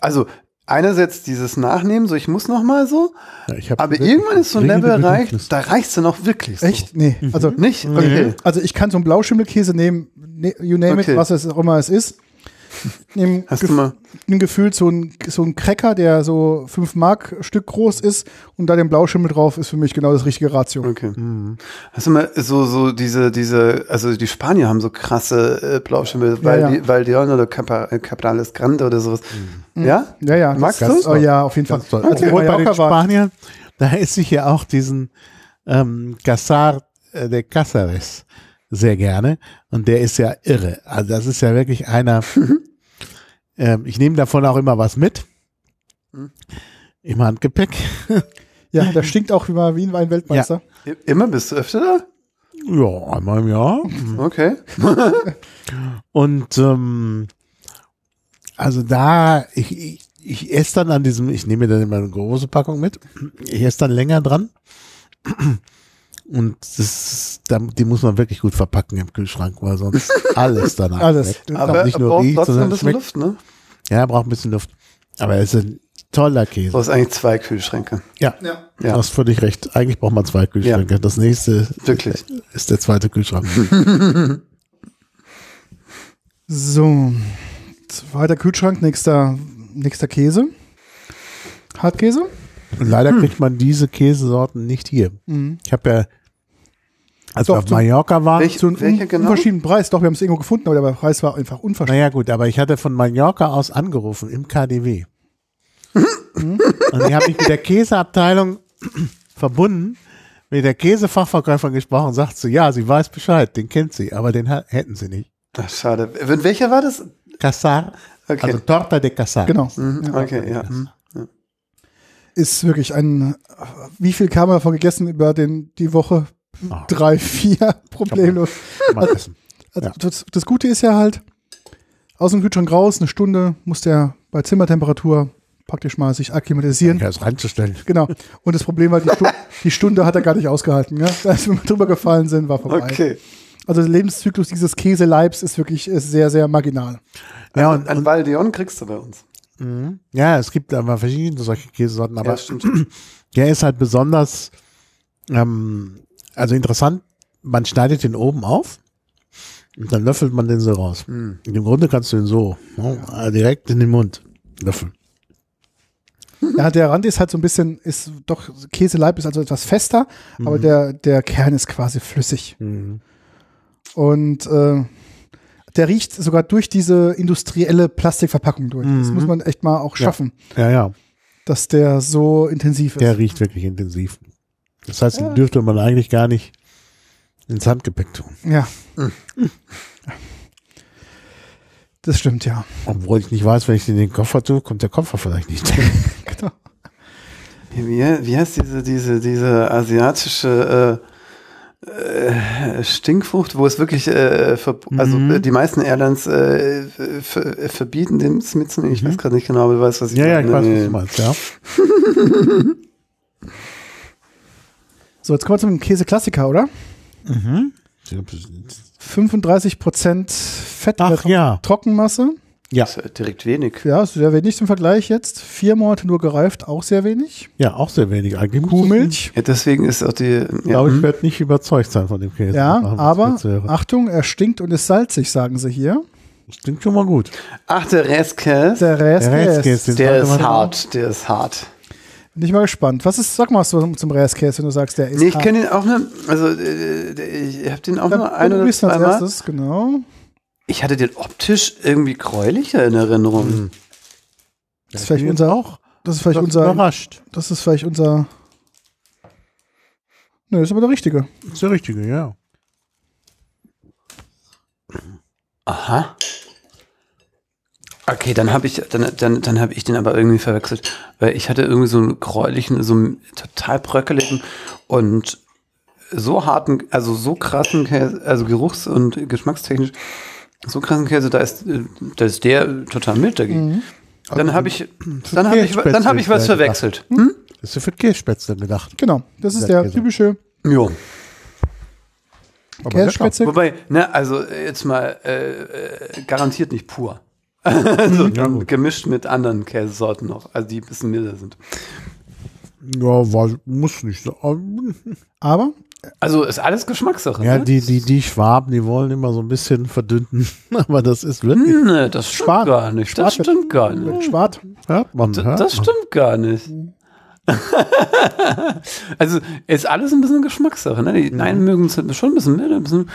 Speaker 3: also einerseits dieses Nachnehmen, so ich muss noch mal so,
Speaker 2: Ja,
Speaker 3: aber irgendwann ist so ein Level erreicht, da reicht's dann auch wirklich so.
Speaker 1: Echt? Nee. Also,
Speaker 3: Nicht? Okay.
Speaker 1: also ich kann so einen Blauschimmelkäse nehmen, ne, you name
Speaker 3: Okay.
Speaker 1: it, was es auch immer es ist. Nehm
Speaker 3: Hast du mal,
Speaker 1: ein Gefühl, so ein, so ein Cracker, der so 5 Mark Stück groß ist und da den Blauschimmel drauf ist für mich genau das richtige Ratio.
Speaker 3: okay.
Speaker 2: Mhm.
Speaker 3: Hast du mal so, so diese, diese, also die Spanier haben so krasse äh, Blauschimmel, weil
Speaker 1: ja.
Speaker 3: die, weil die oder Cabrales Grande oder sowas. Ja?
Speaker 1: Ja, ja.
Speaker 3: Magst du?
Speaker 1: Oh, ja, auf jeden Fall.
Speaker 2: Toll.
Speaker 1: Als wir in
Speaker 2: Obwohl bei den Spaniern, da esse ich ja auch diesen ähm, Casar äh, de Cáceres sehr gerne. Und der ist ja irre. Also das ist ja wirklich einer. ähm, ich nehme davon auch immer was mit.
Speaker 3: Mhm.
Speaker 2: Im Handgepäck.
Speaker 1: ja, der stinkt auch wie, mal wie ein Weinweltmeister.
Speaker 3: I- Immer bist du öfter da?
Speaker 2: Ja, einmal im Jahr.
Speaker 3: Okay.
Speaker 2: Und ähm, also da, ich, ich, ich esse dann an diesem, ich nehme mir dann immer eine große Packung mit. Ich esse dann länger dran. Und das, die muss man wirklich gut verpacken im Kühlschrank, weil sonst alles danach
Speaker 1: Alles.
Speaker 2: schmeckt.
Speaker 3: Aber
Speaker 2: nicht nur
Speaker 3: braucht
Speaker 2: riecht,
Speaker 3: trotzdem ein bisschen
Speaker 2: schmeckt.
Speaker 3: Luft, ne?
Speaker 2: Ja, braucht ein bisschen Luft. Aber es ist ein toller
Speaker 3: Du
Speaker 2: Käse.
Speaker 3: brauchst eigentlich zwei Kühlschränke.
Speaker 2: Ja,
Speaker 1: Ja.
Speaker 3: Ja.
Speaker 2: du hast völlig recht. Eigentlich braucht man zwei Kühlschränke. Das nächste
Speaker 3: Wirklich.
Speaker 2: ist der zweite Kühlschrank.
Speaker 1: So, zweiter Kühlschrank, nächster, nächster Käse. Hartkäse.
Speaker 2: Leider kriegt man diese Käsesorten nicht hier.
Speaker 1: Mhm.
Speaker 2: Ich habe ja, als
Speaker 1: Doch,
Speaker 2: wir auf Mallorca waren,
Speaker 3: Welche,
Speaker 1: So ein
Speaker 3: welche
Speaker 1: un
Speaker 3: genau?
Speaker 1: unverschiedenen Preis. Doch, wir haben es irgendwo gefunden, aber der Preis war einfach unverschämt.
Speaker 2: naja gut, aber ich hatte von Mallorca aus angerufen im KDW. Und ich habe mich mit der Käseabteilung verbunden, mit der Käsefachverkäuferin gesprochen und sagt sie, ja, sie weiß Bescheid, den kennt sie, aber den hätten sie nicht.
Speaker 3: Ach, schade. Wel- Welcher war das?
Speaker 2: Casar,
Speaker 3: Okay.
Speaker 2: also Torta de Casar.
Speaker 1: Genau.
Speaker 3: Mhm, okay, ja.
Speaker 1: Ist wirklich ein, wie viel kam davon gegessen über den, die Woche?
Speaker 2: Ah.
Speaker 1: Drei, vier, problemlos.
Speaker 2: Mal essen.
Speaker 1: Also
Speaker 2: Ja.
Speaker 1: das, das Gute ist ja halt, aus dem Kühlschrank raus, eine Stunde muss der bei Zimmertemperatur praktisch mal sich akklimatisieren.
Speaker 2: Ja, das reinzustellen.
Speaker 1: Genau. Und das Problem war, die, Stu die Stunde hat er gar nicht ausgehalten. Ja? Als wir drüber gefallen sind, war vorbei.
Speaker 3: Okay.
Speaker 1: Also der Lebenszyklus dieses Käseleibs ist wirklich ist sehr, sehr marginal.
Speaker 2: Ja,
Speaker 3: An,
Speaker 2: und,
Speaker 3: an
Speaker 2: und
Speaker 3: Valdeon kriegst du bei uns.
Speaker 2: Mhm. Ja, es gibt aber verschiedene solche Käsesorten, aber
Speaker 3: ja, stimmt.
Speaker 2: der ist halt besonders, ähm, also interessant, man schneidet den oben auf und dann löffelt man den so raus.
Speaker 3: Hm.
Speaker 2: Im Grunde kannst du den so äh, direkt in den Mund löffeln.
Speaker 1: Ja, der Rand ist halt so ein bisschen, ist doch, Käseleib ist also etwas fester, aber der, der Kern ist quasi flüssig.
Speaker 2: Mhm.
Speaker 1: Und äh, der riecht sogar durch diese industrielle Plastikverpackung durch. Das
Speaker 2: Mhm.
Speaker 1: muss man echt mal auch
Speaker 2: Ja.
Speaker 1: schaffen,
Speaker 2: Ja, ja,
Speaker 1: dass der so intensiv ist.
Speaker 2: der riecht wirklich intensiv. Das heißt, den dürfte man eigentlich gar nicht ins Handgepäck tun.
Speaker 1: Ja. Das stimmt, ja.
Speaker 2: Obwohl ich nicht weiß, wenn ich den in den Koffer tue, kommt der Koffer vielleicht nicht.
Speaker 1: Genau.
Speaker 3: Wie, wie heißt diese, diese, diese asiatische äh, äh, Stinkfrucht, wo es wirklich, äh, also
Speaker 2: Mhm.
Speaker 3: die meisten Airlines äh, ver verbieten den mitzunehmen. Ich weiß gerade nicht genau, aber du weißt, was ich
Speaker 2: ja, ja, ich
Speaker 3: meine.
Speaker 2: weiß, was du meinst, ja.
Speaker 1: So, jetzt kommen wir zum Käseklassiker, oder?
Speaker 2: Mhm.
Speaker 1: 35% Fett
Speaker 2: Ach ja.
Speaker 1: Trockenmasse.
Speaker 2: Ja.
Speaker 3: Das ist ja direkt wenig.
Speaker 1: Ja, ist sehr wenig im Vergleich jetzt. Vier Monate nur gereift, auch sehr wenig.
Speaker 2: Ja, auch sehr wenig eigentlich.
Speaker 1: Kuhmilch.
Speaker 3: Ja, deswegen ist auch die.
Speaker 2: Ich glaube, ich
Speaker 3: hm.
Speaker 2: werde nicht überzeugt sein von dem Käse.
Speaker 1: Ja, aber. Achtung, er stinkt und ist salzig, sagen sie hier.
Speaker 2: Das klingt schon mal gut.
Speaker 3: Ach, der Restkäse.
Speaker 1: Der Rest
Speaker 2: Der Restkäse,
Speaker 3: Der ist hart, der ist hart.
Speaker 1: Bin ich mal gespannt. Was ist, sag mal was zum, zum wenn du sagst, der ist
Speaker 3: Nee, ich kenne den auch nur, also äh, ich habe den auch
Speaker 1: Ja,
Speaker 3: nur ein
Speaker 1: du
Speaker 3: oder zweimal.
Speaker 1: erstes, genau.
Speaker 3: Ich hatte den optisch irgendwie gräulicher in Erinnerung.
Speaker 2: Mhm.
Speaker 1: Das ist vielleicht unser,
Speaker 2: auch
Speaker 1: das ist vielleicht unser,
Speaker 2: überrascht.
Speaker 1: das ist vielleicht unser, Nö, ist aber der richtige.
Speaker 2: Das ist der richtige, ja.
Speaker 3: Aha. Okay, dann habe ich dann dann dann habe ich den aber irgendwie verwechselt, weil ich hatte irgendwie so einen gräulichen, so einen total bröckeligen und so harten, also so krassen Käse, also geruchs- und geschmackstechnisch so krassen Käse, da ist äh, da ist der total mild dagegen. Dann habe ich dann habe ich dann habe ich was verwechselt. Hm?
Speaker 2: Das ist ja für Kässpätzle gedacht.
Speaker 1: Genau, das ist
Speaker 2: Der
Speaker 1: der typische
Speaker 3: Jo.
Speaker 1: Kässpätzle.
Speaker 3: Wobei, ne, also jetzt mal äh, äh, garantiert nicht pur. also
Speaker 2: Ja,
Speaker 3: gemischt mit anderen Käsesorten noch, also die ein bisschen milder sind.
Speaker 2: Ja, war, muss nicht.
Speaker 1: Aber
Speaker 3: Also ist alles Geschmackssache.
Speaker 2: Ja,
Speaker 3: ne?
Speaker 2: die, die, die Schwaben, die wollen immer so ein bisschen verdünnen. Aber das ist wirklich,
Speaker 3: Hm, ne, das stimmt
Speaker 1: Spart-
Speaker 3: gar nicht. Das
Speaker 1: spart-
Speaker 3: stimmt gar nicht.
Speaker 1: wird Schwart.
Speaker 2: hört man, hört
Speaker 3: Das
Speaker 2: man.
Speaker 3: stimmt gar nicht. also ist alles ein bisschen Geschmackssache. Ne? Die einen mögen es schon ein bisschen milder, ein bisschen,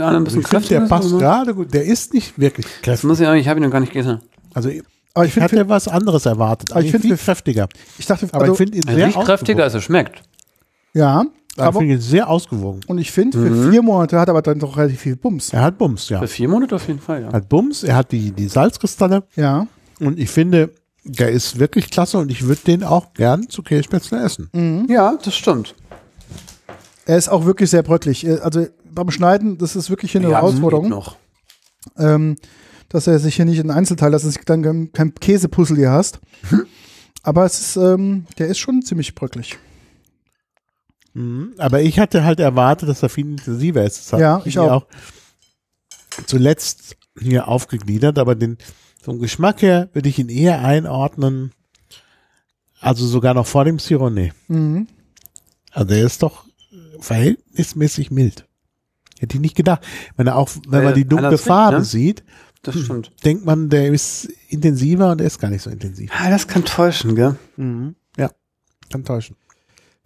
Speaker 3: ja, ein bisschen
Speaker 2: Ich finde, der passt
Speaker 3: so.
Speaker 2: gerade gut. Der ist nicht wirklich
Speaker 3: Das
Speaker 2: kräftig.
Speaker 3: muss ich auch, ich habe ihn noch gar nicht gegessen.
Speaker 2: Also ich
Speaker 1: Aber ich finde,
Speaker 2: was anderes erwartet.
Speaker 1: Aber ich
Speaker 2: ich
Speaker 1: find-
Speaker 2: finde viel kräftiger.
Speaker 1: ich dachte,
Speaker 2: Aber
Speaker 1: also,
Speaker 2: ich finde ihn
Speaker 3: Also
Speaker 2: sehr
Speaker 3: nicht kräftiger, als er schmeckt.
Speaker 1: ja,
Speaker 2: ausgewogen. Ich
Speaker 1: aber,
Speaker 2: finde ihn sehr ausgewogen.
Speaker 1: und ich finde,
Speaker 3: Mhm.
Speaker 1: für vier Monate hat er aber dann doch relativ viel Bums.
Speaker 2: Er hat Bums, ja.
Speaker 3: Für vier Monate auf jeden Fall, ja.
Speaker 2: Er hat Bums, er hat die, die Salzkristalle
Speaker 1: Ja.
Speaker 2: und ich finde, der ist wirklich klasse und ich würde den auch gern zu Kässpätzle essen.
Speaker 3: Ja, das stimmt.
Speaker 1: Er ist auch wirklich sehr bröcklig. Er- Also beim Schneiden, das ist wirklich hier eine
Speaker 3: Ja,
Speaker 1: Herausforderung,
Speaker 3: noch.
Speaker 1: ähm, dass er sich hier nicht in Einzelteile, dass du dann kein, Käsepuzzle hier hast. Aber es ist, ähm, der ist schon ziemlich bröcklig.
Speaker 2: Mhm. Aber ich hatte halt erwartet, dass er viel intensiver ist. Das
Speaker 1: Ja, ich
Speaker 2: hier
Speaker 1: auch.
Speaker 2: zuletzt hier aufgegliedert, aber den, vom Geschmack her würde ich ihn eher einordnen, also sogar noch vor dem Sirone.
Speaker 1: Mhm.
Speaker 2: Also der ist doch verhältnismäßig mild. Hätte ich nicht gedacht. Wenn er auch, wenn man die dunkle Farbe
Speaker 3: ne?
Speaker 2: sieht,
Speaker 3: Das stimmt.
Speaker 2: denkt man, der ist intensiver und er ist gar nicht so intensiv.
Speaker 3: Ah, das kann täuschen, gell?
Speaker 2: Ja, kann täuschen.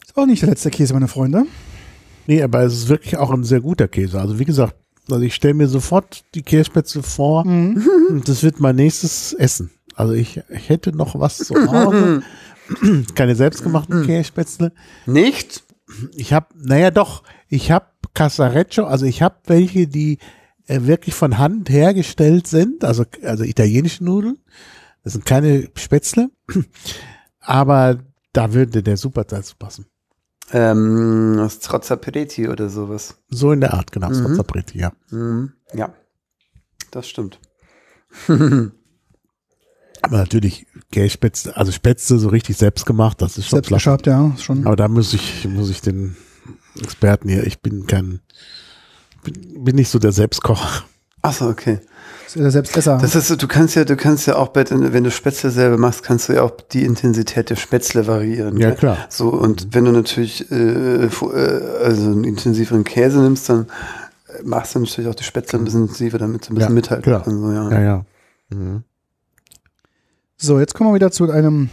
Speaker 1: Ist auch nicht der letzte Käse, meine Freunde.
Speaker 2: Nee, aber es ist wirklich auch ein sehr guter Käse. Also wie gesagt, also ich stelle mir sofort die Kässpätzle vor
Speaker 1: Mhm.
Speaker 2: und das wird mein nächstes Essen. Also ich, ich hätte noch was zu Hause. Keine selbstgemachten Kässpätzle.
Speaker 3: Nicht?
Speaker 2: Ich habe, naja doch, ich habe Casareccio, also ich habe welche, die äh, wirklich von Hand hergestellt sind, also, also italienische Nudeln. Das sind keine Spätzle, aber da würde der super dazu passen.
Speaker 3: Ähm, das Strozzapreti oder sowas.
Speaker 2: So in der Art, genau,
Speaker 3: Mhm.
Speaker 2: Strozzapreti, ja.
Speaker 3: Mhm. Ja, das stimmt.
Speaker 2: Aber natürlich Kässpätzle, also Spätzle so richtig selbst gemacht, das ist schon
Speaker 1: Selbst geschabt, ja. Schon.
Speaker 2: Aber da muss ich, muss ich den Experten hier, ich bin kein, bin, bin nicht so der Selbstkocher.
Speaker 3: Achso, okay.
Speaker 1: Ist ja der Selbstesser.
Speaker 3: Das ist, du kannst ja, du kannst ja auch bei wenn du Spätzle selber machst, kannst du ja auch die Intensität der Spätzle variieren.
Speaker 2: Ja,
Speaker 3: gell?
Speaker 2: klar.
Speaker 3: So, und wenn du natürlich äh, äh, also einen intensiveren Käse nimmst, dann machst du natürlich auch die Spätzle ein bisschen intensiver, damit du ein bisschen
Speaker 2: Ja,
Speaker 3: mithalten
Speaker 2: klar.
Speaker 3: kannst. So, ja.
Speaker 2: Ja, ja. Mhm.
Speaker 1: So, jetzt kommen wir wieder zu einem,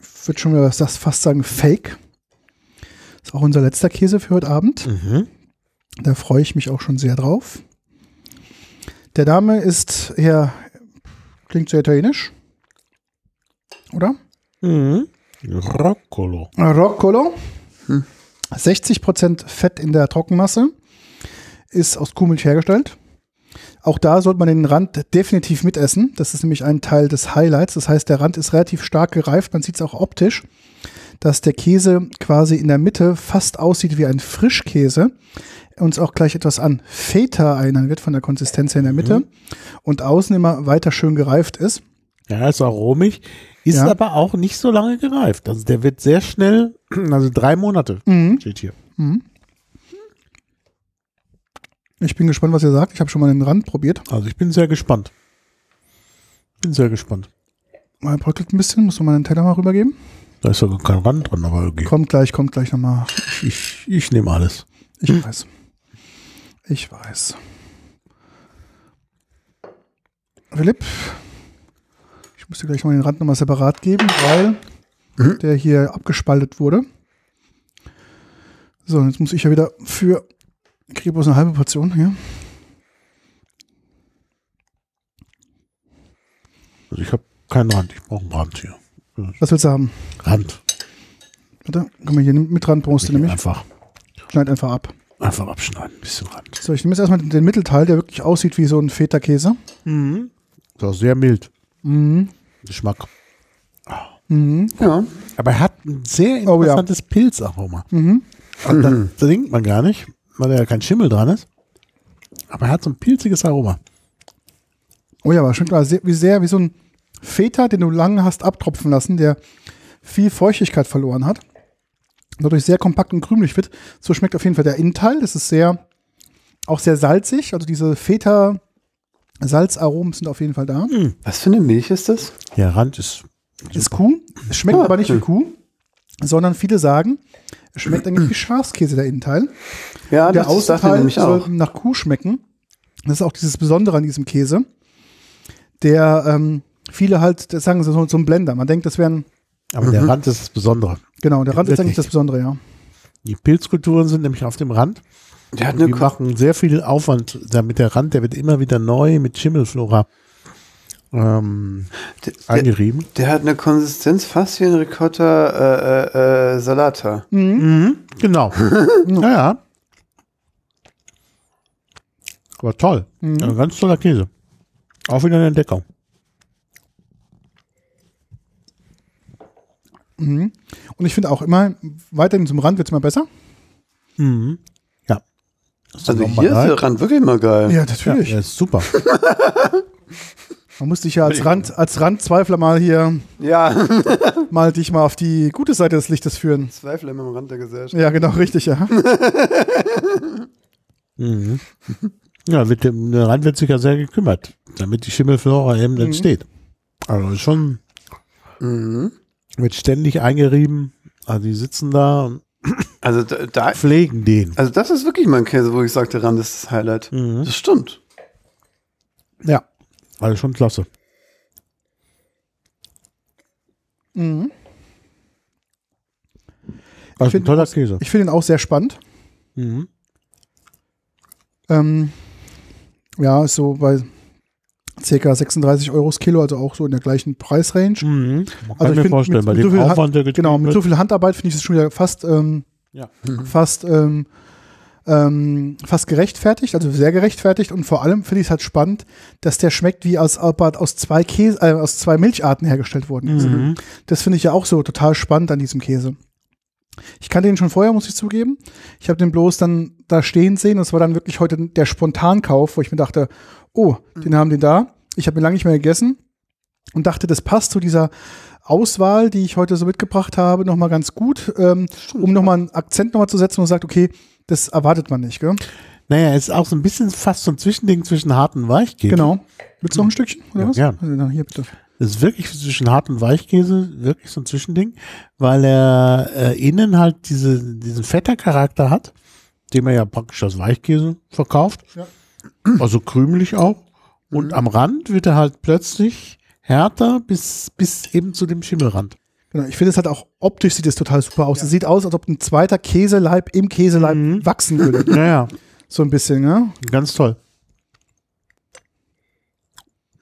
Speaker 1: ich würde schon wieder das fast sagen, Fake. Ist auch unser letzter Käse für heute Abend.
Speaker 2: Mhm.
Speaker 1: Da freue ich mich auch schon sehr drauf. Der Name ist eher, klingt sehr italienisch. Oder?
Speaker 2: Mhm. Roccolo.
Speaker 1: Roccolo. 60% Fett in der Trockenmasse. Ist aus Kuhmilch hergestellt. Auch da sollte man den Rand definitiv mitessen. Das ist nämlich ein Teil des Highlights. Das heißt, der Rand ist relativ stark gereift. Man sieht es auch optisch, dass der Käse quasi in der Mitte fast aussieht wie ein Frischkäse. Uns auch gleich etwas an Feta erinnern wird von der Konsistenz her in der Mitte. Und außen immer weiter schön gereift ist.
Speaker 2: Ja, ist aromig, ist
Speaker 1: Ja.
Speaker 2: aber auch nicht so lange gereift. Also der wird sehr schnell, also drei Monate
Speaker 1: Mhm.
Speaker 2: steht hier.
Speaker 1: Ich bin gespannt, was ihr sagt. Ich habe schon mal den Rand probiert.
Speaker 2: Also ich bin sehr gespannt. Bin sehr gespannt.
Speaker 1: Mal bröckelt ein bisschen, muss man mal den Teller mal rübergeben.
Speaker 2: Da ist sogar kein Rand dran, aber okay.
Speaker 1: Kommt gleich, kommt gleich nochmal.
Speaker 2: Ich, ich, ich nehme alles.
Speaker 1: Ich weiß. Ich weiß. Philipp, ich muss dir gleich mal den Rand nochmal separat geben, weil der hier abgespaltet wurde. So, jetzt muss ich ja wieder für, bloß eine halbe Portion hier.
Speaker 2: Also ich habe keinen Rand, ich brauche einen Rand hier.
Speaker 1: Was willst du haben?
Speaker 2: Rand.
Speaker 1: Warte, komm mal hier mit brauchst du nämlich.
Speaker 2: Einfach,
Speaker 1: Schneid einfach ab.
Speaker 2: einfach abschneiden, ein bisschen Rand.
Speaker 1: So, ich nehme jetzt erstmal den Mittelteil, der wirklich aussieht wie so ein Feta-Käse.
Speaker 2: Ist auch sehr mild.
Speaker 1: Mhm.
Speaker 2: Geschmack.
Speaker 1: Mhm.
Speaker 3: Ja.
Speaker 2: Aber er hat ein sehr
Speaker 1: Oh, ja.
Speaker 2: interessantes Pilzaroma.
Speaker 1: Mhm.
Speaker 2: Und das trinkt man gar nicht, weil da ja kein Schimmel dran ist. Aber er hat so ein pilziges Aroma.
Speaker 1: Oh ja, aber schon klar, sehr, wie sehr wie so ein Feta, den du lange hast abtropfen lassen, der viel Feuchtigkeit verloren hat. Und dadurch sehr kompakt und krümelig wird. So schmeckt auf jeden Fall der Innenteil. Das ist sehr, auch sehr salzig. Also diese Feta-Salzaromen sind auf jeden Fall da.
Speaker 3: Was für eine Milch ist das?
Speaker 2: Der Rand ist
Speaker 1: Ist Kuh. Es schmeckt
Speaker 3: Ah,
Speaker 1: aber nicht
Speaker 3: cool.
Speaker 1: wie Kuh, sondern viele sagen, es schmeckt eigentlich wie Schafskäse, der Innenteil.
Speaker 3: Ja,
Speaker 1: der
Speaker 3: das
Speaker 1: Außenteil
Speaker 3: nämlich
Speaker 1: soll
Speaker 3: auch.
Speaker 1: nach Kuh schmecken. Das ist auch dieses Besondere an diesem Käse. Der ähm, viele halt, das sagen sie so, so ein Blender. Man denkt, das wären,
Speaker 2: Aber der Rand ist das Besondere.
Speaker 1: genau, der Rand ist eigentlich das Besondere, ja.
Speaker 2: Die Pilzkulturen sind nämlich auf dem Rand.
Speaker 3: Der hat
Speaker 2: Die
Speaker 3: eine Ko
Speaker 2: machen sehr viel Aufwand, damit der Rand, der wird immer wieder neu mit Schimmelflora ähm,
Speaker 3: der, der,
Speaker 2: eingerieben.
Speaker 3: der hat eine Konsistenz fast wie ein Ricotta äh, äh, äh, Salata.
Speaker 2: Mhm, genau. ja, ja. Aber toll. Ein ganz toller Käse. Auch wieder eine Entdeckung.
Speaker 1: Und ich finde auch immer, weiterhin zum Rand wird es immer besser.
Speaker 2: Mhm. Ja.
Speaker 3: Also hier ist der Rand wirklich mal geil.
Speaker 1: Ja,
Speaker 2: ja,
Speaker 1: natürlich.
Speaker 2: der ist super.
Speaker 1: Man muss dich ja als Rand, als Randzweifler mal hier,
Speaker 3: Ja.
Speaker 1: mal dich mal auf die gute Seite des Lichtes führen.
Speaker 3: Zweifel immer am Rand der Gesellschaft.
Speaker 1: Ja, genau, richtig, ja.
Speaker 2: Mhm. Ja, mit dem der Rand wird sich ja sehr gekümmert, damit die Schimmelflora eben entsteht. Also ist schon
Speaker 3: Mhm.
Speaker 2: Wird ständig eingerieben. Also die sitzen da und
Speaker 3: Also da, da,
Speaker 2: pflegen den.
Speaker 3: also das ist wirklich mein Käse, wo ich sage, der Rand ist das Highlight.
Speaker 2: Mhm.
Speaker 3: Das stimmt.
Speaker 2: Ja, also schon klasse.
Speaker 1: Mhm.
Speaker 2: Also ein toller Käse.
Speaker 1: Ich finde ihn auch sehr spannend.
Speaker 2: Mhm.
Speaker 1: Ähm, ja, ist so bei ca. 36 Euro das Kilo, also auch so in der gleichen Preisrange.
Speaker 2: Mhm. Man kann
Speaker 1: Also ich
Speaker 2: mir
Speaker 1: find,
Speaker 2: vorstellen,
Speaker 1: mit-
Speaker 2: bei
Speaker 1: mit
Speaker 2: dem
Speaker 1: so viel
Speaker 2: Aufwand, der
Speaker 1: Genau, mit so viel Handarbeit finde ich es schon wieder fast, ähm,
Speaker 2: Ja.
Speaker 1: fast, ähm, ähm, fast gerechtfertigt, also sehr gerechtfertigt und vor allem finde ich es halt spannend, dass der schmeckt wie aus, aus zwei Käse, äh, aus zwei Milcharten hergestellt worden ist.
Speaker 2: Mhm.
Speaker 1: Das finde ich ja auch so total spannend an diesem Käse. Ich kannte den schon vorher, muss ich zugeben. Ich habe den bloß dann da stehen sehen und es war dann wirklich heute der Spontankauf, wo ich mir dachte, oh, den haben die da. Ich habe ihn lange nicht mehr gegessen und dachte, das passt zu dieser Auswahl, die ich heute so mitgebracht habe, nochmal ganz gut, ähm, um nochmal einen Akzent nochmal zu setzen und sagt, okay, das erwartet man nicht, gell?
Speaker 2: Naja, ist auch so ein bisschen fast so ein Zwischending zwischen hart und Weichkäse.
Speaker 1: Genau. Willst du noch ein Stückchen? Oder
Speaker 2: Ja,
Speaker 1: was?
Speaker 2: gern.
Speaker 1: Also, hier bitte.
Speaker 2: Das ist wirklich zwischen hart und Weichkäse, wirklich so ein Zwischending, weil er äh, innen halt diese, diesen Feta-Charakter hat, den man ja praktisch als Weichkäse verkauft.
Speaker 1: Ja.
Speaker 2: Also krümelig auch. Und am Rand wird er halt plötzlich härter bis, bis eben zu dem Schimmelrand.
Speaker 1: Genau, ich finde es halt auch optisch sieht es total super aus. Es sieht aus, als ob ein zweiter Käseleib im Käseleib
Speaker 2: Mhm.
Speaker 1: wachsen würde.
Speaker 2: Naja,
Speaker 1: So ein bisschen, ne?
Speaker 2: ganz toll.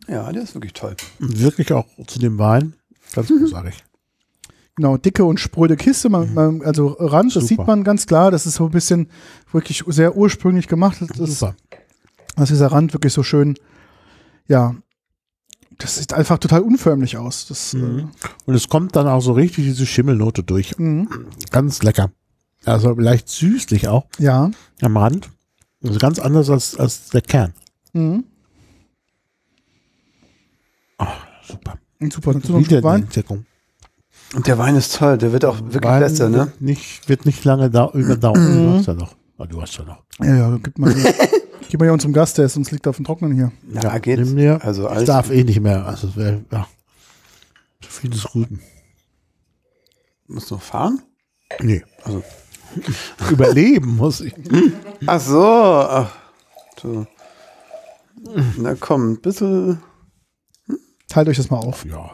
Speaker 3: Ja, der ist wirklich toll.
Speaker 2: Wirklich auch zu dem Wein. Ganz großartig.
Speaker 1: Genau, dicke und spröde Kiste, man, man, also Rand, das sieht man ganz klar. Das ist so ein bisschen wirklich sehr ursprünglich gemacht. Das ist,
Speaker 2: Super.
Speaker 1: Dass dieser Rand wirklich so schön, ja, das sieht einfach total unförmlich aus. Das,
Speaker 2: Mhm. Und es kommt dann auch so richtig diese Schimmelnote durch.
Speaker 1: äh, mhm.
Speaker 2: Ganz lecker. Also leicht süßlich auch
Speaker 1: ja.
Speaker 2: am Rand. Also ganz anders als, als der Kern.
Speaker 1: Mhm.
Speaker 2: Super.
Speaker 1: Super, dazu noch ein Wein.
Speaker 2: Entdeckung.
Speaker 3: Und der Wein ist toll. Der wird auch wirklich
Speaker 2: Wein
Speaker 3: besser, ne?
Speaker 2: Wird nicht, wird nicht lange da, überdauern. Du hast ja noch. Ah, du hast ja noch.
Speaker 1: Ja, ja, gib mal. Gib mal hier unserem Gast, der ist uns liegt auf dem Trocknen hier.
Speaker 3: Ja, geht.
Speaker 2: nimm dir.
Speaker 3: Also
Speaker 2: Ich darf eh nicht mehr. Also, es wäre, ja. Zu viel des Guten.
Speaker 3: Musst du noch fahren?
Speaker 2: Nee.
Speaker 3: Also.
Speaker 2: Überleben muss ich.
Speaker 3: Ach so. Ach, so. Na komm, ein bisschen.
Speaker 1: Teilt euch das mal auf.
Speaker 2: Ja.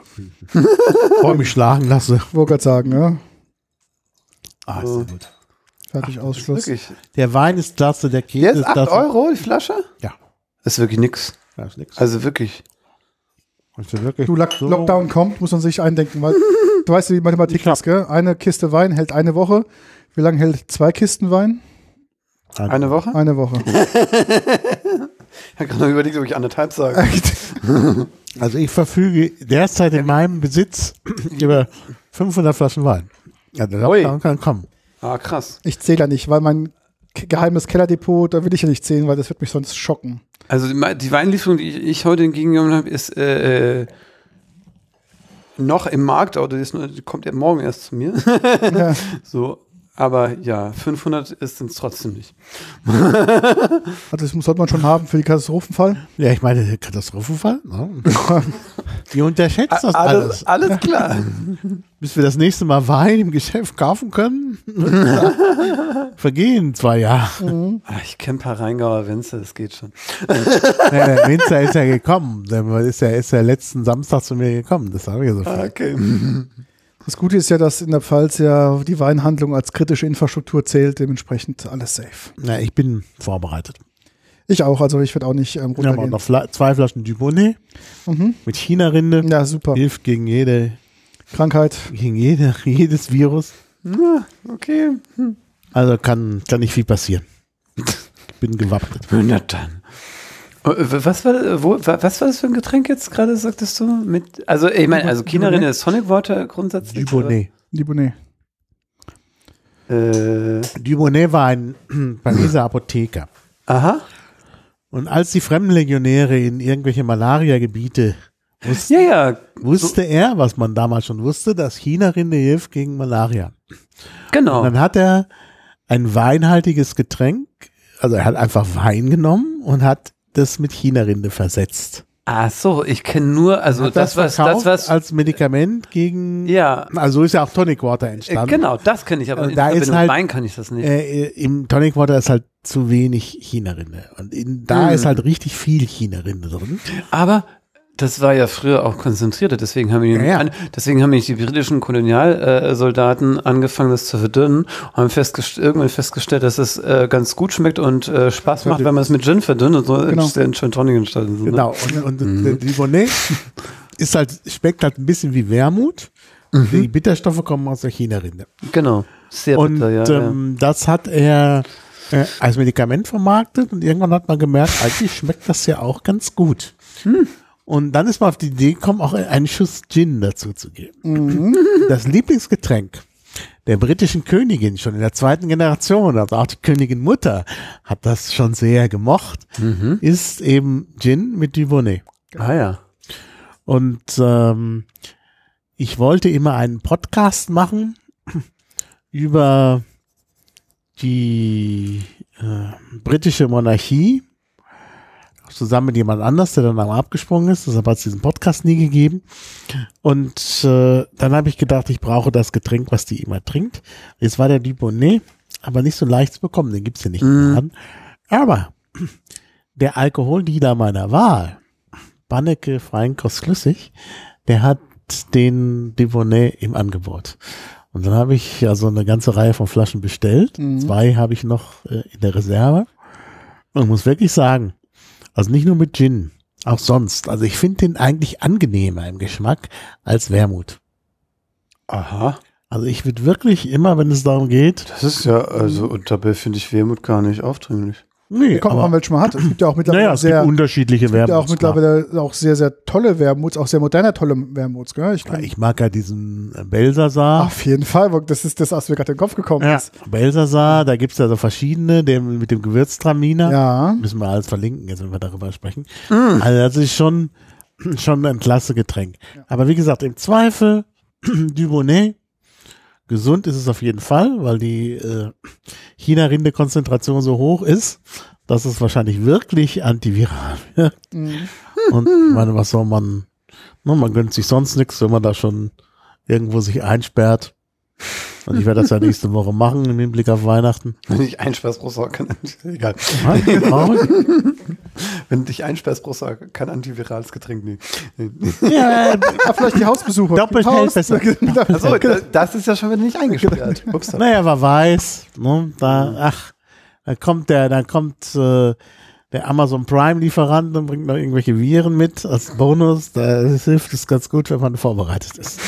Speaker 2: Bevor ich mich schlagen lasse.
Speaker 1: Wollte gerade sagen, ja.
Speaker 2: Ah, ist ja gut.
Speaker 1: Fertig aus, Schluss.
Speaker 3: Wirklich.
Speaker 2: Der Wein ist klasse, der Käse
Speaker 3: Jetzt
Speaker 2: ist
Speaker 3: 8
Speaker 2: klasse.
Speaker 3: Euro die Flasche?
Speaker 2: Ja.
Speaker 3: Das ist wirklich nix.
Speaker 2: Das ist nix.
Speaker 3: Also wirklich.
Speaker 2: Ist wirklich
Speaker 1: Du, Lock
Speaker 2: so-
Speaker 1: Lockdown kommt, muss man sich eindenken, weil du weißt, wie die Mathematik ist, gell? Eine Kiste Wein hält eine Woche. Wie lange hält zwei Kisten Wein?
Speaker 3: Eine Woche?
Speaker 1: Eine Woche.
Speaker 3: Ich habe gerade noch überlegt, ob ich anderthalb sage.
Speaker 2: Also ich verfüge derzeit in meinem Besitz über 500 Flaschen Wein. Ja, der
Speaker 3: Ui.
Speaker 2: Lockdown kann kommen.
Speaker 3: Ah, krass.
Speaker 1: Ich zähle ja nicht, weil mein geheimes Kellerdepot, da will ich ja nicht zählen, weil das wird mich sonst schocken.
Speaker 3: Also die, die Weinlieferung, die ich, ich heute entgegengenommen habe, ist äh, äh, noch im Markt, oder die, ist die kommt ja morgen erst zu mir.
Speaker 1: Ja.
Speaker 3: so, aber ja, 500 ist es trotzdem nicht.
Speaker 1: Also das sollte man schon haben für die Katastrophenfall.
Speaker 2: Ja, ich meine, der Katastrophenfall. Ne? Die unterschätzt das alles.
Speaker 3: Alles, alles klar.
Speaker 2: Bis wir das nächste Mal Wein im Geschäft kaufen können, vergehen zwei Jahre.
Speaker 3: Ah, ich kenne ein paar Rheingauer Wenze, das geht schon.
Speaker 2: Ja, der Winzer ist ja gekommen. Der ist ja, ist ja letzten Samstag zu mir gekommen. Das habe ich ja so viel.
Speaker 3: Okay.
Speaker 1: Das Gute ist ja, dass in der Pfalz ja die Weinhandlung als kritische Infrastruktur zählt, dementsprechend alles safe.
Speaker 2: Ja, ich bin vorbereitet.
Speaker 1: Ich auch, also ich werde auch nicht ähm,
Speaker 2: Wir haben auch
Speaker 1: runtergehen.
Speaker 2: noch Fla zwei Flaschen Dubonnet
Speaker 1: Mhm.
Speaker 2: mit China-Rinde.
Speaker 1: Ja, super.
Speaker 2: Hilft gegen jede,
Speaker 1: Krankheit.
Speaker 2: gegen jede, jedes Virus.
Speaker 3: Ja, okay.
Speaker 2: Also kann, kann nicht viel passieren. Ich bin gewappnet.
Speaker 3: Na dann. Äh, Was war, wo, wa- was war das für ein Getränk jetzt gerade, sagtest du? Mit, also, ich meine, also China-Rinde ist Sonic Water grundsätzlich.
Speaker 2: Dubonnet.
Speaker 1: Libonet.
Speaker 3: Äh,
Speaker 2: Dubonnet war ein Pariser Apotheker.
Speaker 3: aha.
Speaker 2: Und als die Fremdenlegionäre in irgendwelche Malaria-Gebiete wussten,
Speaker 3: Ja, ja,
Speaker 2: wusste er, was man damals schon wusste, dass China-Rinde hilft gegen Malaria.
Speaker 3: genau.
Speaker 2: Und dann hat er ein weinhaltiges Getränk, also er hat einfach Wein genommen und hat das mit China-Rinde versetzt.
Speaker 3: Ach so, ich kenne nur, also
Speaker 2: Hat
Speaker 3: das, was, das, was,
Speaker 2: als Medikament gegen,
Speaker 3: ja,
Speaker 2: also ist ja auch Tonic Water
Speaker 3: äh,
Speaker 2: entstanden.
Speaker 3: genau, das kenne ich, aber
Speaker 2: Also
Speaker 3: in
Speaker 2: da ist
Speaker 3: Verbindung mit
Speaker 2: halt-
Speaker 3: Wein kann ich das nicht.
Speaker 2: Äh, Im Tonic Water ist halt zu wenig China-Rinde. Und in, da
Speaker 3: Mhm.
Speaker 2: ist halt richtig viel China-Rinde drin.
Speaker 3: Aber das war ja früher auch konzentrierter, deswegen haben, die,
Speaker 2: Ja, ja.
Speaker 3: An, deswegen haben die britischen Kolonialsoldaten äh, angefangen, das zu verdünnen und haben festgest irgendwann festgestellt, dass es äh, ganz gut schmeckt und äh, Spaß macht, wenn man es mit Gin verdünnt und so
Speaker 1: Genau.
Speaker 3: in Gin Tonic entstanden. Ne?
Speaker 2: Genau. Und, und
Speaker 3: Mhm.
Speaker 2: der Dubonnet ist halt, schmeckt halt ein bisschen wie Wermut.
Speaker 3: Mhm.
Speaker 2: Die Bitterstoffe kommen aus der China-Rinde.
Speaker 3: Genau. Sehr
Speaker 2: Und
Speaker 3: bitter, ja, ja.
Speaker 2: ähm, das hat er äh, als Medikament vermarktet und irgendwann hat man gemerkt, eigentlich schmeckt das ja auch ganz gut.
Speaker 3: Hm.
Speaker 2: Und dann ist man auf die Idee gekommen, auch einen Schuss Gin dazu zu geben.
Speaker 3: Mhm.
Speaker 2: Das Lieblingsgetränk der britischen Königin schon in der zweiten Generation, also auch die Königin Mutter hat das schon sehr gemocht,
Speaker 3: Mhm.
Speaker 2: ist eben Gin mit Dubonnet.
Speaker 3: Ah ja.
Speaker 2: Und ähm, ich wollte immer einen Podcast machen über die äh, britische Monarchie, zusammen mit jemand anders, der dann einmal abgesprungen ist. Deshalb hat es diesen Podcast nie gegeben. Und äh, dann habe ich gedacht, ich brauche das Getränk, was die immer trinkt. Jetzt war der Dubonnet, aber nicht so leicht zu bekommen. Den gibt's ja nicht im Laden. Aber der Alkoholdealer meiner Wahl, Banneke Feinkost Flüssig, der hat den Dubonnet im Angebot. Und dann habe ich also eine ganze Reihe von Flaschen bestellt. Zwei habe ich noch äh, in der Reserve. Und muss wirklich sagen, also nicht nur mit Gin, auch sonst. Also ich finde den eigentlich angenehmer im Geschmack als Wermut.
Speaker 3: Aha.
Speaker 2: Also ich würde wirklich immer, wenn es darum geht,
Speaker 3: Das ist ja, also, und dabei finde ich Wermut gar nicht aufdringlich.
Speaker 2: Nee,
Speaker 1: Kommt man welche mal hat. Es gibt ja auch mittlerweile
Speaker 2: naja, es
Speaker 1: sehr,
Speaker 2: gibt unterschiedliche
Speaker 1: gibt ja auch
Speaker 2: Wermuts. klar.
Speaker 1: mittlerweile auch sehr, sehr tolle Wermuts, auch sehr moderne tolle Wermuts, gell? Ich
Speaker 2: Ja, ich mag ja diesen äh, Belsasar.
Speaker 1: auf jeden Fall, das ist das, was mir gerade in den Kopf gekommen
Speaker 2: Ja,
Speaker 1: ist.
Speaker 2: Belsasar, da gibt's ja so verschiedene, der mit dem Gewürztraminer.
Speaker 1: Ja.
Speaker 2: Müssen wir alles verlinken, jetzt wenn wir darüber sprechen. Also das ist schon, schon ein klasse Getränk. Aber wie gesagt, im Zweifel Dubonnet, gesund ist es auf jeden Fall, weil die äh, China-Rinde-Konzentration so hoch ist. dass es wahrscheinlich wirklich antiviral wird.
Speaker 1: Mhm.
Speaker 2: Und ich meine, was soll man, ne, man gönnt sich sonst nichts, wenn man da schon irgendwo sich einsperrt. Und ich werde das ja nächste Woche machen im Hinblick auf Weihnachten.
Speaker 3: Wenn dich einsperrst, du kann egal. Wenn dich einsperrst, du kein antivirales Getränk. Nee.
Speaker 2: ja,
Speaker 1: Ah, vielleicht die Hausbesucher.
Speaker 2: Doppelt
Speaker 1: Haus,
Speaker 2: besser.
Speaker 3: Achso, das ist ja schon wieder nicht eingesperrt. Ups.
Speaker 2: naja, wer weiß, ne, da, ach, da kommt der, dann kommt äh, der Amazon Prime Lieferant und bringt noch irgendwelche Viren mit als Bonus. Da hilft es ganz gut, wenn man vorbereitet ist.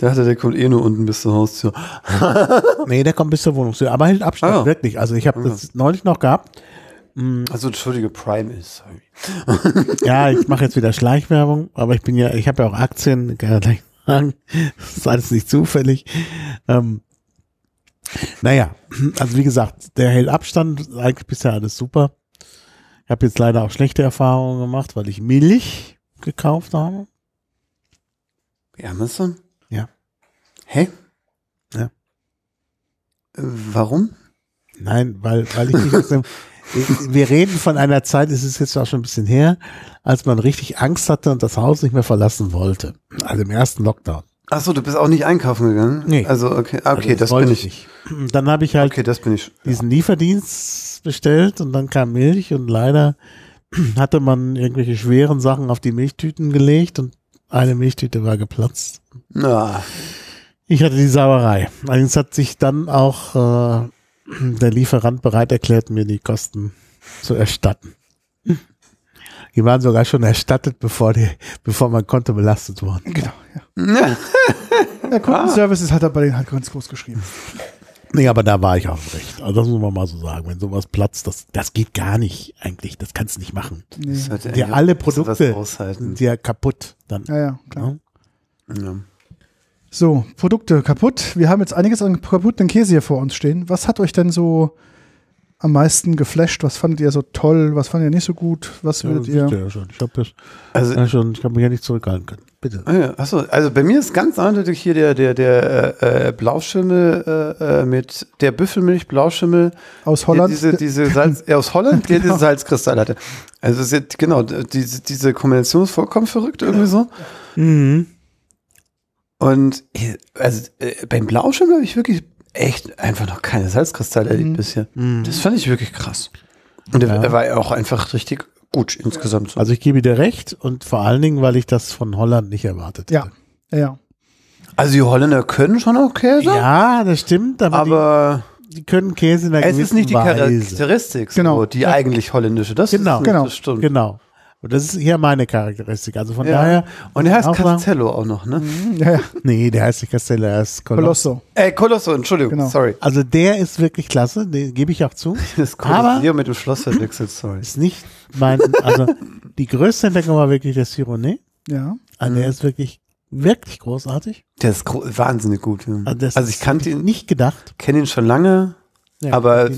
Speaker 3: Der hatte, der kommt eh nur unten bis zur Haustür.
Speaker 2: nee, der kommt bis zur Wohnungstür, aber hält Abstand,
Speaker 3: Ah, ja.
Speaker 2: wirklich. Also ich habe das neulich noch gehabt.
Speaker 3: Also entschuldige, Prime ist, sorry.
Speaker 2: Ja, ich mache jetzt wieder Schleichwerbung, aber ich bin ja, ich habe ja auch Aktien, kann ja gleich sagen. Das ist alles nicht zufällig. Ähm, naja, also wie gesagt, der hält Abstand, eigentlich bisher alles super. Ich habe jetzt leider auch schlechte Erfahrungen gemacht, weil ich Milch gekauft habe.
Speaker 3: Amazon?
Speaker 2: Ja.
Speaker 3: Hä?
Speaker 2: Ja.
Speaker 3: Äh, Warum?
Speaker 2: Nein, weil, weil ich nicht aus dem, wir reden von einer Zeit, es ist jetzt auch schon ein bisschen her, als man richtig Angst hatte und das Haus nicht mehr verlassen wollte. Also im ersten Lockdown.
Speaker 3: Ach so, du bist auch nicht einkaufen gegangen?
Speaker 2: Nee.
Speaker 3: Also, okay, ah, okay,
Speaker 2: Also
Speaker 3: das,
Speaker 2: wollte
Speaker 3: bin ich.
Speaker 2: nicht. Dann habe ich halt
Speaker 3: Okay, das bin ich.
Speaker 2: diesen Lieferdienst bestellt und dann kam Milch und leider hatte man irgendwelche schweren Sachen auf die Milchtüten gelegt und eine Milchtüte war geplatzt.
Speaker 3: Na,
Speaker 2: Ich hatte die Sauerei. Allerdings hat sich dann auch äh, der Lieferant bereit erklärt, mir die Kosten zu erstatten. Die waren sogar schon erstattet, bevor, die, bevor mein Konto belastet wurde.
Speaker 1: Genau, ja. Der Kundenservice ist halt da bei denen halt ganz groß geschrieben.
Speaker 2: Nee, aber da war ich auch recht. Also das muss man mal so sagen. Wenn sowas platzt, das, das geht gar nicht eigentlich. Das kannst du nicht machen.
Speaker 1: Nee.
Speaker 3: das
Speaker 2: Ja, alle Produkte sind ja kaputt dann.
Speaker 1: Ja, ja, klar.
Speaker 2: Ja.
Speaker 3: Ja.
Speaker 1: So, Produkte kaputt. Wir haben jetzt einiges an kaputten Käse hier vor uns stehen. Was hat euch denn so am meisten geflasht? Was fandet ihr so toll? Was fandet ihr nicht so gut? Was
Speaker 2: Ja,
Speaker 1: würdet
Speaker 2: das
Speaker 1: ihr?
Speaker 2: ja schon. Ich habe
Speaker 3: Also,
Speaker 2: ja schon, ich habe mich ja nicht zurückhalten können. Bitte.
Speaker 3: Ah ja, achso, also bei mir ist ganz eindeutig hier der, der, der äh, äh, Blauschimmel äh, äh, mit der Büffelmilch Blauschimmel,
Speaker 1: Aus Holland?
Speaker 3: der diese, diese Salz, äh, aus Holland, der diese Salzkristall hatte. Also es ist, genau, diese, diese Kombination ist vollkommen verrückt irgendwie so.
Speaker 2: Mhm.
Speaker 3: Und äh, also äh, beim Blauschimmel habe ich wirklich echt einfach noch keine Salzkristalle erlebt
Speaker 1: Mhm.
Speaker 3: bisher.
Speaker 2: Mhm.
Speaker 3: Das fand ich wirklich krass. Und er,
Speaker 2: Ja.
Speaker 3: er war ja auch einfach richtig gut insgesamt. So.
Speaker 2: Also ich gebe dir recht und vor allen Dingen, weil ich das von Holland nicht erwartet
Speaker 1: Ja.
Speaker 2: hätte.
Speaker 1: Ja, ja.
Speaker 3: Also die Holländer können schon auch Käse,
Speaker 2: Ja, das stimmt, aber,
Speaker 3: aber
Speaker 2: die, die können Käse in einer
Speaker 3: es ist nicht die
Speaker 2: Weise.
Speaker 3: Charakteristik,
Speaker 1: Genau.
Speaker 3: so, die
Speaker 1: Ja.
Speaker 3: eigentlich holländische. Das
Speaker 2: Genau.
Speaker 3: ist,
Speaker 1: Genau.
Speaker 3: das stimmt.
Speaker 2: Genau. Und das ist hier meine Charakteristik. Also von
Speaker 3: Ja.
Speaker 2: daher.
Speaker 3: Und er heißt
Speaker 2: auch sagen-
Speaker 3: Castello auch noch, ne?
Speaker 1: ja, ja.
Speaker 2: Nee, der heißt nicht Castello, er ist Colosso.
Speaker 1: Colosso.
Speaker 3: Äh, Colosso, Entschuldigung,
Speaker 1: Genau.
Speaker 3: sorry.
Speaker 2: Also der ist wirklich klasse, den gebe ich auch zu.
Speaker 3: Das
Speaker 2: Aber-
Speaker 3: Colosseo mit dem Schloss verwechselt, sorry.
Speaker 2: Ist nicht mein, also die größte Entdeckung war wirklich der Sironé.
Speaker 1: Ja.
Speaker 2: Also der ist wirklich, wirklich großartig.
Speaker 3: Der ist gro- wahnsinnig gut. Ja.
Speaker 2: Also, das
Speaker 3: Also ich kannte ihn,
Speaker 2: nicht gedacht.
Speaker 3: kenne ihn schon lange.
Speaker 2: Ja,
Speaker 3: Aber-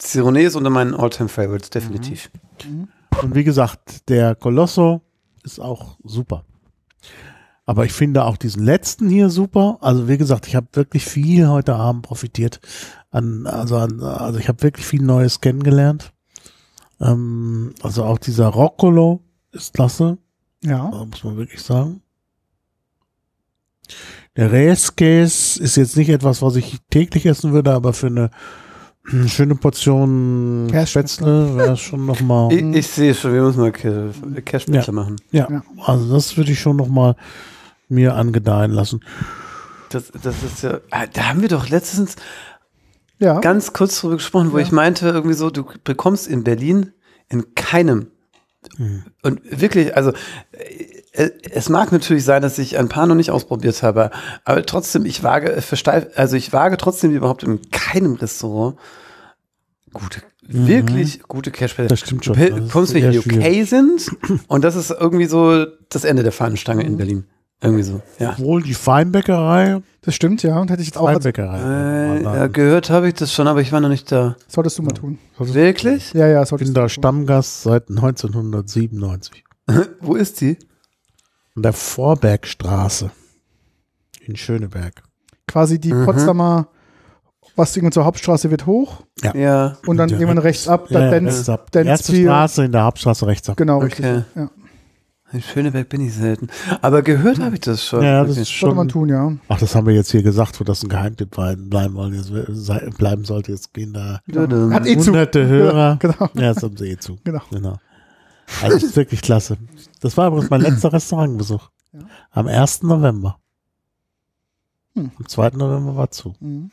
Speaker 3: Cironé ist unter meinen All-Time Favorites, definitiv.
Speaker 2: Und wie gesagt, der Colosso ist auch super. Aber ich finde auch diesen letzten hier super. Also wie gesagt, ich habe wirklich viel heute Abend profitiert. An, also, an, also ich habe wirklich viel Neues kennengelernt. Ähm, also auch dieser Roccolo ist klasse,
Speaker 1: Ja.
Speaker 2: also muss man wirklich sagen. Der Reiskäse ist jetzt nicht etwas, was ich täglich essen würde, aber für eine hm, schöne Portion
Speaker 1: Kässpätzle.
Speaker 2: Spätzle wäre es schon nochmal.
Speaker 3: Ich, ich sehe schon, wir müssen mal Ca- Cashpizza machen.
Speaker 2: Ja,
Speaker 1: Ja.
Speaker 2: also das würde ich schon noch mal mir angedeihen lassen.
Speaker 3: Das, das ist ja, ah, da haben wir doch letztens
Speaker 1: Ja.
Speaker 3: ganz kurz drüber gesprochen, wo
Speaker 1: Ja.
Speaker 3: ich meinte, irgendwie so, du bekommst in Berlin in keinem.
Speaker 2: Hm.
Speaker 3: Und wirklich, also äh, es mag natürlich sein, dass ich ein paar noch nicht ausprobiert habe, aber trotzdem, ich wage, versteif, also ich wage trotzdem überhaupt in keinem Restaurant gute, wirklich gute Cashback.
Speaker 2: Mhm. Das stimmt schon.
Speaker 3: Du kommst, wenn
Speaker 2: eher
Speaker 3: die UK sind und das ist irgendwie so das Ende der Fahnenstange
Speaker 2: Mhm.
Speaker 3: in Berlin. Irgendwie so, ja.
Speaker 2: Obwohl die Feinbäckerei,
Speaker 1: Das stimmt, ja. Und hätte ich jetzt auch,
Speaker 2: Feinbäckerei.
Speaker 3: Äh, ja, gehört habe ich das schon, aber ich war noch nicht da.
Speaker 1: solltest du mal tun.
Speaker 3: Wirklich?
Speaker 1: Ja, ja,
Speaker 2: ich
Speaker 1: solltest
Speaker 2: bin
Speaker 1: du
Speaker 2: da
Speaker 1: tun.
Speaker 2: Stammgast seit 1997.
Speaker 3: Wo ist die?
Speaker 2: An der Vorbergstraße in Schöneberg.
Speaker 1: Quasi die
Speaker 3: Mhm.
Speaker 1: Potsdamer was irgendwann zur Hauptstraße wird hoch
Speaker 3: Ja.
Speaker 1: und dann
Speaker 2: Ja,
Speaker 1: irgendwann rechts ab, dann
Speaker 2: Ja,
Speaker 1: dance,
Speaker 2: rechts ab.
Speaker 1: dance
Speaker 2: Erste
Speaker 1: viel.
Speaker 2: Straße in der Hauptstraße rechts ab.
Speaker 1: Genau, richtig.
Speaker 3: Okay.
Speaker 1: Ja.
Speaker 3: In Schöneberg bin ich selten. Aber gehört habe ich das schon.
Speaker 2: Ja, das ist
Speaker 1: Sollte man
Speaker 2: schon.
Speaker 1: tun, ja.
Speaker 2: Ach, das haben wir jetzt hier gesagt, wo das ein Geheimtipp bleiben wollen. Jetzt bleiben sollte. Jetzt gehen da
Speaker 3: Dödem.
Speaker 1: Hat eh zu.
Speaker 2: hunderte Hörer.
Speaker 1: Genau.
Speaker 2: Ja, das haben sie eh zu.
Speaker 1: Genau.
Speaker 2: Genau. Also das ist wirklich klasse. Das war übrigens mein letzter Restaurantbesuch.
Speaker 1: Ja.
Speaker 2: Am 1. November.
Speaker 1: Hm.
Speaker 2: Am 2. November war zu.
Speaker 1: Mhm.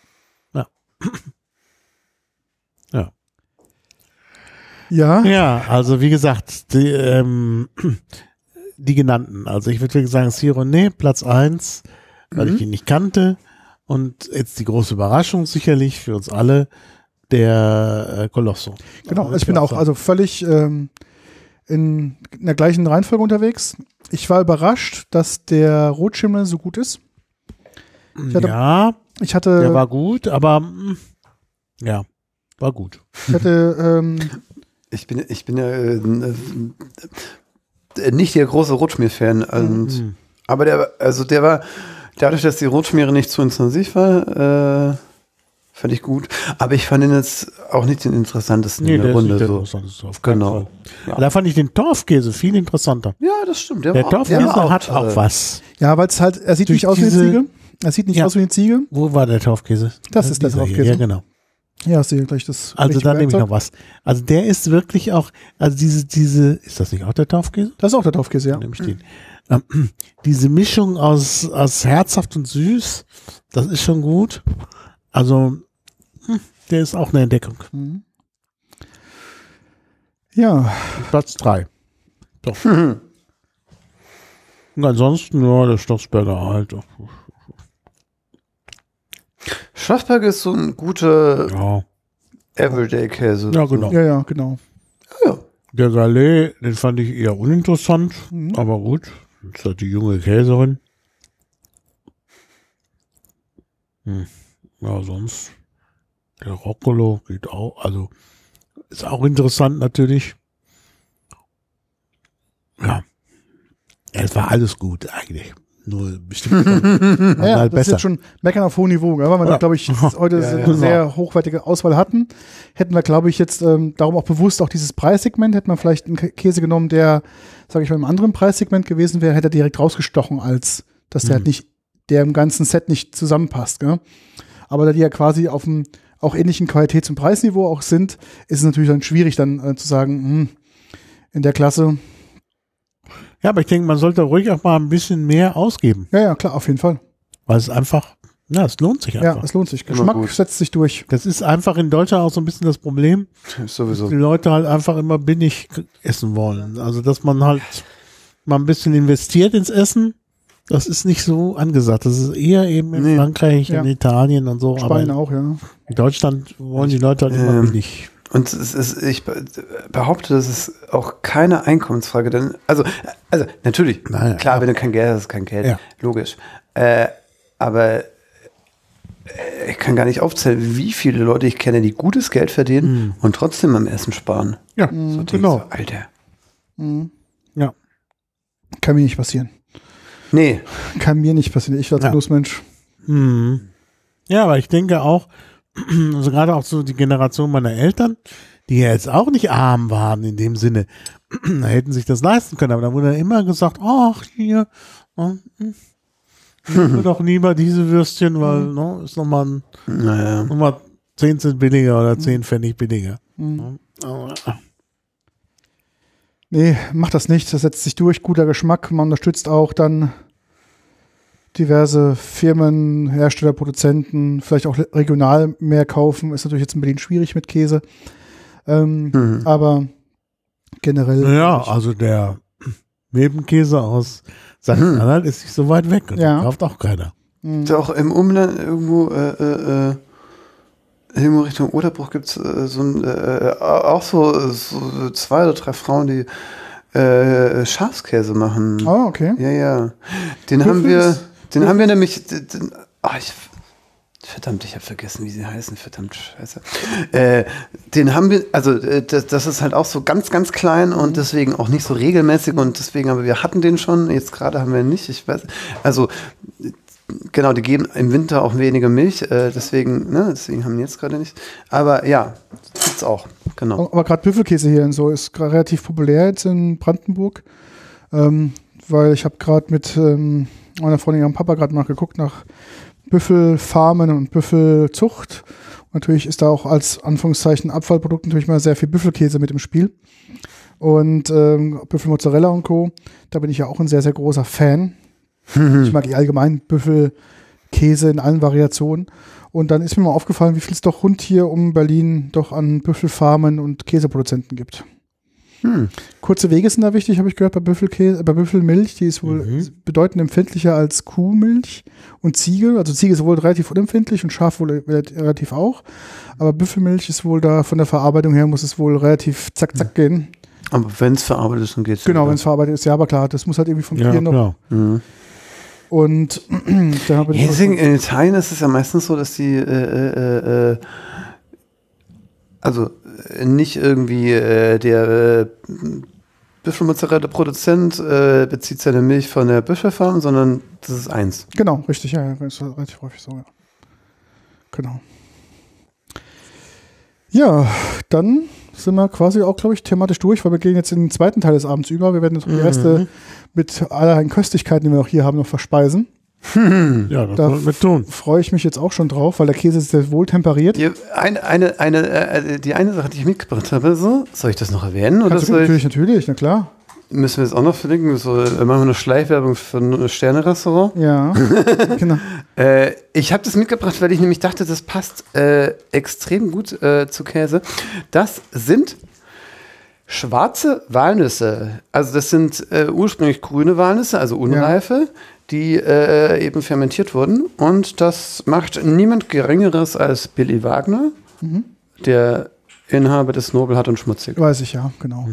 Speaker 2: Ja. Ja.
Speaker 1: Ja,
Speaker 2: also wie gesagt, die, ähm, die genannten. Also ich würde wirklich sagen, Sirone, Platz eins, weil
Speaker 1: Mhm.
Speaker 2: ich ihn nicht kannte. Und jetzt die große Überraschung sicherlich für uns alle, der äh, Colosso.
Speaker 1: genau.
Speaker 2: Also
Speaker 1: Ich bin auch also völlig ähm, in, in der gleichen Reihenfolge unterwegs. Ich war überrascht, dass der Rotschimmel so gut ist.
Speaker 2: ja,
Speaker 1: Ich hatte,
Speaker 2: der war gut, aber mm, ja, war gut.
Speaker 1: ich hatte ähm,
Speaker 3: Ich bin, ich bin ja äh, äh, nicht der große Rotschmier-Fan. Und,
Speaker 2: Mhm.
Speaker 3: Aber der, also der war, dadurch, dass die Rotschmiere nicht zu intensiv war, äh, fand ich gut. Aber ich fand ihn jetzt auch nicht den interessantesten
Speaker 2: Nee,
Speaker 3: in der
Speaker 2: der
Speaker 3: Runde.
Speaker 2: ist nicht der
Speaker 3: so.
Speaker 2: interessanteste, auf
Speaker 3: Genau. Ja.
Speaker 2: Da fand ich den Torfkäse viel interessanter.
Speaker 3: Ja, das stimmt. Der,
Speaker 2: Der
Speaker 3: war,
Speaker 2: Torfkäse
Speaker 3: der
Speaker 2: hat
Speaker 3: toll.
Speaker 2: auch was.
Speaker 1: ja, weil es halt, er sieht
Speaker 2: Durch
Speaker 1: nicht aus wie
Speaker 2: diese-
Speaker 1: Ziege. Er sieht nicht
Speaker 2: Ja.
Speaker 1: aus wie eine Ziege.
Speaker 2: Wo war der Torfkäse?
Speaker 1: Das ist der
Speaker 2: hier,
Speaker 1: Torfkäse.
Speaker 2: Ja, genau.
Speaker 1: Ja, sehe gleich das.
Speaker 2: Also da nehme ich noch was. Also der ist wirklich auch, also diese, diese, ist das nicht auch der Torfkäse?
Speaker 1: Das ist auch der Torfkäse, ja.
Speaker 2: Nehme ich den. Ähm, diese Mischung aus, aus herzhaft und süß, das ist schon gut. Also, hm, der ist auch eine Entdeckung.
Speaker 1: Mhm. Ja,
Speaker 2: Platz drei. Doch.
Speaker 3: Mhm.
Speaker 2: Und ansonsten, ja, der Stoffsberger halt.
Speaker 3: Schlossberg ist so ein guter
Speaker 2: Ja,
Speaker 3: Everyday-Käse.
Speaker 2: ja genau.
Speaker 1: ja, ja, genau.
Speaker 3: Ja.
Speaker 2: Der Salé, den fand ich eher uninteressant,
Speaker 1: Mhm.
Speaker 2: aber gut. Das ist halt die junge Käserin. Hm. Ja, sonst. Der Roccolo geht auch, also ist auch interessant natürlich. Ja. ja es war alles gut eigentlich. Nur bestimmt schon
Speaker 1: Ja, ja, das ist
Speaker 2: besser.
Speaker 1: jetzt schon meckern auf hohem Niveau, weil wir da,
Speaker 2: Ja.
Speaker 1: glaube ich, heute
Speaker 3: Ja,
Speaker 1: eine
Speaker 3: ja.
Speaker 1: sehr hochwertige Auswahl hatten. Hätten wir, glaube ich, jetzt ähm, darum auch bewusst auch dieses Preissegment, hätten wir vielleicht einen Kä- Käse genommen, der, sage ich mal, im anderen Preissegment gewesen wäre, hätte er direkt rausgestochen, als dass der
Speaker 2: Mhm.
Speaker 1: halt nicht, der im ganzen Set nicht zusammenpasst. Gell? Aber da die ja quasi auf dem auch ähnlichen Qualitäts- und Preisniveau auch sind, ist es natürlich dann schwierig, dann äh, zu sagen, hm, in der Klasse,
Speaker 2: Ja, aber ich denke, man sollte ruhig auch mal ein bisschen mehr ausgeben,
Speaker 1: ja, ja, klar, auf jeden Fall.
Speaker 2: weil es einfach, ja, es lohnt sich
Speaker 1: Ja,
Speaker 2: einfach.
Speaker 1: es lohnt sich. Geschmack setzt sich durch.
Speaker 2: das ist einfach in Deutschland auch so ein bisschen das Problem.
Speaker 3: Ist sowieso.
Speaker 2: die Leute halt einfach immer billig essen wollen. Also, dass man halt mal ein bisschen investiert ins Essen, das ist nicht so angesagt. Das ist eher eben in
Speaker 3: Nee.
Speaker 2: Frankreich,
Speaker 1: Ja.
Speaker 2: in Italien und so.
Speaker 1: Spanien
Speaker 2: aber
Speaker 1: auch, ja.
Speaker 2: in Deutschland wollen die Leute halt immer
Speaker 3: Ähm,
Speaker 2: billig.
Speaker 3: Und es ist, ich be- behaupte, das ist auch keine Einkommensfrage, denn, also, also, natürlich,
Speaker 2: Naja,
Speaker 3: klar,
Speaker 2: ja.
Speaker 3: wenn du kein Geld hast, ist kein Geld,
Speaker 2: Ja.
Speaker 3: logisch. Äh, aber äh, ich kann gar nicht aufzählen, wie viele Leute ich kenne, die gutes Geld verdienen und trotzdem am Essen sparen.
Speaker 2: Ja,
Speaker 3: So
Speaker 2: genau.
Speaker 3: So, Alter.
Speaker 1: Mhm.
Speaker 2: Ja.
Speaker 1: Kann mir nicht passieren.
Speaker 3: Nee,
Speaker 1: Kann mir nicht passieren. Ich als
Speaker 2: Ja.
Speaker 1: Genussmensch.
Speaker 2: Mhm. Ja, aber ich denke auch, also gerade auch so die Generation meiner Eltern, die ja jetzt auch nicht arm waren in dem Sinne, da hätten sich das leisten können, aber da wurde immer gesagt, ach, hier, hm, hm, nehmen wir doch lieber diese Würstchen, weil, ne, ist nochmal ein,
Speaker 3: naja.
Speaker 2: nochmal 10 Cent billiger oder 10 Pfennig billiger.
Speaker 1: Mhm.
Speaker 2: Aber,
Speaker 1: Nee, macht das nicht. Das setzt sich durch. Guter Geschmack. Man unterstützt auch dann diverse Firmen, Hersteller, Produzenten, vielleicht auch regional mehr kaufen. Ist natürlich jetzt in Berlin schwierig mit Käse. Ähm,
Speaker 3: Mhm.
Speaker 1: Aber generell.
Speaker 2: Naja, also der Milbenkäse aus St.
Speaker 3: Hm.
Speaker 2: Anhalt ist nicht so weit weg und
Speaker 1: Ja.
Speaker 2: den kauft auch keiner.
Speaker 1: Mhm.
Speaker 3: Ist auch im Umland irgendwo, äh, äh, äh, irgendwo Richtung Oderbruch gibt es äh, so ein, äh, auch so, so zwei oder drei Frauen, die äh, Schafskäse machen.
Speaker 1: Ah, okay.
Speaker 3: Ja, ja. Den
Speaker 1: Wie
Speaker 3: haben wir, den haben wir nämlich, den, ah, ich, verdammt, ich habe vergessen, wie sie heißen, verdammt, scheiße. Äh, den haben wir, also äh, das, das ist halt auch so ganz, ganz klein und deswegen auch nicht so regelmäßig und deswegen, aber wir hatten den schon, jetzt gerade haben wir ihn nicht, ich weiß, also genau, die geben im Winter auch weniger Milch, äh, deswegen, ne, deswegen haben die jetzt gerade nicht. Aber ja, gibt's auch, genau.
Speaker 1: Aber gerade Büffelkäse hier und so ist relativ populär jetzt in Brandenburg. Ähm, weil ich habe gerade mit ähm, meiner Freundin und ihrem Papa gerade nachgeguckt nach Büffelfarmen und Büffelzucht. Und natürlich ist da auch als Anführungszeichen Abfallprodukt natürlich mal sehr viel Büffelkäse mit im Spiel. Und ähm, Büffelmozzarella und Co. Da bin ich ja auch ein sehr, sehr großer Fan. Ich mag eh allgemein Büffelkäse in allen Variationen. Und dann ist mir mal aufgefallen, wie viel es doch rund hier um Berlin doch an Büffelfarmen und Käseproduzenten gibt.
Speaker 3: Hm.
Speaker 1: Kurze Wege sind da wichtig, habe ich gehört, bei, Büffelkäse, bei Büffelmilch. Die ist wohl
Speaker 2: Mhm.
Speaker 1: bedeutend empfindlicher als Kuhmilch und Ziege. Also Ziege ist wohl relativ unempfindlich und Schaf wohl relativ auch. Aber Büffelmilch ist wohl da von der Verarbeitung her, muss es wohl relativ zack, zack gehen.
Speaker 3: Aber wenn es verarbeitet ist, dann geht's
Speaker 1: Genau,
Speaker 3: wieder.
Speaker 1: wenn es verarbeitet ist, ja, aber klar, das muss halt irgendwie vom
Speaker 2: Ja,
Speaker 1: Tier noch.
Speaker 2: klar.
Speaker 3: Mhm.
Speaker 1: Und da habe ich.
Speaker 3: Deswegen, in Italien ist es ja meistens so, dass die, äh, äh, äh, also äh, nicht irgendwie äh, der äh, Büffelmozzarella-Produzent äh, bezieht seine Milch von der Büffelfarm, sondern das ist eins.
Speaker 1: Genau, richtig, ja, ja, das ist relativ häufig so, ja. Genau. Ja, dann sind wir quasi auch, glaube ich, thematisch durch, weil wir gehen jetzt in den zweiten Teil des Abends über. Wir werden jetzt noch die erste mit allerlei Köstlichkeiten, die wir noch hier haben, noch verspeisen.
Speaker 2: Ja, das
Speaker 1: Da
Speaker 2: wir tun.
Speaker 1: Freue ich mich jetzt auch schon drauf, weil der Käse ist sehr wohl temperiert.
Speaker 3: Die eine, eine, eine, äh, die eine Sache, die ich mitgebracht habe, so, soll ich das noch erwähnen? Oder
Speaker 1: du,
Speaker 3: soll ich,
Speaker 1: natürlich, natürlich, na klar.
Speaker 3: müssen wir es auch noch verlinken? So, äh, machen wir eine Schleichwerbung für ein Sterne-Restaurant?
Speaker 1: Ja, genau.
Speaker 3: Äh, ich habe das mitgebracht, weil ich nämlich dachte, das passt äh, extrem gut äh, zu Käse. Das sind schwarze Walnüsse. Also das sind äh, ursprünglich grüne Walnüsse, also unreife, die äh, eben fermentiert wurden. Und das macht niemand Geringeres als Billy Wagner, der Inhaber des Nobelhart und Schmutzig.
Speaker 1: Weiß ich ja, genau.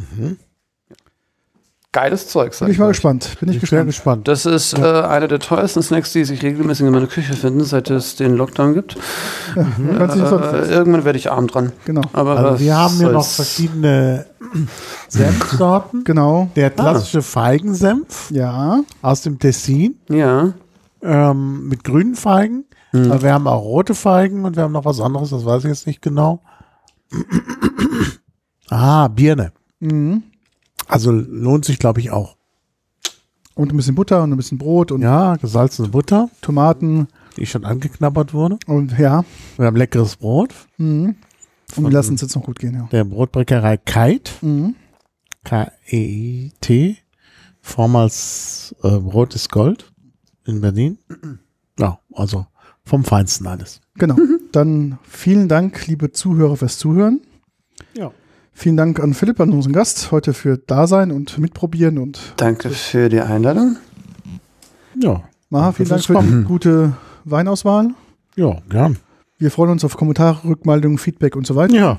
Speaker 3: Geiles Zeug, sag
Speaker 1: Bin ich mal gespannt. Bin ich gespannt.
Speaker 2: gespannt.
Speaker 3: Das ist äh, einer der teuersten Snacks, die sich regelmäßig in meiner Küche finden, seit es den Lockdown gibt.
Speaker 1: Nicht sonst
Speaker 3: Äh, irgendwann werde ich arm dran.
Speaker 1: Genau.
Speaker 3: Aber
Speaker 2: Also wir haben hier noch verschiedene Senfsorten.
Speaker 1: Genau.
Speaker 2: Der klassische Feigensenf
Speaker 1: Ja.
Speaker 2: aus dem Tessin
Speaker 3: Ja.
Speaker 2: ähm, mit grünen Feigen. Aber wir haben auch rote Feigen und wir haben noch was anderes, das weiß ich jetzt nicht genau. ah, Birne.
Speaker 1: Mhm.
Speaker 2: Also lohnt sich, glaube ich, auch.
Speaker 1: Und ein bisschen Butter und ein bisschen Brot und
Speaker 2: Ja, gesalzene Butter,
Speaker 1: Tomaten
Speaker 2: die schon angeknabbert wurde.
Speaker 1: und ja.
Speaker 2: Wir haben leckeres Brot.
Speaker 1: Mhm. Und wir lassen es jetzt noch gut gehen, ja.
Speaker 2: Der Brotbäckerei Kite.
Speaker 1: Mhm.
Speaker 2: K-E-I-T. Vormals äh, Brot ist Gold in Berlin. Ja, also vom Feinsten alles.
Speaker 1: Genau. Dann vielen Dank, liebe Zuhörer, fürs Zuhören.
Speaker 2: Ja.
Speaker 1: Vielen Dank an Philipp, an unseren Gast, heute für Dasein und Mitprobieren und
Speaker 3: Danke für die Einladung.
Speaker 2: Ja.
Speaker 1: Maha, vielen Dank für die gute Weinauswahl.
Speaker 2: Ja, gern.
Speaker 1: Wir freuen uns auf Kommentare, Rückmeldungen, Feedback und so weiter.
Speaker 2: Ja.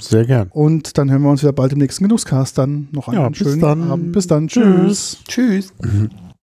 Speaker 2: Sehr gern.
Speaker 1: Und dann hören wir uns wieder bald im nächsten Genusscast. Dann noch einen
Speaker 2: Ja, bis
Speaker 1: schönen
Speaker 2: dann.
Speaker 1: Abend. Bis dann. Tschüss.
Speaker 3: Tschüss.